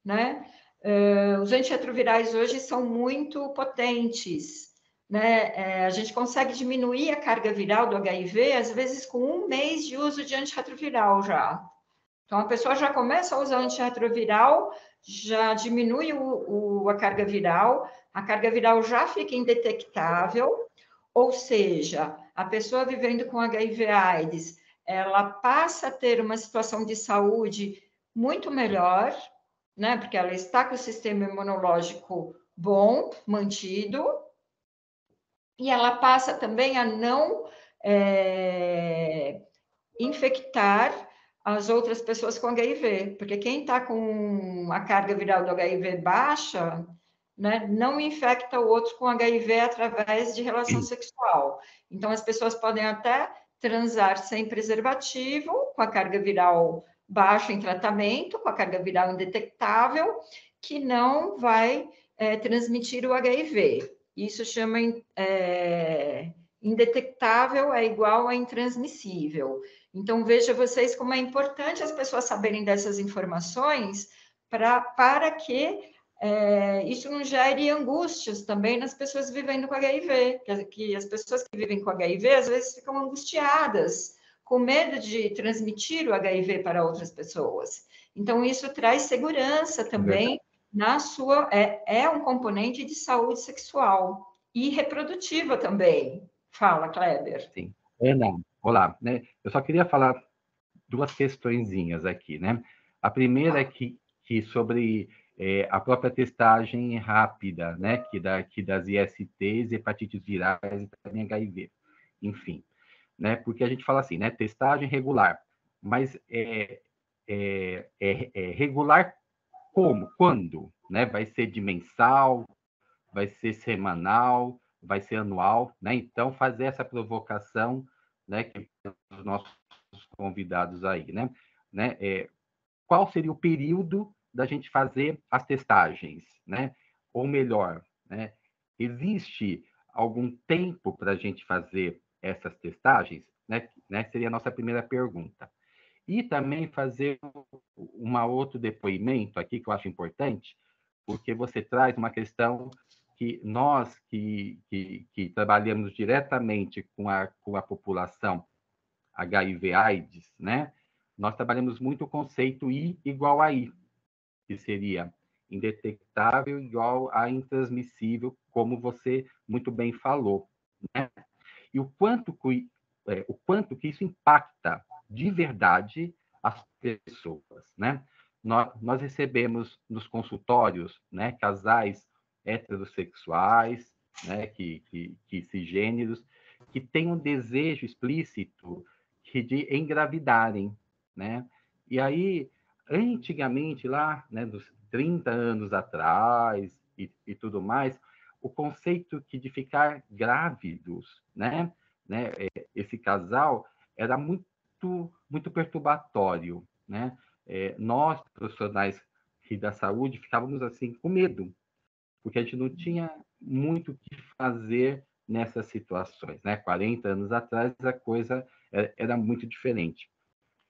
né? Uh, os antirretrovirais hoje são muito potentes, né, é, a gente consegue diminuir a carga viral do HIV, às vezes com um mês de uso de antirretroviral já. Então, a pessoa já começa a usar antirretroviral, já diminui o, o, a carga viral, a carga viral já fica indetectável, ou seja, a pessoa vivendo com HIV/AIDS, ela passa a ter uma situação de saúde muito melhor, né? Porque ela está com o sistema imunológico bom, mantido, e ela passa também a não é, infectar as outras pessoas com HIV, porque quem está com a carga viral do HIV baixa, né, não infecta o outro com HIV através de relação sexual. Então, as pessoas podem até transar sem preservativo, com a carga viral baixa em tratamento, com a carga viral indetectável, que não vai é, transmitir o HIV. Isso chama é, indetectável é igual a intransmissível. Então, veja vocês como é importante as pessoas saberem dessas informações pra, para que é, isso não gere angústias também nas pessoas vivendo com HIV, que, que as pessoas que vivem com HIV às vezes ficam angustiadas, com medo de transmitir o HIV para outras pessoas. Então, isso traz segurança também na sua. É, é um componente de saúde sexual e reprodutiva também. Fala, Kleber. Sim. Ana, olá. Né? Eu só queria falar duas questõezinhas aqui, né? A primeira é que, que sobre é, a própria testagem rápida, né? Que, da, que das ISTs, hepatites virais e também HIV. Enfim, né? Porque a gente fala assim, né? Testagem regular. Mas é, é, é, é regular como? Quando? Né? Vai ser de mensal? Vai ser semanal? vai ser anual, né? Então, fazer essa provocação, né, que os nossos convidados aí, né? né? É, qual seria o período da gente fazer as testagens, né? Ou melhor, né? Existe algum tempo para a gente fazer essas testagens, né? né? Seria a nossa primeira pergunta. E também fazer um outro depoimento aqui que eu acho importante, porque você traz uma questão que nós que, que, que trabalhamos diretamente com a, com a população HIV/AIDS, né? Nós trabalhamos muito o conceito I igual a I, que seria indetectável igual a intransmissível, como você muito bem falou, né? E o quanto que, é, o quanto que isso impacta de verdade as pessoas, né? Nós, nós recebemos nos consultórios, né, casais heterossexuais, né, que, que, que cisgêneros, que têm um desejo explícito de engravidarem, né? E aí, antigamente, lá, né, dos 30 anos atrás e, e tudo mais, o conceito que de ficar grávidos, né, né, é, esse casal era muito muito perturbatório, né? É, nós profissionais da saúde ficávamos assim com medo, porque a gente não tinha muito o que fazer nessas situações, né? 40 anos atrás a coisa era muito diferente.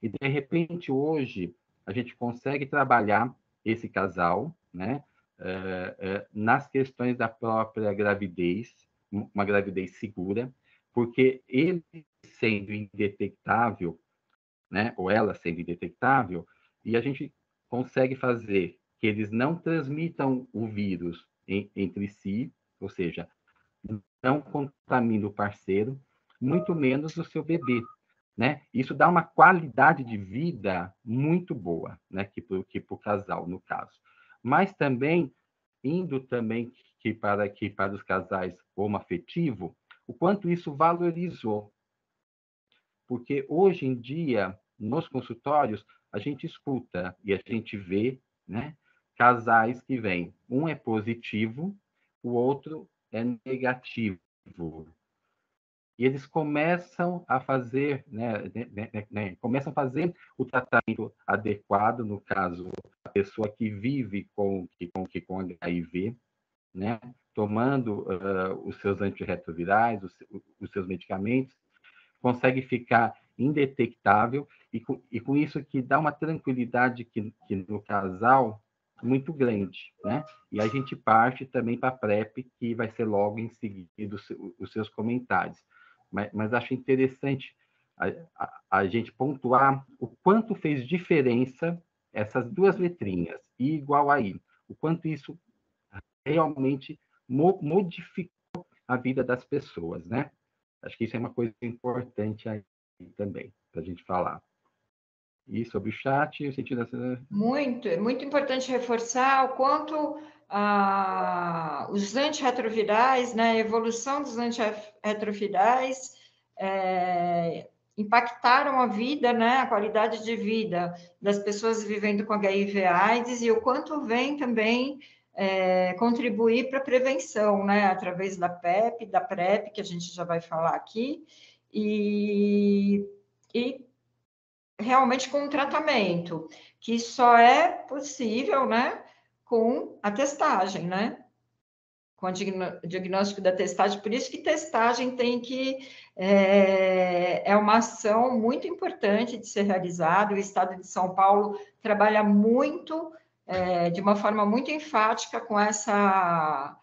E de repente hoje a gente consegue trabalhar esse casal, né? É, é, nas questões da própria gravidez, uma gravidez segura, porque ele sendo indetectável, né? Ou ela sendo indetectável, e a gente consegue fazer que eles não transmitam o vírus em, entre si, ou seja, não contamina o parceiro, muito menos o seu bebê. Né? Isso dá uma qualidade de vida muito boa, né? Que para que o casal, no caso. Mas também, indo também que para, que para os casais homoafetivo, o quanto isso valorizou. Porque hoje em dia, nos consultórios, a gente escuta e a gente vê, né? casais que vêm. Um é positivo, o outro é negativo. E eles começam a fazer, né, né, né, né, começam a fazer o tratamento adequado, no caso, a pessoa que vive com, com, com HIV, né, tomando uh, os seus antirretrovirais, os, os seus medicamentos, consegue ficar indetectável e com, e com isso que dá uma tranquilidade que, que no casal muito grande, né? E a gente parte também para a PrEP, que vai ser logo em seguida os seus comentários. Mas, mas acho interessante a, a, a, gente pontuar o quanto fez diferença essas duas letrinhas, I igual a I, o quanto isso realmente mo, modificou a vida das pessoas, né? Acho que isso é uma coisa importante aí também, para a gente falar. E sobre o chat, o sentido dessa... Muito, é muito importante reforçar o quanto ah, os antirretrovirais, né, a evolução dos antirretrovirais é, impactaram a vida, né, a qualidade de vida das pessoas vivendo com HIV AIDS e o quanto vem também é, contribuir para a prevenção, né, através da PEP, da PrEP, que a gente já vai falar aqui, e, e realmente com um tratamento, que só é possível, né, com a testagem, né? Com o diagnóstico da testagem, por isso que testagem tem que é, é uma ação muito importante de ser realizada. O Estado de São Paulo trabalha muito, é, de uma forma muito enfática com essa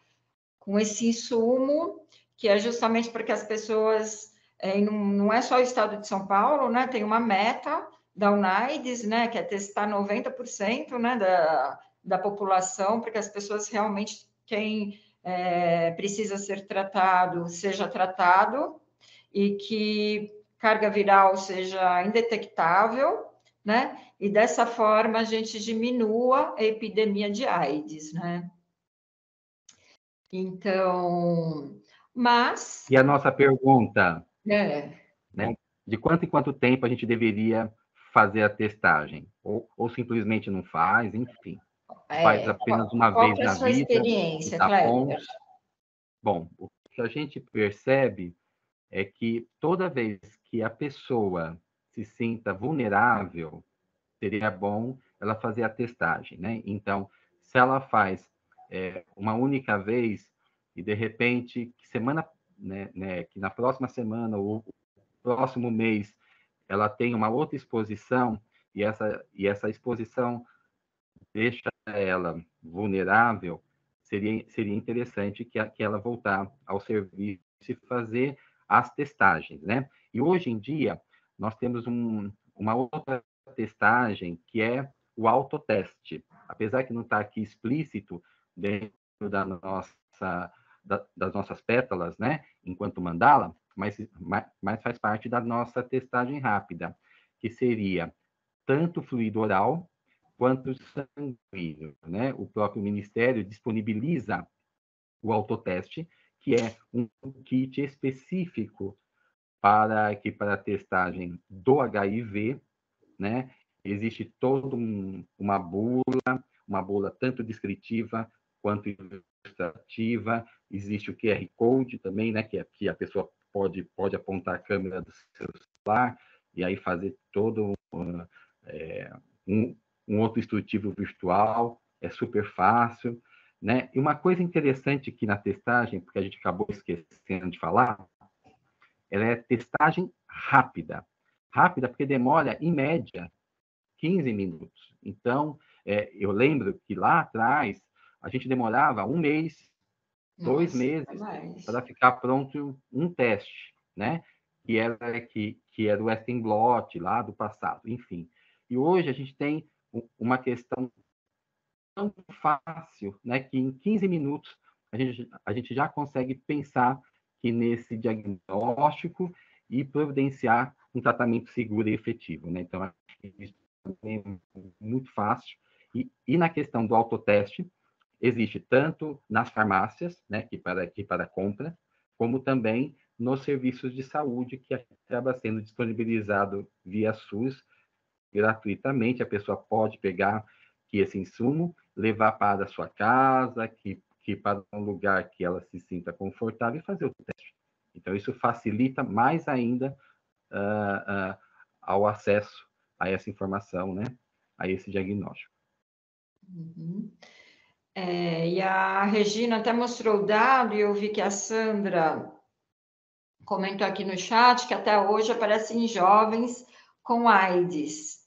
com esse insumo, que é justamente para que as pessoas é, não, não é só o estado de São Paulo, né? Tem uma meta da UNAIDS, né? Que é testar 90% né, da, da população, para que as pessoas realmente, quem é, precisa ser tratado, seja tratado, e que carga viral seja indetectável, né? E dessa forma a gente diminua a epidemia de AIDS, né? Então, mas. E a nossa pergunta? É. Né? De quanto em quanto tempo a gente deveria fazer a testagem? Ou, ou simplesmente não faz, enfim. É, faz apenas uma qual vez é na vida. experiência, tá Bom, o que a gente percebe é que toda vez que a pessoa se sinta vulnerável, seria bom ela fazer a testagem, né? Então, se ela faz é, uma única vez e de repente semana né, né, que na próxima semana ou próximo mês ela tem uma outra exposição e essa e essa exposição deixa ela vulnerável, seria seria interessante que, a, que ela voltar ao serviço e fazer as testagens, né? E hoje em dia nós temos um, uma outra testagem que é o autoteste, apesar que não está aqui explícito dentro da nossa da, das nossas pétalas, né, enquanto mandala, mas, mas faz parte da nossa testagem rápida, que seria tanto fluido oral quanto sanguíneo, né? O próprio Ministério disponibiliza o autoteste, que é um kit específico para que para a testagem do HIV, né? Existe toda um, uma bula, uma bula tanto descritiva quanto ilustrativa, existe o QR Code também, né, que, é, que a pessoa pode, pode apontar a câmera do seu celular e aí fazer todo uh, é, um, um outro instrutivo virtual, é super fácil, né? E uma coisa interessante aqui na testagem, porque a gente acabou esquecendo de falar, ela é testagem rápida. Rápida porque demora, em média, 15 minutos. Então, é, eu lembro que lá atrás, a gente demorava um mês dois Nossa, meses para ficar pronto um teste, né? Que era que, que era o Western Blot lá do passado, enfim. E hoje a gente tem uma questão tão fácil, né? Que em 15 minutos a gente, a gente já consegue pensar que nesse diagnóstico e providenciar um tratamento seguro e efetivo, né? Então, isso é muito fácil. E, e na questão do autoteste, existe tanto nas farmácias, né, que para que para compra, como também nos serviços de saúde que acaba sendo disponibilizado via SUS gratuitamente. A pessoa pode pegar que esse insumo, levar para a sua casa, que, que para um lugar que ela se sinta confortável e fazer o teste. Então isso facilita mais ainda uh, uh, ao acesso a essa informação, né, a esse diagnóstico. Uhum. É, e a Regina até mostrou o dado, e eu vi que a Sandra comentou aqui no chat que até hoje aparecem jovens com AIDS.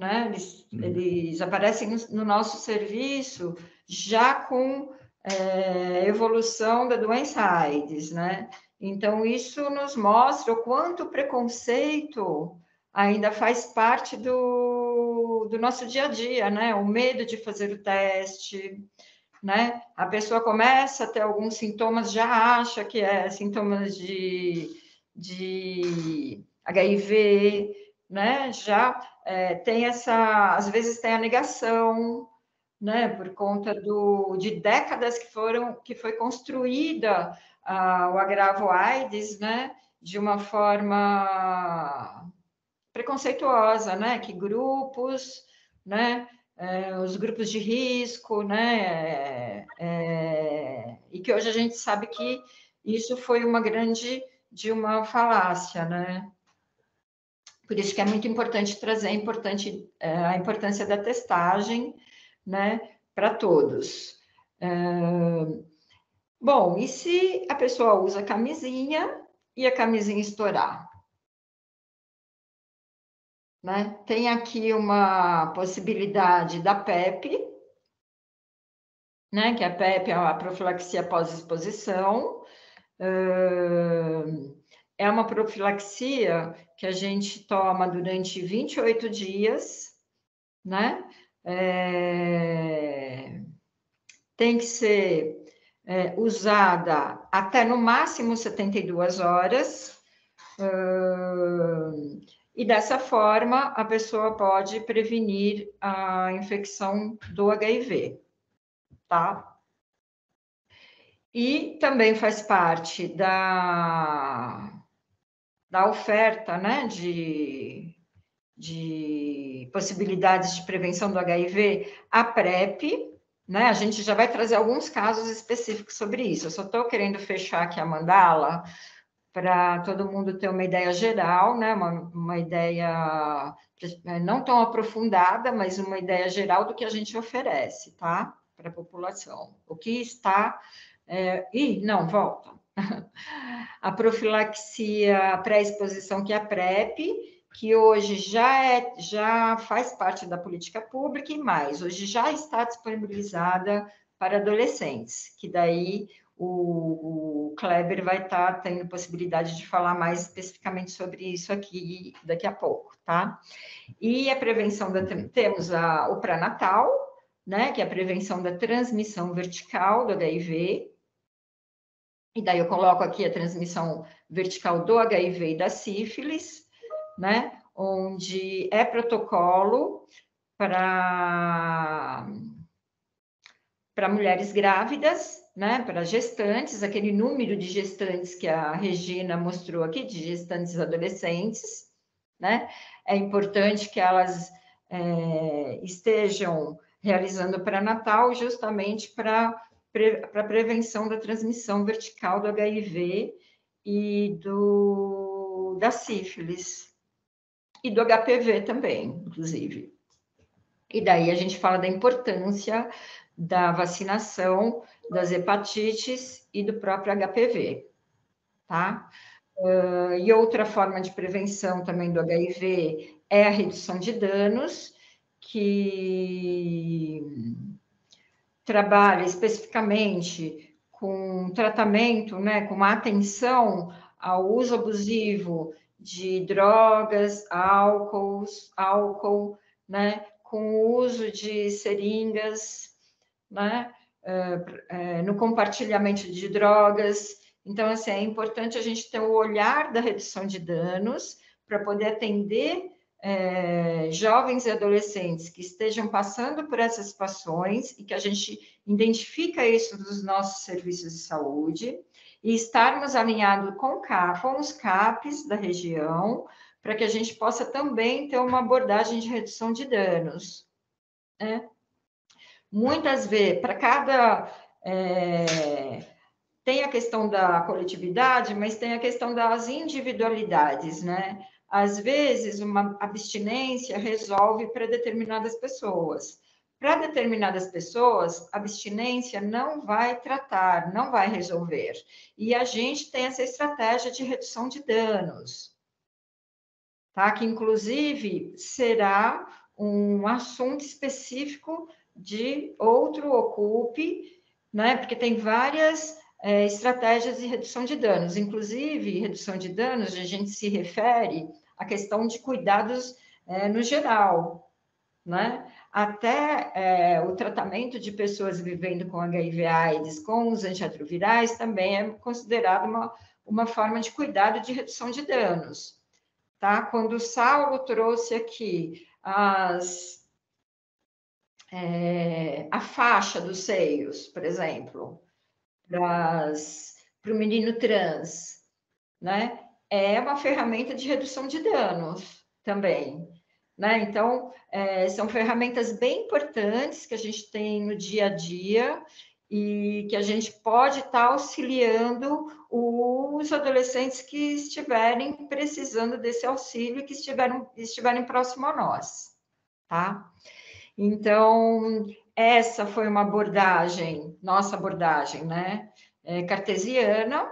Né? Eles, uhum. eles aparecem no, no, nosso serviço já com é, evolução da doença AIDS. Né? Então, isso nos mostra o quanto o preconceito ainda faz parte do, do nosso dia a dia, né? O medo de fazer o teste, né? A pessoa começa a ter alguns sintomas, já acha que é sintomas de, de HIV, né? Já é, tem essa, às vezes tem a negação, né? Por conta do, de décadas que foram, que foi construída o agravo AIDS, né? De uma forma preconceituosa, né? Que grupos, né? É, os grupos de risco, né? É, é, e que hoje a gente sabe que isso foi uma grande de uma falácia, né? Por isso que é muito importante trazer a, importante, é, a importância da testagem, né, para todos. Bom, e se a pessoa usa camisinha e a camisinha estourar? Né? Tem aqui uma possibilidade da PEP, né? que a PEP é a profilaxia pós-exposição. É uma profilaxia que a gente toma durante 28 dias, né? É... Tem que ser é, usada até no máximo 72 horas. E dessa forma a pessoa pode prevenir a infecção do HIV, tá? E também faz parte da, da oferta, né, de, de possibilidades de prevenção do HIV, a PrEP, né? A gente já vai trazer alguns casos específicos sobre isso. Eu só estou querendo fechar aqui a mandala para todo mundo ter uma ideia geral, né? Uma, uma ideia é, não tão aprofundada, mas uma ideia geral do que a gente oferece, tá? Para a população. O que está. É... Ih, não, volta. a profilaxia pré-exposição, que é a PrEP, que hoje já, é, já faz parte da política pública e mais, hoje já está disponibilizada para adolescentes, que daí o, o Kleber vai estar tá tendo possibilidade de falar mais especificamente sobre isso aqui daqui a pouco, tá? E a prevenção da temos a, o pré-natal, né, que é a prevenção da transmissão vertical do HIV. E daí eu coloco aqui a transmissão vertical do HIV e da sífilis, né, onde é protocolo para para mulheres grávidas, né, para gestantes, aquele número de gestantes que a Regina mostrou aqui, de gestantes adolescentes, né, é importante que elas é, estejam realizando pré-natal justamente para para prevenção da transmissão vertical do HIV e do da sífilis e do HPV também, inclusive. E daí a gente fala da importância da vacinação das hepatites e do próprio HPV, tá? Uh, e outra forma de prevenção também do HIV é a redução de danos, que trabalha especificamente com tratamento, né, com atenção ao uso abusivo de drogas, álcool, álcool, né, com o uso de seringas né? Uh, uh, no compartilhamento de drogas. Então, assim, é importante a gente ter o olhar da redução de danos para poder atender é, jovens e adolescentes que estejam passando por essas situações e que a gente identifica isso nos nossos serviços de saúde e estarmos alinhados com, com os CAPs da região para que a gente possa também ter uma abordagem de redução de danos. Né? muitas vezes, para cada. É, tem a questão da coletividade, mas tem a questão das individualidades, né? Às vezes, uma abstinência resolve para determinadas pessoas. Para determinadas pessoas, abstinência não vai tratar, não vai resolver. E a gente tem essa estratégia de redução de danos, tá? Que inclusive será um assunto específico de outro ocupe, né? Porque tem várias é, estratégias de redução de danos, inclusive redução de danos, a gente se refere à questão de cuidados é, no geral, né? Até é, o tratamento de pessoas vivendo com HIV/AIDS com os antirretrovirais também é considerado uma, uma forma de cuidado de redução de danos. Tá? Quando o Saulo trouxe aqui as, é, a faixa dos seios, por exemplo, para o menino trans, né? É uma ferramenta de redução de danos também. Né? Então, é, são ferramentas bem importantes que a gente tem no dia a dia e que a gente pode estar tá auxiliando os adolescentes que estiverem precisando desse auxílio, que estiverem, estiverem próximo a nós, tá? Então, essa foi uma abordagem, nossa abordagem, né, é, cartesiana,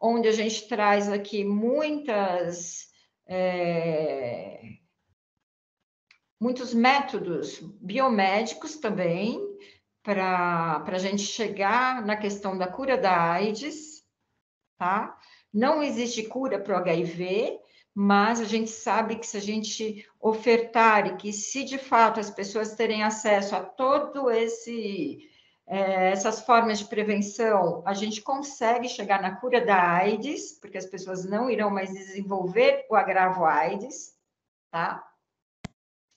onde a gente traz aqui muitas é, muitos métodos biomédicos também para a gente chegar na questão da cura da AIDS, tá? Não existe cura para o HIV, mas a gente sabe que se a gente ofertar e que se de fato as pessoas terem acesso a todo esse é, essas formas de prevenção, a gente consegue chegar na cura da AIDS, porque as pessoas não irão mais desenvolver o agravo AIDS, tá?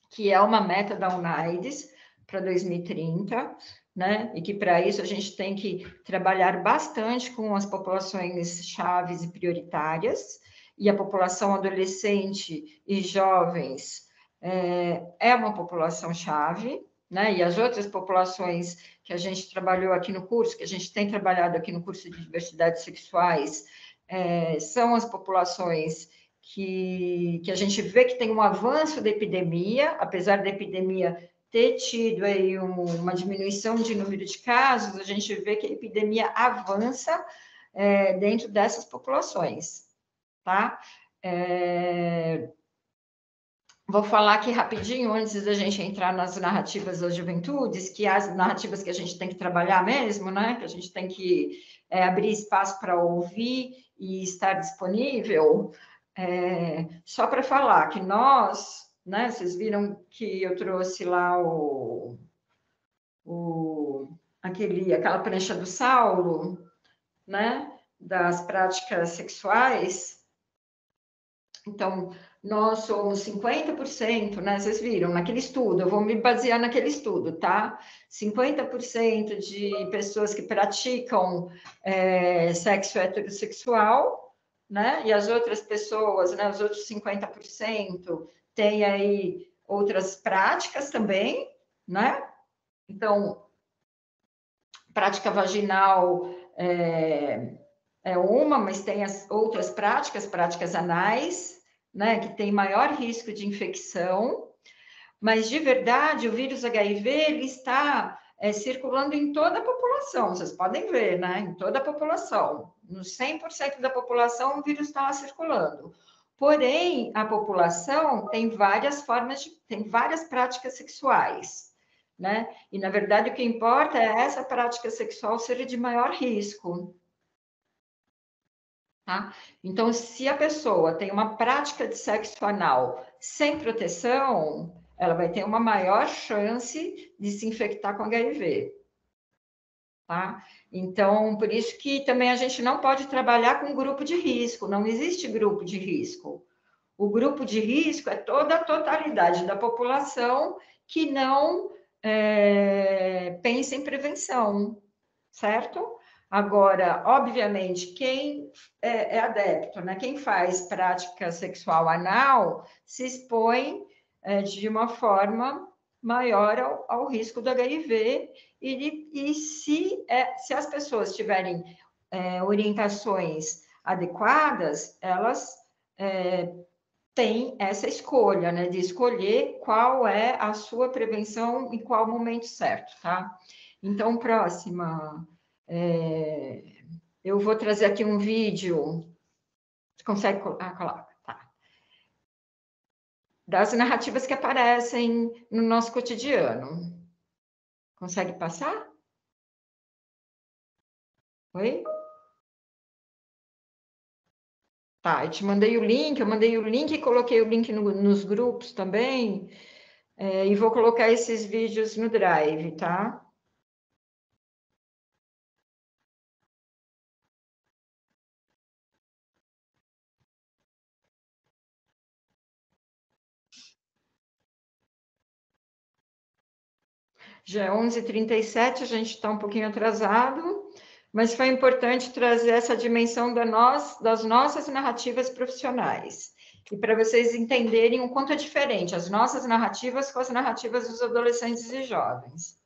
que é uma meta da UNAIDS para 2030, né? E que para isso a gente tem que trabalhar bastante com as populações chaves e prioritárias, e a população adolescente e jovens é, é uma população chave, né? E as outras populações que a gente trabalhou aqui no curso, que a gente tem trabalhado aqui no curso de diversidades sexuais, é, são as populações que, que a gente vê que tem um avanço da epidemia, apesar da epidemia ter tido aí um, uma diminuição de número de casos, a gente vê que a epidemia avança é, dentro dessas populações, tá? É, vou falar aqui rapidinho, antes da gente entrar nas narrativas das juventudes, que as narrativas que a gente tem que trabalhar mesmo, né? Que a gente tem que é, abrir espaço para ouvir e estar disponível. É, só para falar que nós, né, vocês viram que eu trouxe lá o, o, aquele, aquela prancha do Saulo, né, das práticas sexuais. Então, nós somos 50%, né? Vocês viram naquele estudo, eu vou me basear naquele estudo, tá? 50% de pessoas que praticam é, sexo heterossexual né? E as outras pessoas, né, os outros 50%, têm aí outras práticas também, né? Então, prática vaginal é, é uma, mas tem as outras práticas, práticas anais, né, que tem maior risco de infecção. Mas, de verdade, o vírus HIV, ele está é, circulando em toda a população, vocês podem ver, né? Em toda a população. No 100% da população, o vírus está lá circulando. Porém, a população tem várias formas, de, tem várias práticas sexuais, né? E, na verdade, o que importa é essa prática sexual ser de maior risco. Tá? Então, se a pessoa tem uma prática de sexo anal sem proteção, ela vai ter uma maior chance de se infectar com HIV. Tá? Então, por isso que também a gente não pode trabalhar com grupo de risco, não existe grupo de risco. O grupo de risco é toda a totalidade da população que não é, pensa em prevenção, certo? Agora, obviamente, quem é, é adepto, né? quem faz prática sexual anal, se expõe é, de uma forma maior ao, ao risco do HIV e, e se, é, se as pessoas tiverem é, orientações adequadas, elas é, têm essa escolha, né, de escolher qual é a sua prevenção e qual o momento certo, tá? Então, próxima, é, eu vou trazer aqui um vídeo, você consegue ah, coloca das narrativas que aparecem no nosso cotidiano. Consegue passar? Oi? Tá, eu te mandei o link, eu mandei o link e coloquei o link no, nos grupos também. É, e vou colocar esses vídeos no Drive, tá? Já é 11h37, a gente está um pouquinho atrasado, mas foi importante trazer essa dimensão da nós, das nossas narrativas profissionais. E para vocês entenderem o quanto é diferente as nossas narrativas com as narrativas dos adolescentes e jovens.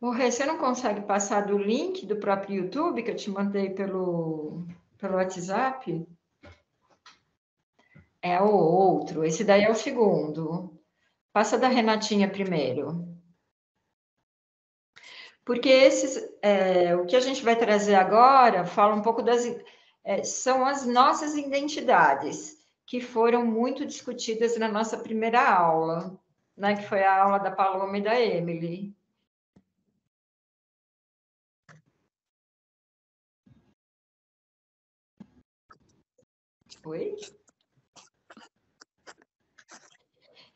O Rê, você não consegue passar do link do próprio YouTube que eu te mandei pelo, pelo WhatsApp? É o outro, esse daí é o segundo. Passa da Renatinha primeiro. Porque esses, é, o que a gente vai trazer agora fala um pouco das. É, são as nossas identidades, que foram muito discutidas na nossa primeira aula, né, que foi a aula da Paloma e da Emily. Oi?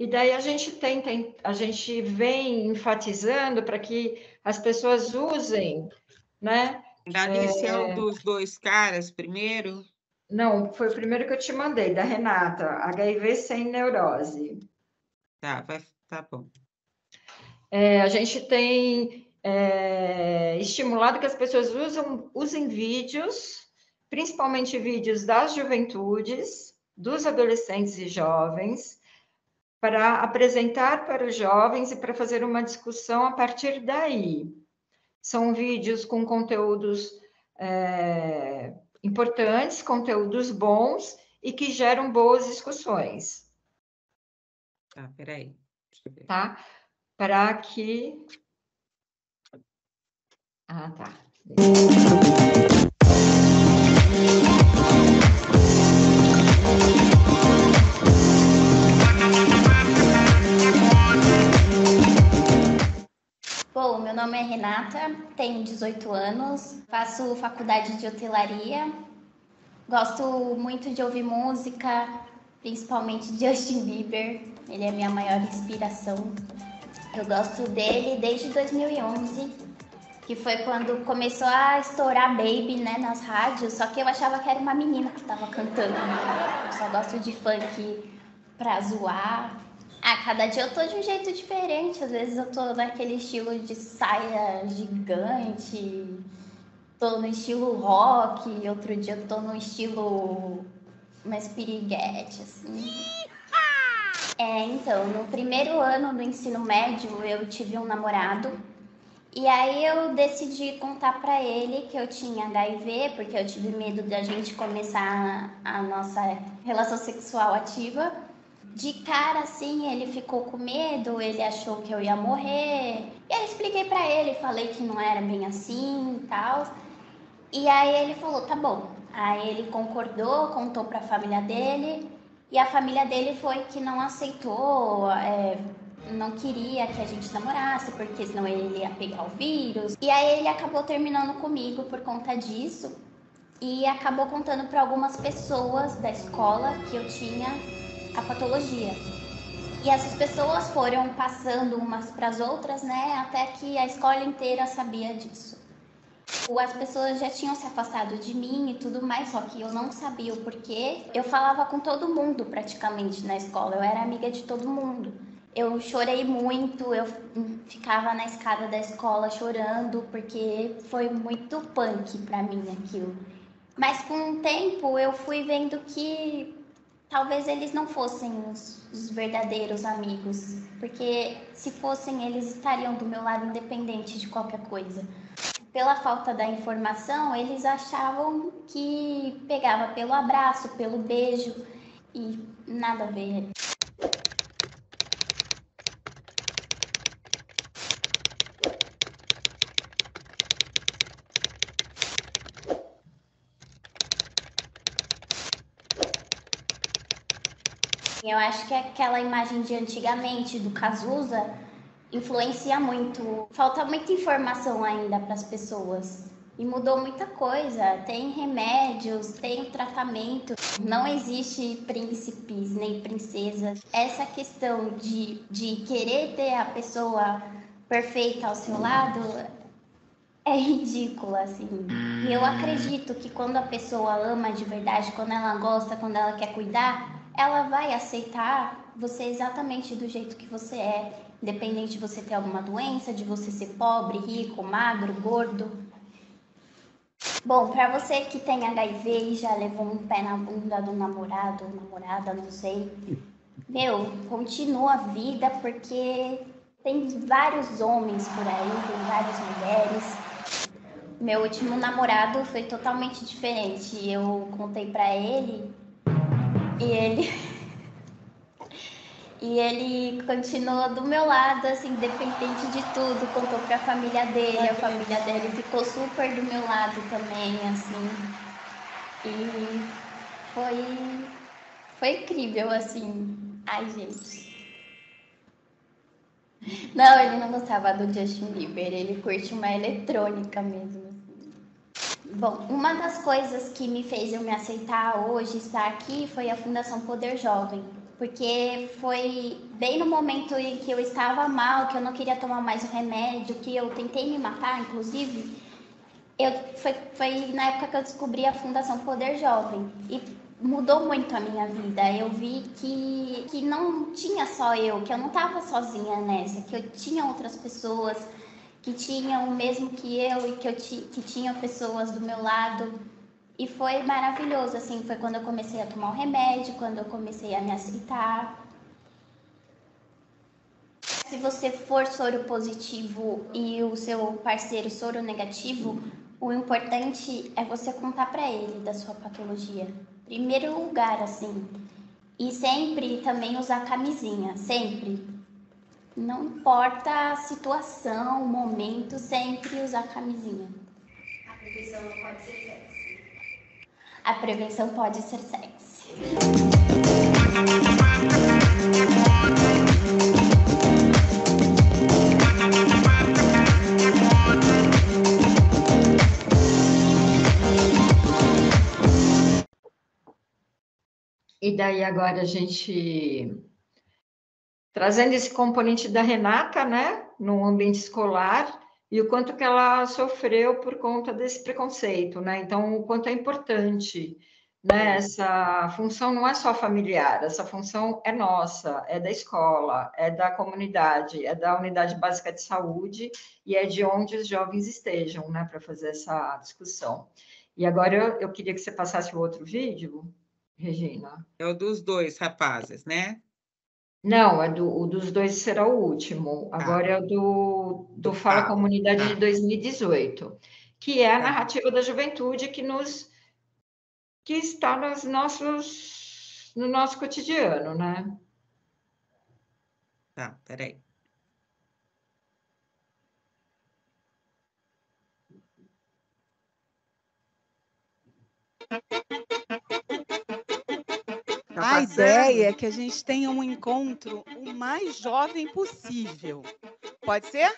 E daí a gente tenta, a gente vem enfatizando para que as pessoas usem, né? Da inicial é... dos dois caras primeiro? Não, foi o primeiro que eu te mandei, da Renata, HIV sem neurose. Tá, vai, tá bom. É, a gente tem é, estimulado que as pessoas usam, usem vídeos principalmente vídeos das juventudes, dos adolescentes e jovens, para apresentar para os jovens e para fazer uma discussão a partir daí. São vídeos com conteúdos é, importantes, conteúdos bons e que geram boas discussões. Tá, peraí. Tá? Para que. Ah, tá. Nome é Renata, tenho 18 anos, faço faculdade de hotelaria, gosto muito de ouvir música, principalmente Justin Bieber, ele é minha maior inspiração. Eu gosto dele desde 2011 que foi quando começou a estourar Baby, né, nas rádios, só que eu achava que era uma menina que estava cantando. Eu só gosto de funk pra zoar. Ah, cada dia eu tô de um jeito diferente. Às vezes eu tô naquele estilo de saia gigante, tô no estilo rock, outro dia eu tô no estilo mais piriguete, assim. É, então, no primeiro ano do ensino médio eu tive um namorado e aí eu decidi contar para ele que eu tinha HIV, porque eu tive medo da gente começar a nossa relação sexual ativa. De cara assim, ele ficou com medo, ele achou que eu ia morrer. E aí expliquei para ele, falei que não era bem assim e tal. E aí ele falou: "Tá bom". Aí ele concordou, contou para a família dele. E a família dele foi que não aceitou, é, não queria que a gente namorasse, porque senão ele ia pegar o vírus. E aí ele acabou terminando comigo por conta disso e acabou contando para algumas pessoas da escola que eu tinha a patologia. E essas pessoas foram passando umas para as outras, né, até que a escola inteira sabia disso. As pessoas já tinham se afastado de mim e tudo mais, só que eu não sabia o porquê. Eu falava com todo mundo praticamente na escola, eu era amiga de todo mundo. Eu chorei muito, eu ficava na escada da escola chorando, porque foi muito punk para mim aquilo. Mas com o tempo eu fui vendo que talvez eles não fossem os, os, verdadeiros amigos, porque se fossem, eles estariam do meu lado independente de qualquer coisa. Pela falta da informação, eles achavam que pegava pelo abraço, pelo beijo e nada a ver. Eu acho que aquela imagem de antigamente do Cazuza influencia muito. Falta muita informação ainda para as pessoas. E mudou muita coisa. Tem remédios, tem tratamento. Não existe príncipes nem princesas. Essa questão de, de querer ter a pessoa perfeita ao seu lado é ridícula, assim. E eu acredito que quando a pessoa ama de verdade, quando ela gosta, quando ela quer cuidar, ela vai aceitar você exatamente do jeito que você é, independente de você ter alguma doença, de você ser pobre, rico, magro, gordo. Bom, para você que tem HIV e já levou um pé na bunda do namorado namorada, não sei, meu, continua a vida porque tem vários homens por aí, tem várias mulheres. Meu último namorado foi totalmente diferente. Eu contei para ele e ele e ele continua do meu lado, assim, dependente de tudo. Contou para a família dele, a família dele ficou super do meu lado também, assim. E foi foi incrível, assim. Ai, gente. Não, ele não gostava do Justin Bieber, ele curte uma eletrônica mesmo. Bom, uma das coisas que me fez eu me aceitar hoje, estar aqui, foi a Fundação Poder Jovem, porque foi bem no momento em que eu estava mal, que eu não queria tomar mais o remédio, que eu tentei me matar, inclusive. Eu, foi, foi na época que eu descobri a Fundação Poder Jovem. E mudou muito a minha vida. Eu vi que, que não tinha só eu, que eu não estava sozinha nessa, que eu tinha outras pessoas que tinham o mesmo que eu e que eu que tinham pessoas do meu lado. E foi maravilhoso, assim, foi quando eu comecei a tomar o remédio, quando eu comecei a me aceitar. Se você for soro positivo e o seu parceiro soro negativo, o importante é você contar para ele da sua patologia primeiro lugar, assim. E sempre também usar camisinha, sempre. Não importa a situação, o momento, sempre usar camisinha. A prevenção não pode ser sexy. A prevenção pode ser sexy. E daí agora a gente trazendo esse componente da Renata, né, no ambiente escolar e o quanto que ela sofreu por conta desse preconceito, né? Então, o quanto é importante, né? Essa função não é só familiar, essa função é nossa, é da escola, é da comunidade, é da unidade básica de saúde e é de onde os jovens estejam, né, para fazer essa discussão. E agora eu, eu queria que você passasse o outro vídeo. Regina? É o dos dois rapazes, né? Não, é do, o dos dois será o último. Ah. Agora ah. é o do, do, Fala Comunidade ah. de 2018, que é a tá. narrativa da juventude que nos que está nos nossos, no nosso cotidiano, né? Tá, peraí. Tá a ideia é que a gente tenha um encontro o mais jovem possível. Pode ser?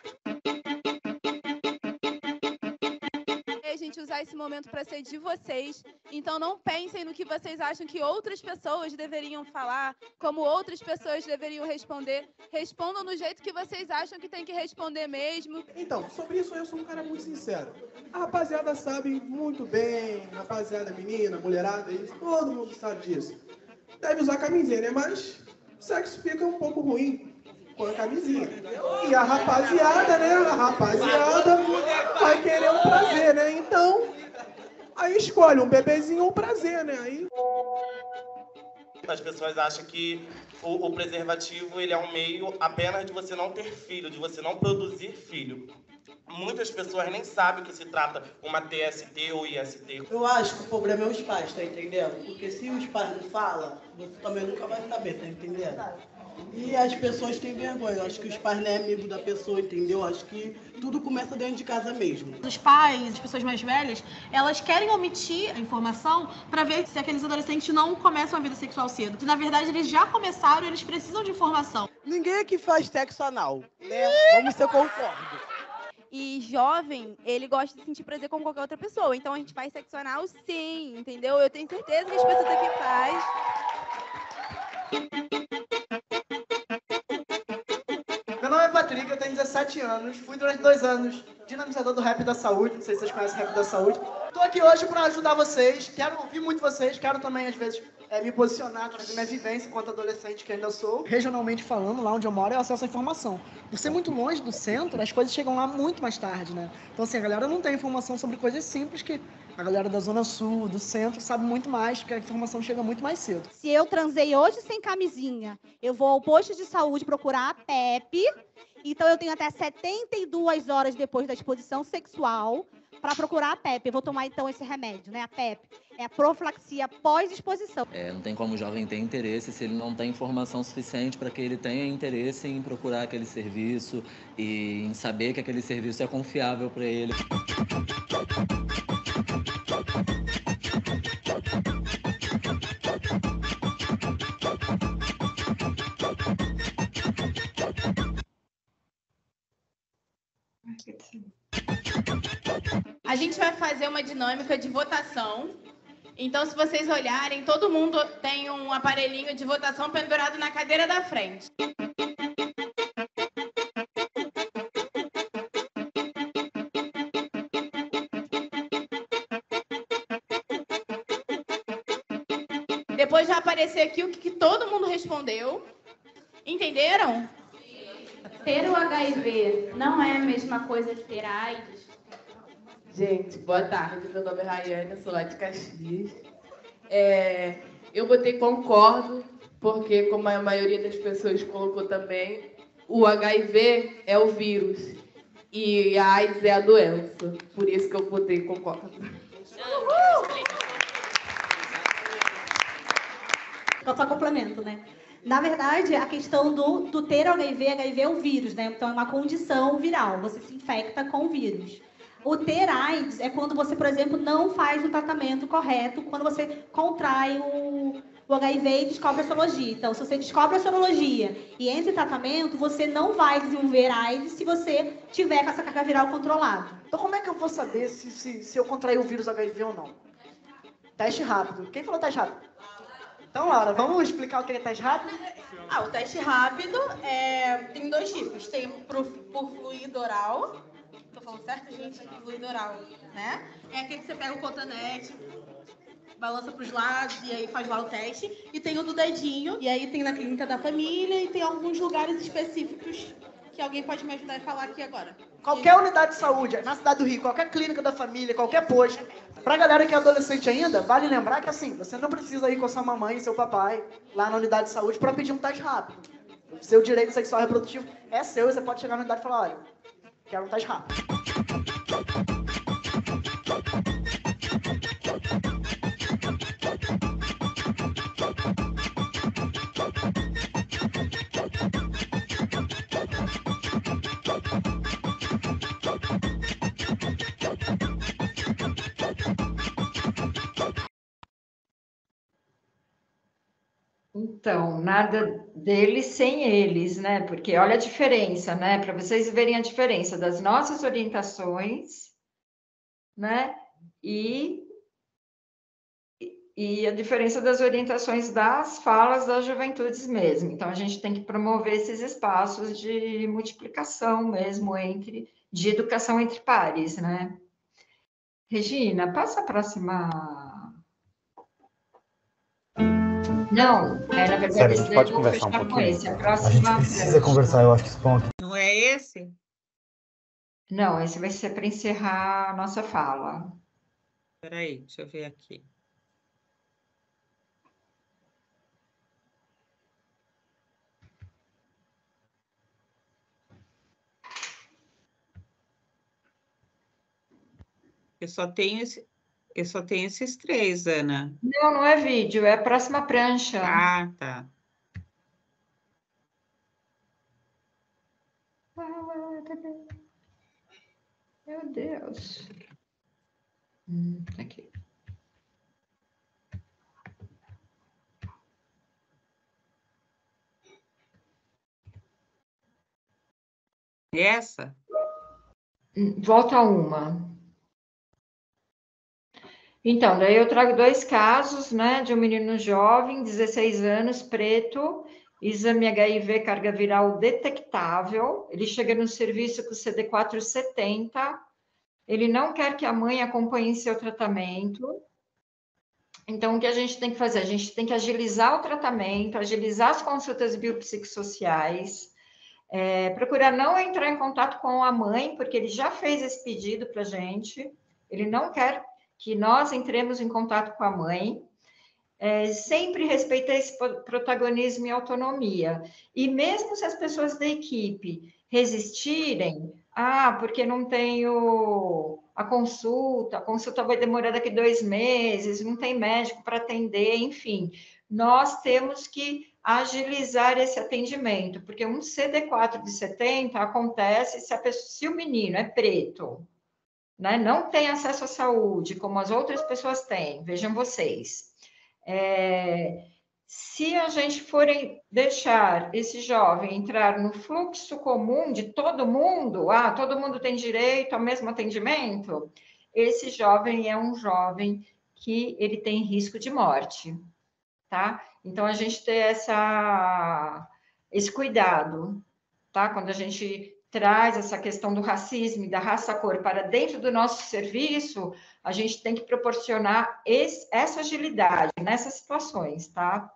A gente usar esse momento para ser de vocês. Então não pensem no que vocês acham que outras pessoas deveriam falar, como outras pessoas deveriam responder. Respondam no jeito que vocês acham que tem que responder mesmo. Então, sobre isso eu sou um cara muito sincero. A rapaziada sabe muito bem, rapaziada menina, mulherada, todo mundo sabe disso deve usar camisinha, né? Mas o sexo fica um pouco ruim com a camisinha. E a rapaziada, né? A rapaziada vai querer um prazer, né? Então, aí escolhe um bebezinho ou um prazer, né? Aí... As pessoas acham que o, o preservativo ele é um meio apenas de você não ter filho, de você não produzir filho muitas pessoas nem sabem que se trata uma TST ou IST. Eu acho que o problema é os pais, tá entendendo? Porque se os pais não falam, você também nunca vai saber, tá entendendo? E as pessoas têm vergonha. Eu acho que os pais não é amigo da pessoa, entendeu? Eu acho que tudo começa dentro de casa mesmo. Os pais, as pessoas mais velhas, elas querem omitir a informação para ver se aqueles adolescentes não começam a vida sexual cedo. Se, na verdade, eles já começaram e eles precisam de informação. Ninguém aqui faz sexo anal, né? Vamos ser concordo. E jovem, ele gosta de sentir prazer com qualquer outra pessoa. Então a gente faz sexo anal sim, entendeu? Eu tenho certeza que as pessoas aqui faz. Meu nome é Patrick, eu tenho 17 anos, fui durante dois anos dinamizador do Rap da Saúde, não sei se vocês conhecem o Rap da Saúde. Estou aqui hoje para ajudar vocês, quero ouvir muito vocês, quero também, às vezes, é, me posicionar, trazer minha vivência enquanto adolescente que ainda sou. Regionalmente falando, lá onde eu moro, eu acesso à informação. Por ser muito longe do centro, as coisas chegam lá muito mais tarde, né? Então, assim, a galera não tem informação sobre coisas simples que a galera da Zona Sul, do centro, sabe muito mais, porque a informação chega muito mais cedo. Se eu transei hoje sem camisinha, eu vou ao posto de saúde procurar a PEP, então eu tenho até 72 horas depois da exposição sexual para procurar a PEP. Eu vou tomar então esse remédio, né? A PEP é a profilaxia pós-exposição. É, não tem como o jovem ter interesse se ele não tem informação suficiente para que ele tenha interesse em procurar aquele serviço e em saber que aquele serviço é confiável para ele. Gente vai fazer uma dinâmica de votação. Então, se vocês olharem, todo mundo tem um aparelhinho de votação pendurado na cadeira da frente. Depois vai aparecer aqui o que, que todo mundo respondeu. Entenderam? Ter o HIV não é a mesma coisa que ter AIDS? Gente, boa tarde. Meu nome é Rayane, sou lá de Caxias. É, eu botei concordo, porque, como a maioria das pessoas colocou também, o HIV é o vírus e a AIDS é a doença. Por isso que eu botei concordo. Só complemento, né? Na verdade, a questão do, do ter HIV, HIV é o vírus, né? Então é uma condição viral, você se infecta com o vírus. O ter AIDS é quando você, por exemplo, não faz o tratamento correto, quando você contrai o, o HIV e descobre a sorologia. Então, se você descobre a sorologia e entra em tratamento, você não vai desenvolver AIDS se você tiver com essa carga viral controlada. Então, como é que eu vou saber se, se, se eu contraí o vírus HIV ou não? Teste rápido. Quem falou teste rápido? Então, Laura, vamos explicar o que é teste rápido? Ah, o teste rápido é, tem dois tipos. Tem por, por fluido oral. Falando certo, gente? Fluido oral, né? É aquele que você pega o cotonete, balança pros lados e aí faz lá o teste. E tem o do dedinho, e aí tem na clínica da família e tem alguns lugares específicos que alguém pode me ajudar a falar aqui agora. Qualquer unidade de saúde, na cidade do Rio, qualquer clínica da família, qualquer posto. Pra galera que é adolescente ainda, vale lembrar que assim, você não precisa ir com sua mamãe e seu papai lá na unidade de saúde para pedir um teste rápido. Seu direito sexual reprodutivo é seu e você pode chegar na unidade e falar, olha, quero um teste rápido. Então, nada deles sem eles, né? Porque olha a diferença, né? Para vocês verem a diferença das nossas orientações, né? E, e a diferença das orientações das falas das juventudes mesmo. Então, a gente tem que promover esses espaços de multiplicação mesmo entre, de educação entre pares, né? Regina, passa a próxima não, é, na verdade, Sério, a gente pode conversar um pouquinho? Esse, a, a, gente precisa conversar, eu acho que esse ponto. Não é esse? Não, esse vai ser para encerrar a nossa fala. Espera aí, deixa eu ver aqui. Eu só tenho esse, eu só tenho esses três, Ana. Não, não é vídeo, é a próxima prancha. Ah, tá. Meu Deus. Hum, aqui. Essa? Volta uma. Então, daí eu trago dois casos, né, de um menino jovem, 16 anos, preto, exame HIV carga viral detectável, ele chega no serviço com CD470, ele não quer que a mãe acompanhe seu tratamento. Então, o que a gente tem que fazer? A gente tem que agilizar o tratamento, agilizar as consultas biopsicossociais, é, procurar não entrar em contato com a mãe, porque ele já fez esse pedido para a gente, ele não quer que nós entremos em contato com a mãe, é, sempre respeitar esse protagonismo e autonomia. E mesmo se as pessoas da equipe resistirem, ah, porque não tenho a consulta, a consulta vai demorar daqui dois meses, não tem médico para atender, enfim, nós temos que agilizar esse atendimento, porque um CD4 de 70 acontece se, pessoa, se o menino é preto, né, não tem acesso à saúde, como as outras pessoas têm, vejam vocês, é, se a gente for deixar esse jovem entrar no fluxo comum de todo mundo, ah, todo mundo tem direito ao mesmo atendimento, esse jovem é um jovem que ele tem risco de morte, tá? Então a gente tem essa esse cuidado, tá? Quando a gente traz essa questão do racismo e da raça-cor para dentro do nosso serviço, a gente tem que proporcionar esse, essa agilidade nessas situações, tá?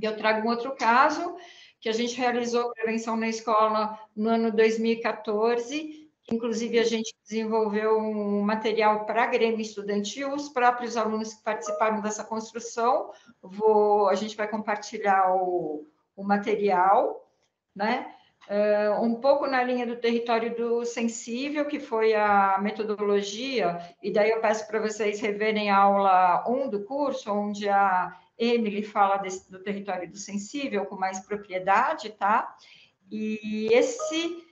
Eu trago um outro caso que a gente realizou prevenção na escola no ano 2014, inclusive a gente desenvolveu um material para Grêmio Estudantil, os próprios alunos que participaram dessa construção, vou, a gente vai compartilhar o, o material, né? Uh, um pouco na linha do território do sensível, que foi a metodologia, e daí eu peço para vocês reverem a aula 1 do curso, onde a Emily fala desse, do território do sensível com mais propriedade, tá? E esse,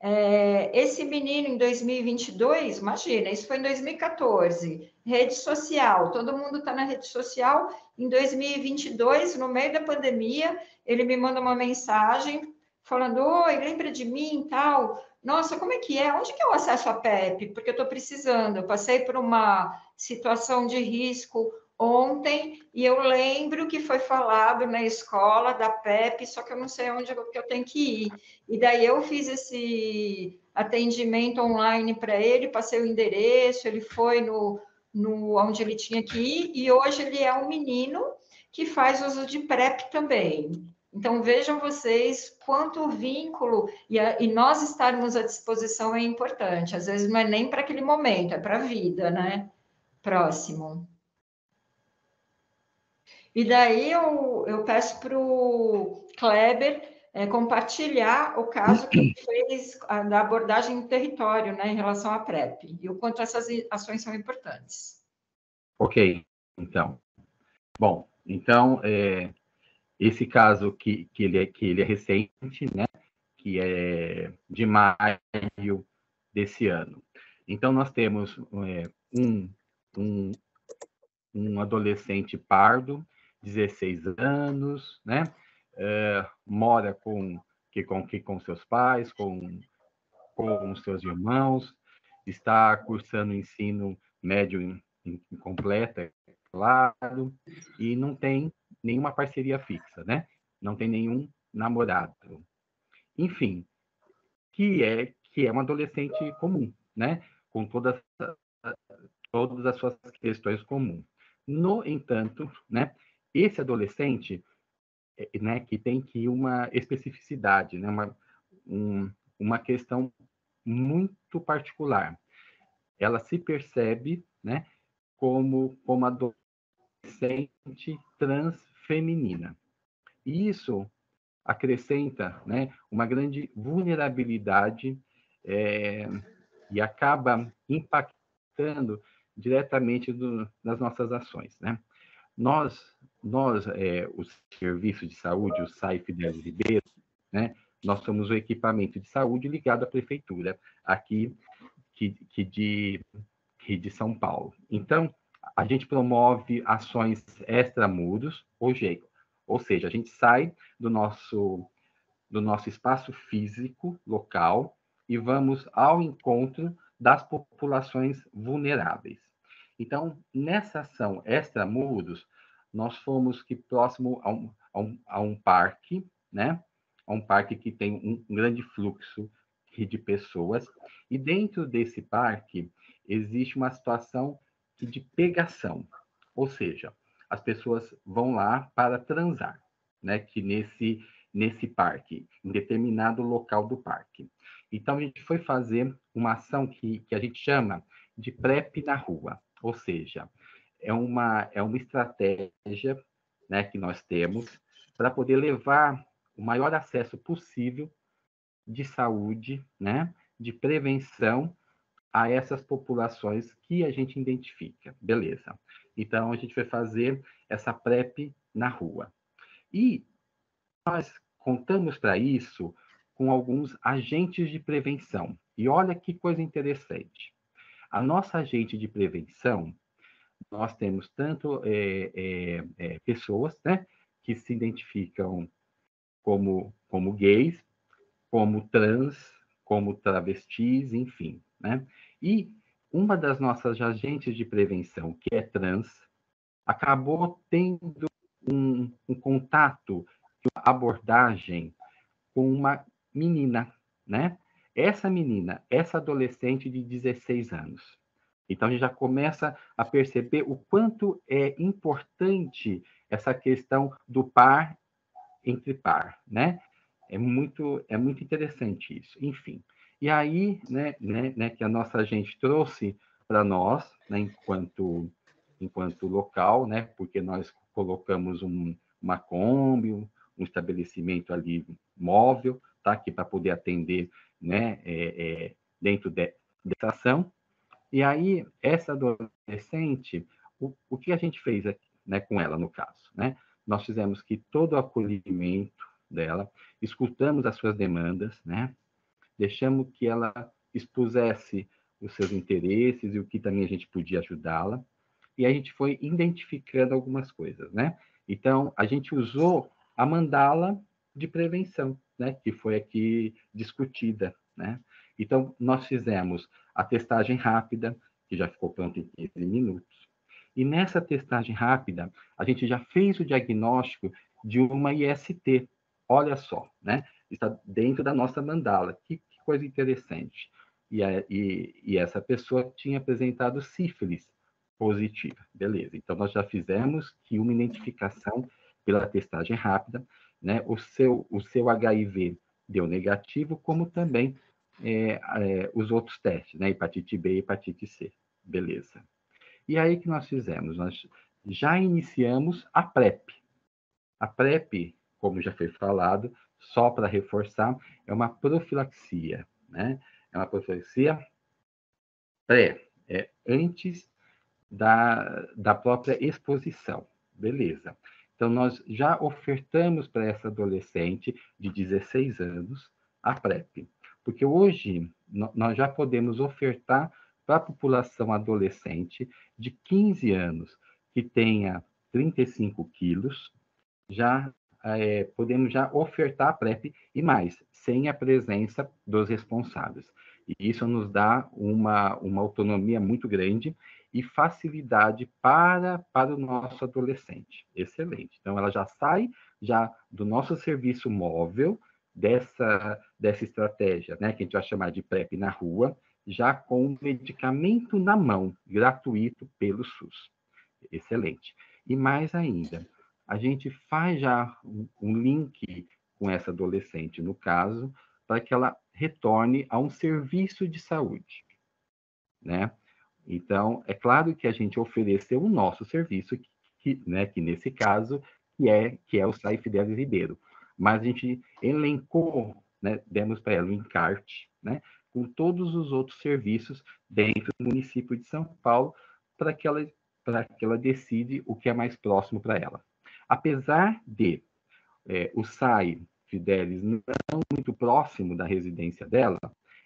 é, esse menino em 2022, imagina, isso foi em 2014, rede social, todo mundo está na rede social. Em 2022, no meio da pandemia, ele me manda uma mensagem falando, oi, lembra de mim tal? Nossa, como é que é? Onde que eu acesso a PEP? Porque eu estou precisando. Eu passei por uma situação de risco ontem e eu lembro que foi falado na escola da PEP, só que eu não sei onde que eu tenho que ir. E daí eu fiz esse atendimento online para ele, passei o endereço, ele foi no, no onde ele tinha que ir e hoje ele é um menino que faz uso de PrEP também. Então, vejam vocês quanto o vínculo e, a, e, nós estarmos à disposição é importante. Às vezes não é nem para aquele momento, é para a vida, né? Próximo. E daí eu, eu peço para o Kleber é, compartilhar o caso que ele fez da abordagem no território, né, em relação à PrEP, e o quanto essas ações são importantes. Ok, então. Bom, então, é, esse caso que, que, ele é, que ele é recente, né? que é de maio desse ano. Então, nós temos é, um, um, um adolescente pardo, 16 anos, né? É, mora com, que, com, que, com seus pais, com, com seus irmãos, está cursando ensino médio incompleto, é claro, e não tem nenhuma parceria fixa, né? Não tem nenhum namorado. Enfim, que é que é um adolescente comum, né? Com todas todas as suas questões comuns. No entanto, né? Esse adolescente, é, né? Que tem que uma especificidade, né? Uma um, uma questão muito particular. Ela se percebe, né? Como como adolescente trans feminina. E isso acrescenta né, uma grande vulnerabilidade é, e acaba impactando diretamente do, nas nossas ações. Né? Nós, nós é, o Serviço de Saúde, o SAI Fidelis Ribeiro, né, nós somos o equipamento de saúde ligado à prefeitura aqui que, que de, que de São Paulo. Então, a gente promove ações extramuros, ou, ou seja, a gente sai do nosso, do nosso espaço físico local e vamos ao encontro das populações vulneráveis. Então, nessa ação extramuros, nós fomos que próximo a um, a um, a um parque, né? A um parque que tem um, um grande fluxo de pessoas, e dentro desse parque existe uma situação de pegação, ou seja, as pessoas vão lá para transar, né? Que nesse nesse parque, em determinado local do parque. Então a gente foi fazer uma ação que, que a gente chama de PrEP na rua, ou seja, é uma é uma estratégia, né, que nós temos para poder levar o maior acesso possível de saúde, né, de prevenção a essas populações que a gente identifica. Beleza. Então, a gente vai fazer essa PrEP na rua. E nós contamos para isso com alguns agentes de prevenção. E olha que coisa interessante. A nossa agente de prevenção, nós temos tanto é, é, é, pessoas né, que se identificam como, como gays, como trans, como travestis, enfim. Né? E uma das nossas agentes de prevenção, que é trans, acabou tendo um, um contato, uma abordagem com uma menina, né? Essa menina, essa adolescente de 16 anos. Então, a gente já começa a perceber o quanto é importante essa questão do par entre par, né? É muito, é muito interessante isso. Enfim, e aí, né, né, né que a nossa gente trouxe para nós, né, enquanto, enquanto local, né, porque nós colocamos um, uma Kombi, um, estabelecimento ali móvel, tá, aqui para poder atender, né, é, é, dentro de, dessa ação. E aí, essa adolescente, o, o que a gente fez aqui, né, com ela, no caso, né? Nós fizemos que todo o acolhimento dela, escutamos as suas demandas, né? Deixamos que ela expusesse os seus interesses e o que também a gente podia ajudá-la. E a gente foi identificando algumas coisas, né? Então, a gente usou a mandala de prevenção, né? Que foi aqui discutida, né? Então, nós fizemos a testagem rápida, que já ficou pronta em 15 minutos. E nessa testagem rápida, a gente já fez o diagnóstico de uma IST. Olha só, né? Está dentro da nossa mandala. Que coisa interessante. E, a, e, e essa pessoa tinha apresentado sífilis positiva. Beleza. Então, nós já fizemos que uma identificação pela testagem rápida, né? O seu, o seu HIV deu negativo, como também é, é, os outros testes, né? Hepatite B e hepatite C. Beleza. E aí que nós fizemos? Nós já iniciamos a PrEP. A PrEP, como já foi falado, só para reforçar, é uma profilaxia, né? É uma profilaxia pré, é antes da, da própria exposição, beleza. Então, nós já ofertamos para essa adolescente de 16 anos a PrEP, porque hoje nós já podemos ofertar para a população adolescente de 15 anos que tenha 35 quilos, já é, podemos já ofertar a PrEP e mais, sem a presença dos responsáveis. E isso nos dá uma, uma autonomia muito grande e facilidade para, para o nosso adolescente. Excelente. Então, ela já sai já do nosso serviço móvel, dessa, dessa estratégia, né, que a gente vai chamar de PrEP na rua, já com o medicamento na mão, gratuito pelo SUS. Excelente. E mais ainda, a gente faz já um link com essa adolescente, no caso, para que ela retorne a um serviço de saúde, né? Então, é claro que a gente ofereceu o nosso serviço, que, né, que nesse caso, que é, que é o SAI Fidelis Ribeiro. Mas a gente elencou, né, demos para ela um encarte, né, com todos os outros serviços dentro do município de São Paulo, para que ela, para que ela decide o que é mais próximo para ela. Apesar de é, o SAI Fidelis não muito próximo da residência dela,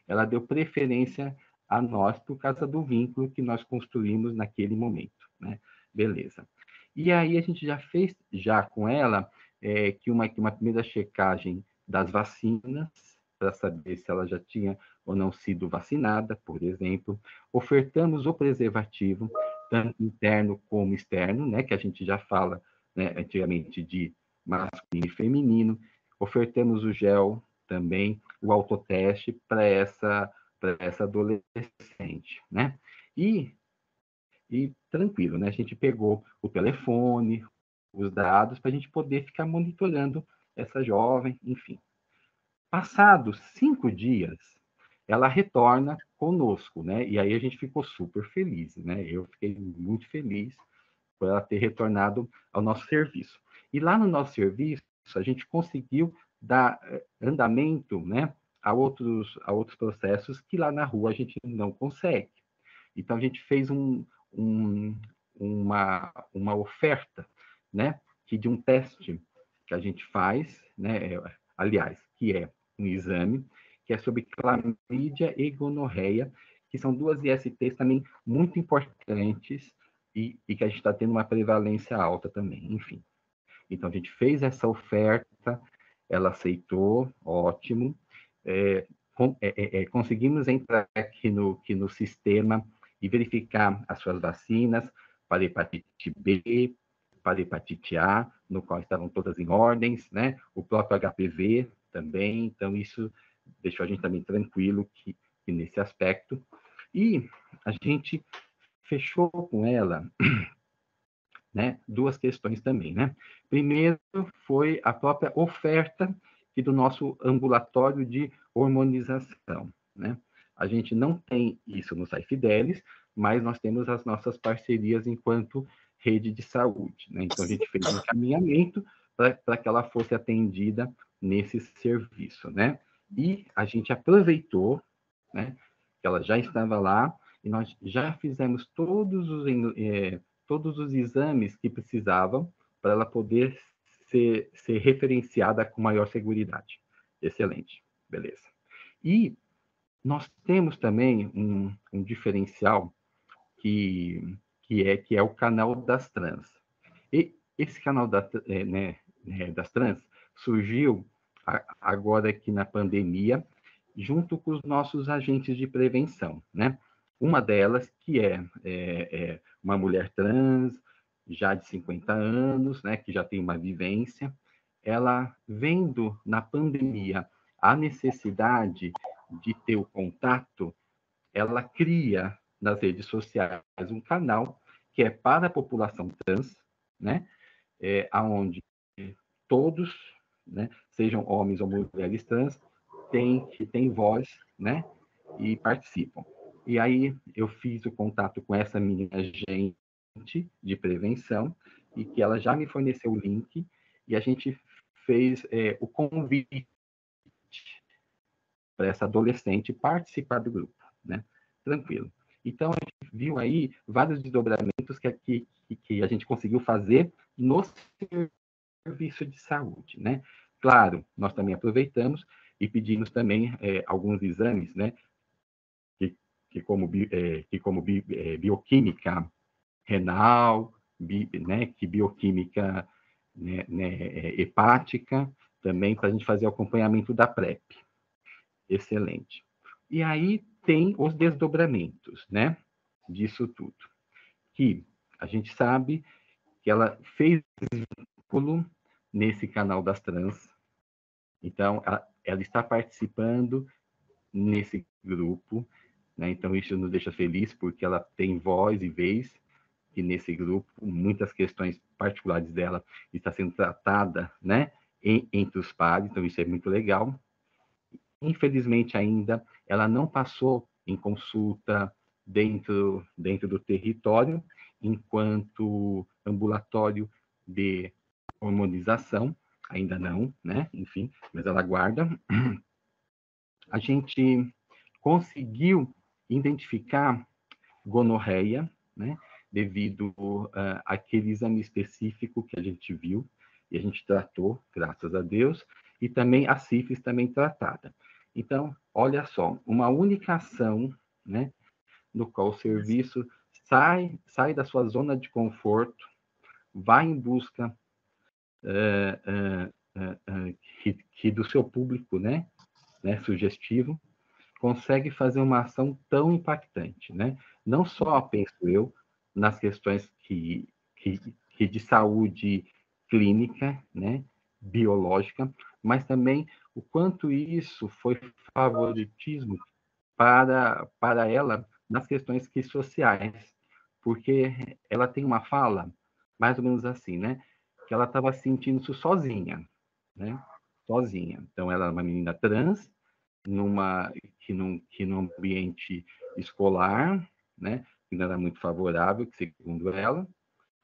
ela deu preferência a nós por causa do vínculo que nós construímos naquele momento, né? Beleza. E aí a gente já fez, já com ela, é, que uma, uma primeira checagem das vacinas, para saber se ela já tinha ou não sido vacinada, por exemplo. Ofertamos o preservativo, tanto interno como externo, né, que a gente já fala né, antigamente de masculino e feminino. Ofertamos o gel também, o autoteste para essa, essa adolescente, né? E, e tranquilo, né? A gente pegou o telefone, os dados, para a gente poder ficar monitorando essa jovem, enfim. Passados cinco dias, ela retorna conosco, né? E aí a gente ficou super feliz, né? Eu fiquei muito feliz por ela ter retornado ao nosso serviço. E lá no nosso serviço, a gente conseguiu dar eh, andamento, né? A outros, a outros processos que lá na rua a gente não consegue. Então, a gente fez um, um, uma, uma oferta, né? Que de um teste que a gente faz, né? Aliás, que é um exame que é sobre clamídia e gonorreia, que são duas ISTs também muito importantes e, e que a gente está tendo uma prevalência alta também, enfim. Então, a gente fez essa oferta, ela aceitou, ótimo. É, com, é, é, é, conseguimos entrar aqui no, aqui no sistema e verificar as suas vacinas para hepatite B, para hepatite A, no qual estavam todas em ordens, né? O próprio HPV também, então isso deixou a gente também tranquilo que, que nesse aspecto. E a gente fechou com ela né, duas questões também, né? Primeiro foi a própria oferta do nosso ambulatório de hormonização, né? A gente não tem isso no Sai Fidelis, mas nós temos as nossas parcerias enquanto rede de saúde, né? Então a gente fez um encaminhamento para que ela fosse atendida nesse serviço, né? E a gente aproveitou, né, que ela já estava lá, e nós já fizemos todos os, é, todos os exames que precisavam para ela poder ser, ser referenciada com maior segurança. Excelente, beleza. E nós temos também um, um diferencial que, que, é, que é o canal das trans. E esse canal da, é, né, é, das trans surgiu agora aqui na pandemia, junto com os nossos agentes de prevenção, né? Uma delas, que é, é, é uma mulher trans, já de 50 anos, né, que já tem uma vivência, ela vendo na pandemia a necessidade de ter o contato, ela cria nas redes sociais um canal que é para a população trans, né, é, aonde todos né, sejam homens ou mulheres trans, têm, têm voz, né, e participam. E aí eu fiz o contato com essa minha agente de prevenção e que ela já me forneceu o link e a gente fez é, o convite para essa adolescente participar do grupo, né? Tranquilo. Então a gente viu aí vários desdobramentos que, que, a gente conseguiu fazer no serviço de saúde, né? Claro, nós também aproveitamos e pedimos também é, alguns exames, né? Que, como, é, que como bi, é, bioquímica renal, bi, né? Que bioquímica né, né, é, hepática, também para a gente fazer acompanhamento da PrEP. Excelente. E aí tem os desdobramentos, né? Disso tudo. Que a gente sabe que ela fez vínculo nesse canal das trans. Então, ela, ela está participando nesse grupo, né? Então, isso nos deixa feliz, porque ela tem voz e vez, e nesse grupo, muitas questões particulares dela está sendo tratada, né? Em, entre os pares, então isso é muito legal. Infelizmente, ainda, ela não passou em consulta dentro, dentro do território, enquanto ambulatório de hormonização, ainda não, né? Enfim, mas ela guarda. A gente conseguiu identificar gonorreia, né? Devido uh, àquele exame específico que a gente viu e a gente tratou, graças a Deus, e também a sífilis também tratada. Então, olha só, uma única ação, né? No qual o serviço sai, sai da sua zona de conforto, vai em busca é, é, que, que, do seu público, né, né, sugestivo, consegue fazer uma ação tão impactante, né? Não só, penso eu, nas questões que, que, que de saúde clínica, né, biológica, mas também o quanto isso foi favoritismo para, para ela nas questões que sociais, porque ela tem uma fala mais ou menos assim, né? Que ela estava sentindo-se sozinha, né? Sozinha. Então, ela é uma menina trans, numa que num, que num ambiente escolar, né? Que não era muito favorável, segundo ela,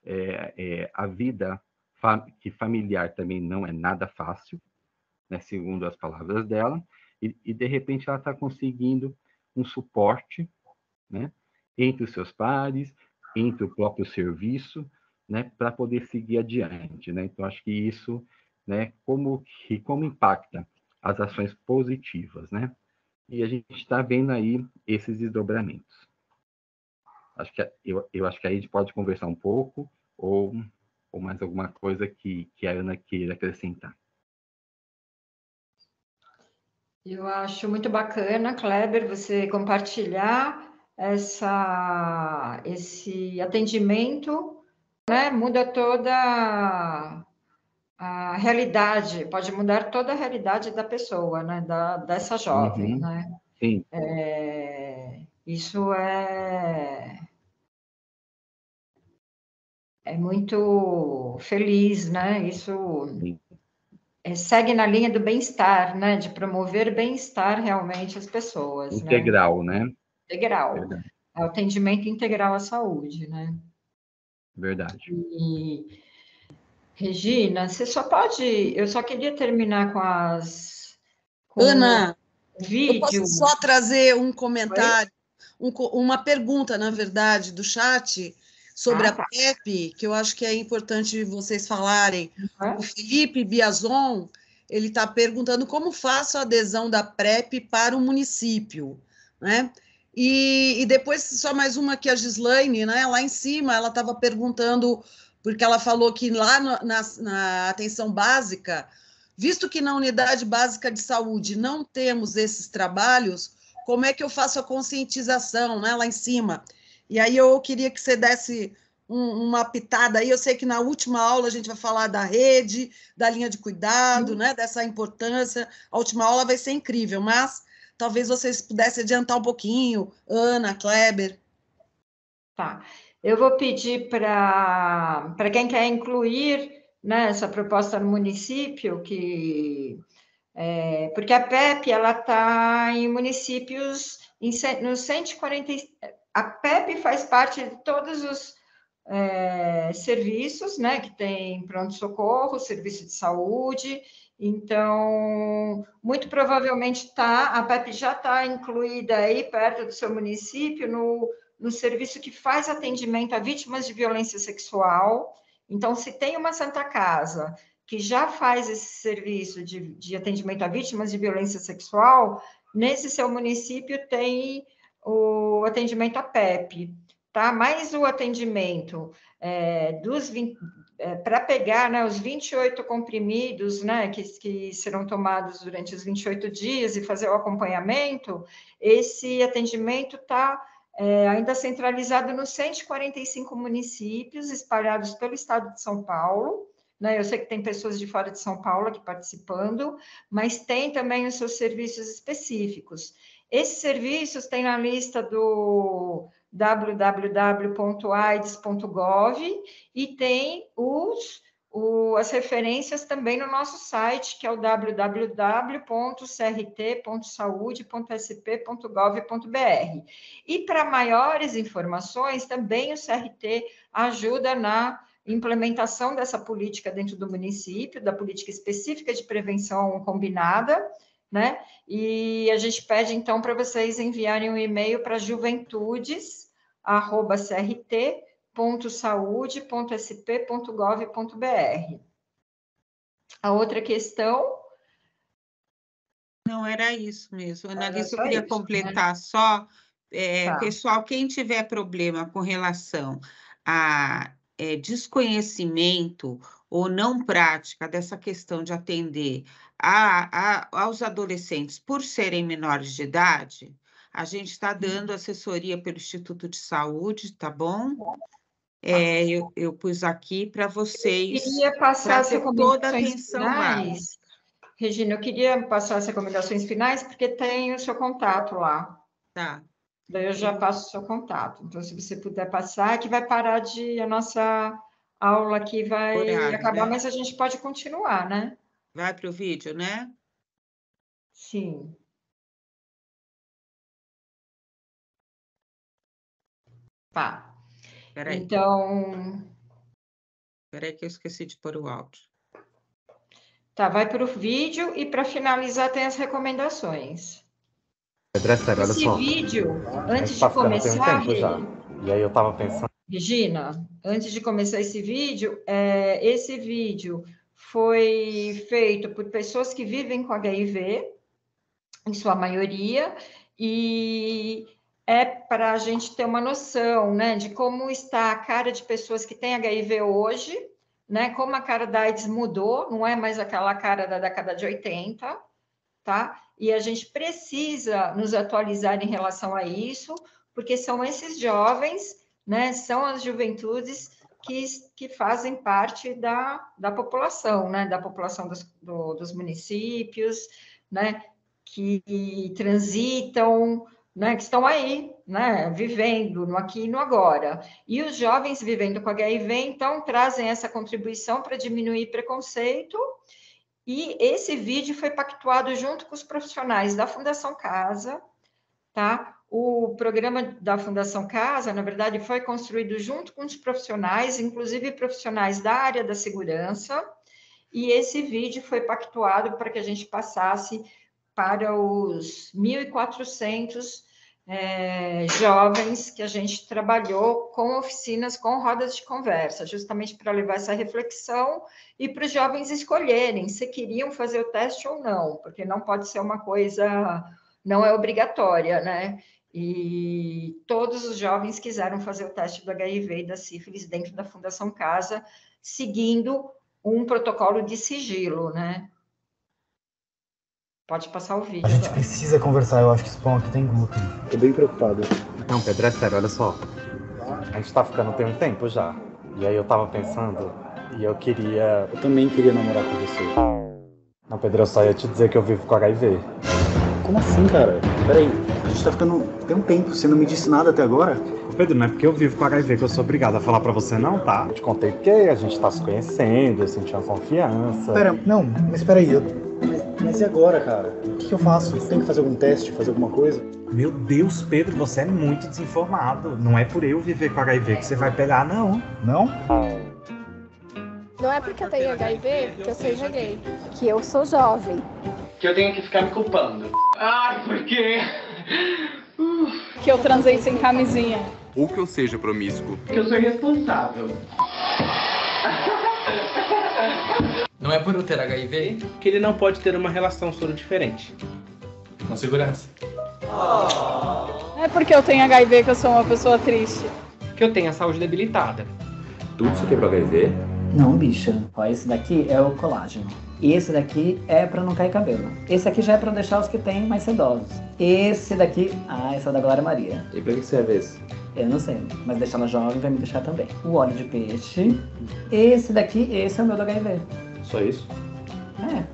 é, é, a vida fa que familiar também não é nada fácil, né? Segundo as palavras dela, e, e de repente ela está conseguindo um suporte, né? Entre os seus pares, entre o próprio serviço, né? Para poder seguir adiante, né? Então acho que isso, né? Como que como impacta as ações positivas, né? E a gente está vendo aí esses desdobramentos. Acho que eu, eu acho que aí a gente pode conversar um pouco ou, ou mais alguma coisa que, que a Ana queira acrescentar. Eu acho muito bacana, Kleber, você compartilhar essa, esse atendimento, né? Muda toda a realidade, pode mudar toda a realidade da pessoa, né? Da, dessa jovem, uhum. né? Sim. É, isso é é muito feliz, né? Isso é, segue na linha do bem-estar, né? De promover bem-estar realmente às pessoas. Né? Integral, né? né? Integral. Verdade. É atendimento integral à saúde, né? Verdade. E, Regina, você só pode. Eu só queria terminar com as. Com Ana, vídeo. eu posso só trazer um comentário, um, uma pergunta, na verdade, do chat sobre ah, tá. a PEP, que eu acho que é importante vocês falarem. Uhum. O Felipe Biazon, ele está perguntando como faço a adesão da PrEP para o município, né? E, e, depois, só mais uma que a Gislaine, né? Lá em cima, ela estava perguntando, porque ela falou que lá no, na, na atenção básica, visto que na unidade básica de saúde não temos esses trabalhos, como é que eu faço a conscientização, né? Lá em cima. E aí eu queria que você desse um, uma pitada aí. Eu sei que na última aula a gente vai falar da rede, da linha de cuidado, né? Dessa importância. A última aula vai ser incrível, mas talvez vocês pudessem adiantar um pouquinho, Ana, Kleber. Tá. Eu vou pedir para quem quer incluir né, essa proposta no município, que é, porque a PEP ela está em municípios em, nos 140 a PEP faz parte de todos os é, serviços, né, que tem pronto-socorro, serviço de saúde, então, muito provavelmente tá, a PEP já está incluída aí perto do seu município no, no serviço que faz atendimento a vítimas de violência sexual. Então, se tem uma Santa Casa que já faz esse serviço de, de atendimento a vítimas de violência sexual, nesse seu município tem o atendimento a PEP, tá? Mais o atendimento é, dos é, para pegar né, os 28 comprimidos né, que, que serão tomados durante os 28 dias e fazer o acompanhamento, esse atendimento está é, ainda centralizado nos 145 municípios espalhados pelo estado de São Paulo. Né? Eu sei que tem pessoas de fora de São Paulo aqui participando, mas tem também os seus serviços específicos. Esses serviços têm na lista do www.aids.gov e tem os, o, as referências também no nosso site, que é o www.crt.saude.sp.gov.br. E para maiores informações, também o CRT ajuda na implementação dessa política dentro do município, da política específica de prevenção combinada, né? E a gente pede então para vocês enviarem um e-mail para juventudes@crt.saude.sp.gov.br. A outra questão não era isso mesmo. Analisa, eu queria isso, completar né? só, é, tá. pessoal, quem tiver problema com relação a é, desconhecimento ou não prática dessa questão de atender a, a, aos adolescentes por serem menores de idade, a gente está dando assessoria pelo Instituto de Saúde, tá bom? É, eu, eu pus aqui para vocês. Queria passar as recomendações atenção lá. finais. Regina, eu queria passar as recomendações finais, porque tem o seu contato lá. Tá. Daí eu já passo o seu contato. Então, se você puder passar, que vai parar de. A nossa aula aqui vai Horário, acabar, né? mas a gente pode continuar, né? Vai para o vídeo, né? Sim. Tá. Peraí. Então, Peraí que eu esqueci de pôr o áudio. tá, vai para o vídeo e para finalizar tem as recomendações. Pedro, é sério, olha Esse só. vídeo, antes de começar, tempo já. E aí eu tava pensando. Regina, antes de começar esse vídeo, é, esse vídeo foi feito por pessoas que vivem com HIV, em sua maioria, e é para a gente ter uma noção né, de como está a cara de pessoas que têm HIV hoje, né, como a cara da AIDS mudou, não é mais aquela cara da década de 80, tá? E a gente precisa nos atualizar em relação a isso, porque são esses jovens, né, são as juventudes que, que fazem parte da, da população, né, da população dos, do- dos municípios, né, que transitam, né, que estão aí, né, vivendo no aqui e no agora. E os jovens vivendo com HIV, então, trazem essa contribuição para diminuir preconceito e esse vídeo foi pactuado junto com os profissionais da Fundação Casa, tá? O programa da Fundação Casa, na verdade, foi construído junto com os profissionais, inclusive profissionais da área da segurança, e esse vídeo foi pactuado para que a gente passasse para os 1.400 eh, jovens que a gente trabalhou com oficinas, com rodas de conversa, justamente para levar essa reflexão e para os jovens escolherem se queriam fazer o teste ou não, porque não pode ser uma coisa, não é obrigatória, né? E todos os jovens quiseram fazer o teste do HIV e da sífilis dentro da Fundação Casa, seguindo um protocolo de sigilo, né? Pode passar o vídeo. A gente agora. precisa conversar, eu acho que esse pão aqui tem glúten. Tô bem preocupado. Não, Pedro, é sério, olha só. A gente tá ficando tem um tempo já. E aí eu tava pensando e eu queria. Eu também queria namorar com você. Não, Pedro, eu só ia te dizer que eu vivo com HIV. Como assim, cara? Peraí, a gente tá ficando tem um tempo, você não me disse nada até agora? Ô, Pedro, não é porque eu vivo com HIV que eu sou obrigado a falar pra você não, tá? Eu te contei porque a gente tá se conhecendo, eu senti uma confiança. Pera, não, mas peraí, eu... mas, e agora, cara? O que, eu faço? Tem que fazer algum teste, fazer alguma coisa? Meu Deus, Pedro, você é muito desinformado. Não é por eu viver com HIV que você vai pegar, não. Não? Não é porque eu tenho HIV que eu seja gay, que eu sou jovem. Que eu tenho que ficar me culpando. Ai, por quê? Que eu transei sem camisinha. Ou que eu seja promíscuo. Que eu sou irresponsável. Não é por eu ter HIV que ele não pode ter uma relação soro diferente. com segurança. Não é porque eu tenho HIV que eu sou uma pessoa triste. Que eu tenho a saúde debilitada. Tudo isso aqui é pra HIV? Não, bicha. Ó, esse daqui é o colágeno. E esse daqui é pra não cair cabelo. Esse aqui já é pra deixar os que têm mais sedosos. Esse daqui, ah, esse é o da Glória Maria. E pra que serve esse? Eu não sei, mas deixar ela jovem vai me deixar também. O óleo de peixe. Esse daqui, esse é o meu do HIV. Só isso? É.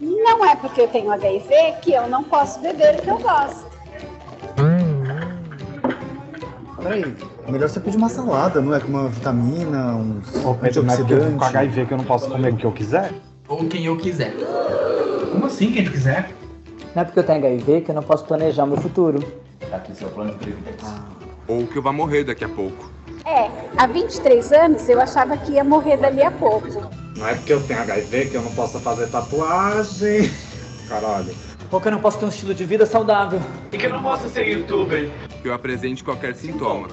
Não é porque eu tenho HIV que eu não posso beber o que eu gosto. Peraí, é melhor você pedir uma salada, não é? Com uma vitamina, um não é eu vivo com antioxidante. HIV que eu não posso comer o que eu quiser? Ou quem eu quiser. Como assim, quem quiser? Não é porque eu tenho HIV que eu não posso planejar meu futuro. Tá aqui seu plano de previdência. Ou que eu vá morrer daqui a pouco. É, há 23 anos eu achava que ia morrer dali a pouco. Não é porque eu tenho HIV que eu não posso fazer tatuagem. Caralho. Ou que eu não posso ter um estilo de vida saudável. E que eu não posso ser youtuber. Que eu apresente qualquer sintoma.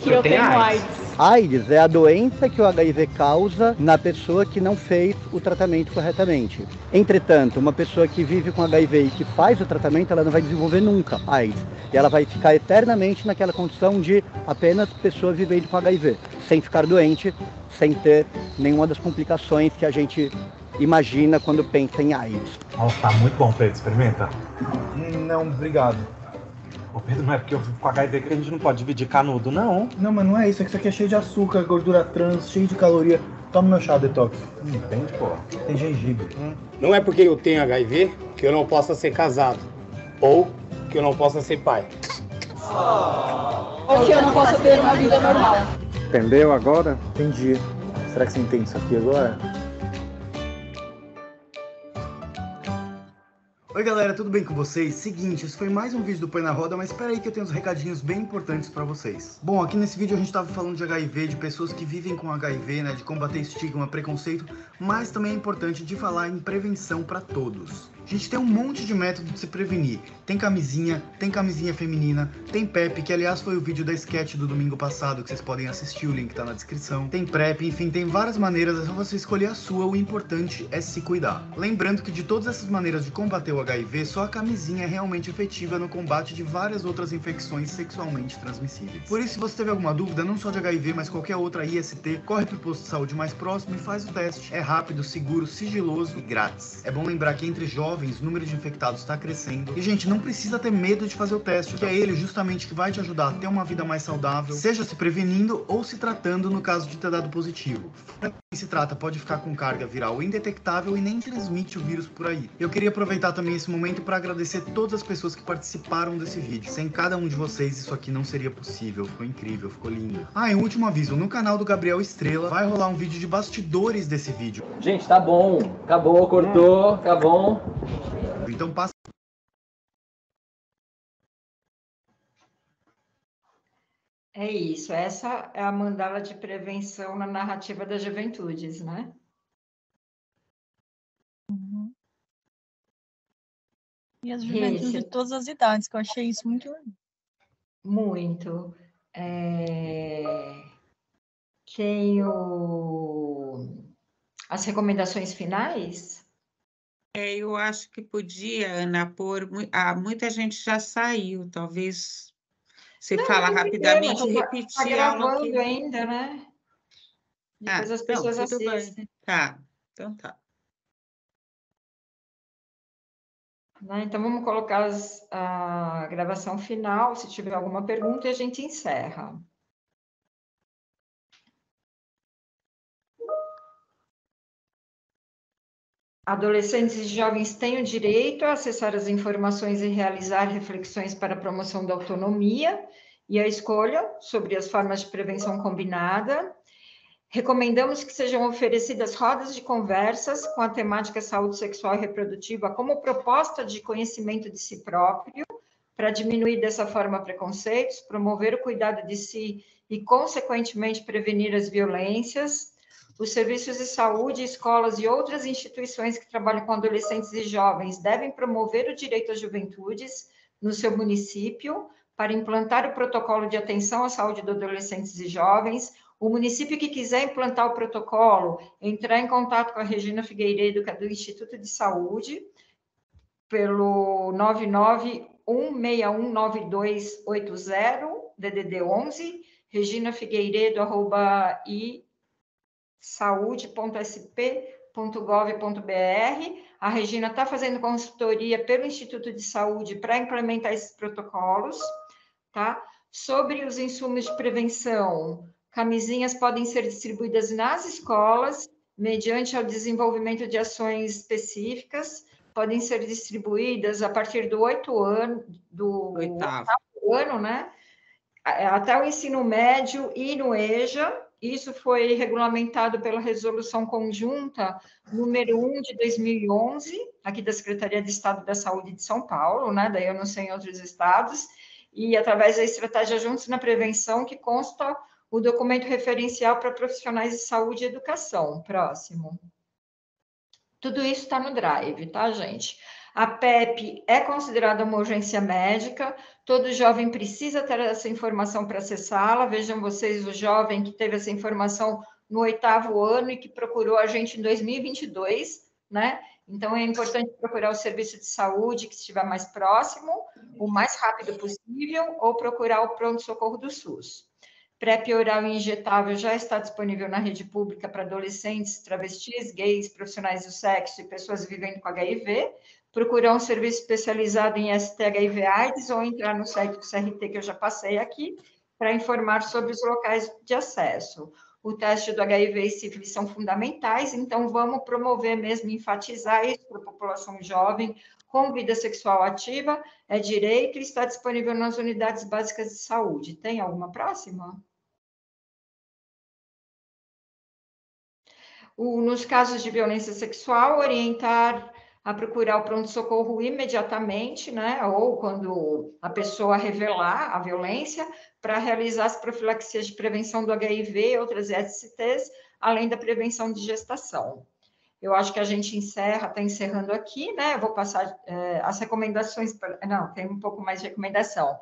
Que eu tenho AIDS. AIDS é a doença que o HIV causa na pessoa que não fez o tratamento corretamente. Entretanto, uma pessoa que vive com HIV e que faz o tratamento, ela não vai desenvolver nunca AIDS. E ela vai ficar eternamente naquela condição de apenas pessoa vivendo com HIV, sem ficar doente, sem ter nenhuma das complicações que a gente imagina quando pensa em AIDS. Nossa, tá muito bom, Pedro. Experimenta. Não, obrigado. Ô Pedro, não é porque eu vivo com HIV que a gente não pode dividir canudo, não. Não, mas não é isso. É que isso aqui é cheio de açúcar, gordura trans, cheio de caloria. Toma meu chá detox. Hum, entende, pô? Tem gengibre. Não é porque eu tenho HIV que eu não possa ser casado. Ou que eu não possa ser pai. Ou que eu não posso ter uma vida normal. Entendeu agora? Entendi. Será que você entende isso aqui agora? Oi galera, tudo bem com vocês? Seguinte, esse foi mais um vídeo do Põe na Roda, mas espera aí que eu tenho uns recadinhos bem importantes pra vocês. Bom, aqui nesse vídeo a gente tava falando de HIV, de pessoas que vivem com HIV, né, de combater estigma, preconceito, mas também é importante de falar em prevenção pra todos. A gente tem um monte de método de se prevenir. Tem camisinha, tem camisinha feminina, tem PEP, que aliás foi o vídeo da sketch do domingo passado, que vocês podem assistir, o link tá na descrição. Tem PrEP, enfim, tem várias maneiras, é só você escolher a sua, o importante é se cuidar. Lembrando que de todas essas maneiras de combater o HIV, só a camisinha é realmente efetiva no combate de várias outras infecções sexualmente transmissíveis. Por isso, se você teve alguma dúvida, não só de HIV, mas qualquer outra IST, corre pro posto de saúde mais próximo e faz o teste. É rápido, seguro, sigiloso e grátis. É bom lembrar que entre jovens jovens, o número de infectados está crescendo. E, gente, não precisa ter medo de fazer o teste, que é ele justamente que vai te ajudar a ter uma vida mais saudável, seja se prevenindo ou se tratando no caso de ter dado positivo. Pra quem se trata, pode ficar com carga viral indetectável e nem transmite o vírus por aí. Eu queria aproveitar também esse momento para agradecer todas as pessoas que participaram desse vídeo. Sem cada um de vocês, isso aqui não seria possível. Ficou incrível, ficou lindo. Ah, e um último aviso: no canal do Gabriel Estrela vai rolar um vídeo de bastidores desse vídeo. Gente, tá bom. Acabou, cortou, tá bom. Então passa. É isso, essa é a mandala de prevenção na narrativa das juventudes, né? Uhum. E as juventudes Esse... de todas as idades, que eu achei isso muito. Muito. É... Tem o... as recomendações finais? É, eu acho que podia, Ana, pôr. Ah, muita gente já saiu, talvez você Não, fala não rapidamente e Está repetir tá ela gravando aqui. ainda, né? Ah, Depois as então, pessoas bem. assistem. Tá, então tá. Né? Então, vamos colocar as- a gravação final. Se tiver alguma pergunta, a gente encerra. Adolescentes e jovens têm o direito a acessar as informações e realizar reflexões para a promoção da autonomia e a escolha sobre as formas de prevenção combinada. Recomendamos que sejam oferecidas rodas de conversas com a temática saúde sexual e reprodutiva como proposta de conhecimento de si próprio, para diminuir dessa forma preconceitos, promover o cuidado de si e, consequentemente, prevenir as violências. Os serviços de saúde, escolas e outras instituições que trabalham com adolescentes e jovens devem promover o direito às juventudes no seu município para implantar o protocolo de atenção à saúde dos adolescentes e jovens. O município que quiser implantar o protocolo, entrar em contato com a Regina Figueiredo, é do Instituto de Saúde, pelo 991619280, DDD 11, Regina Figueiredo, arroba, e saúde.sp.gov.br. A Regina está fazendo consultoria pelo Instituto de Saúde para implementar esses protocolos, tá? Sobre os insumos de prevenção, camisinhas podem ser distribuídas nas escolas, mediante o desenvolvimento de ações específicas, podem ser distribuídas a partir do oito ano, do Oitavo. oitavo ano, né? Até o ensino médio e no EJA, isso foi regulamentado pela resolução conjunta número 1 de 2011, aqui da Secretaria de Estado da Saúde de São Paulo, né? Daí eu não sei em outros estados, e através da estratégia Juntos na Prevenção, que consta o documento referencial para profissionais de saúde e educação. Próximo. Tudo isso está no Drive, tá, gente? A PEP é considerada uma urgência médica, todo jovem precisa ter essa informação para acessá-la. Vejam vocês o jovem que teve essa informação no oitavo ano e que procurou a gente em 2022, né? Então, é importante procurar o serviço de saúde que estiver mais próximo, o mais rápido possível, ou procurar o pronto-socorro do SUS. PrEP oral injetável já está disponível na rede pública para adolescentes, travestis, gays, profissionais do sexo e pessoas vivendo com HIV, procurar um serviço especializado em ST-HIV AIDS ou entrar no site do CRT que eu já passei aqui para informar sobre os locais de acesso. O teste do HIV e sífilis são fundamentais, então vamos promover mesmo, enfatizar isso para a população jovem, com vida sexual ativa, é direito e está disponível nas unidades básicas de saúde. Tem alguma próxima? O, nos casos de violência sexual, orientar a procurar o pronto-socorro imediatamente, né? Ou quando a pessoa revelar a violência, para realizar as profilaxias de prevenção do HIV e outras STs, além da prevenção de gestação. Eu acho que a gente encerra, está encerrando aqui, né? Eu vou passar é, as recomendações. Pra, não, tem um pouco mais de recomendação.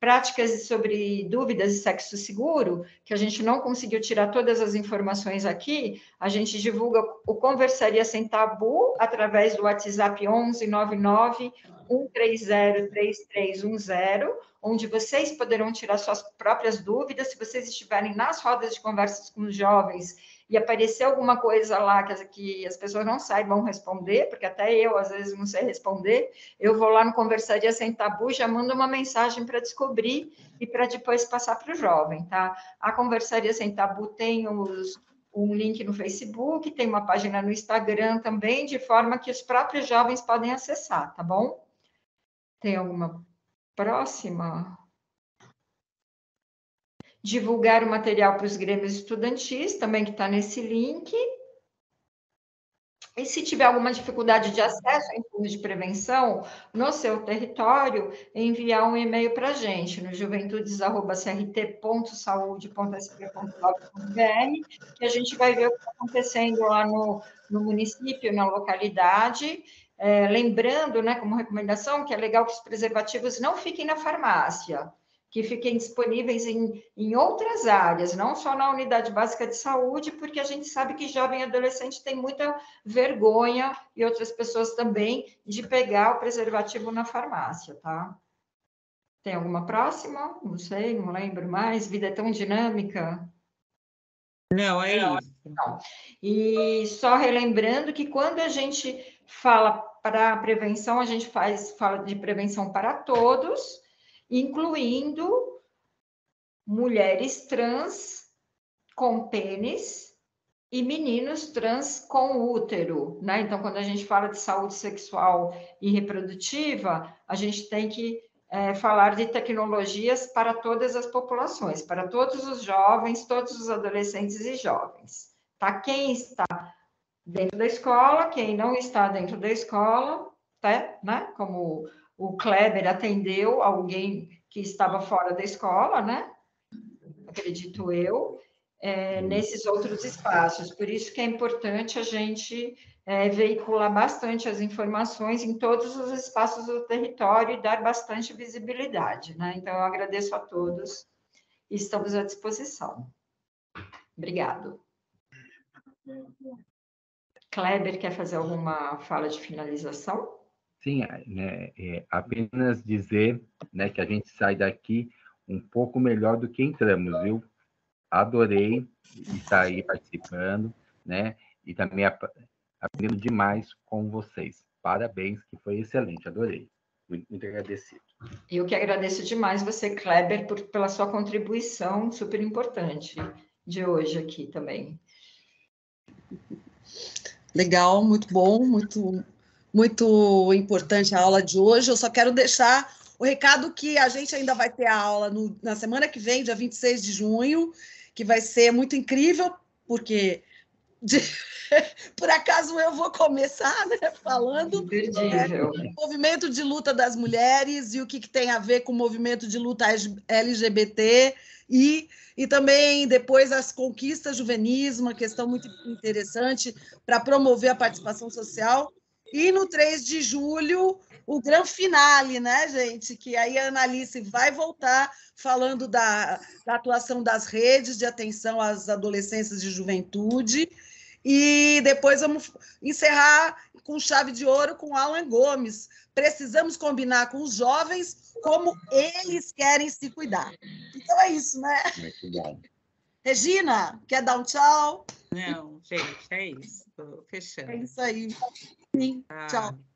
Práticas sobre dúvidas e sexo seguro, que a gente não conseguiu tirar todas as informações aqui, a gente divulga o Conversaria Sem Tabu através do WhatsApp 11 99 130 3310, onde vocês poderão tirar suas próprias dúvidas, se vocês estiverem nas rodas de conversas com os jovens e aparecer alguma coisa lá que, que as pessoas não saibam responder, porque até eu, às vezes, não sei responder, eu vou lá no Conversaria Sem Tabu, já mando uma mensagem para descobrir e para depois passar para o jovem, tá? A Conversaria Sem Tabu tem os, um link no Facebook, tem uma página no Instagram também, de forma que os próprios jovens podem acessar, tá bom? Tem alguma próxima? Divulgar o material para os grêmios estudantis, também que está nesse link. E se tiver alguma dificuldade de acesso em fundo de prevenção no seu território, enviar um e-mail para a gente no juventudes.crt.saude.sp.gov.br, que a gente vai ver o que está acontecendo lá no, no município, na localidade. É, lembrando, né, como recomendação, que é legal que os preservativos não fiquem na farmácia que fiquem disponíveis em, em outras áreas, não só na unidade básica de saúde, porque a gente sabe que jovem e adolescente tem muita vergonha, e outras pessoas também, de pegar o preservativo na farmácia, tá? Tem alguma próxima? Não sei, não lembro mais. Vida é tão dinâmica. Não, é isso. Não. E só relembrando que quando a gente fala para prevenção, a gente faz fala de prevenção para todos, incluindo mulheres trans com pênis e meninos trans com útero, né? Então, quando a gente fala de saúde sexual e reprodutiva, a gente tem que é, falar de tecnologias para todas as populações, para todos os jovens, todos os adolescentes e jovens. Tá? Quem está dentro da escola, quem não está dentro da escola, tá? né? Como o Kleber atendeu alguém que estava fora da escola, né? Acredito eu, é, nesses outros espaços. Por isso que é importante a gente é, veicular bastante as informações em todos os espaços do território e dar bastante visibilidade, né? Então, eu agradeço a todos e estamos à disposição. Obrigado. Kleber, quer fazer alguma fala de finalização? Sim, né, é, apenas dizer né, que a gente sai daqui um pouco melhor do que entramos, viu? Adorei estar aí participando, né? E também aprendendo demais com vocês. Parabéns, que foi excelente, adorei. Muito, muito agradecido. Eu que agradeço demais você, Kleber, por, pela sua contribuição super importante de hoje aqui também. Legal, muito bom, muito muito importante a aula de hoje. Eu só quero deixar o recado que a gente ainda vai ter a aula no, na semana que vem, dia 26 de junho, que vai ser muito incrível, porque de, por acaso eu vou começar né, falando né, do movimento de luta das mulheres e o que, que, tem a ver com o movimento de luta LGBT e, e também depois as conquistas juvenis, uma questão muito interessante para promover a participação social e no 3 de julho, o grande finale, né, gente? Que aí a Analice vai voltar falando da, da atuação das redes de atenção às adolescências e juventude. E depois vamos encerrar com chave de ouro com Alan Gomes. Precisamos combinar com os jovens como eles querem se cuidar. Então é isso, né? Muito bom. Regina, quer dar um tchau? Não, gente, é isso. Estou fechando. É isso aí. Sim, ah. tchau.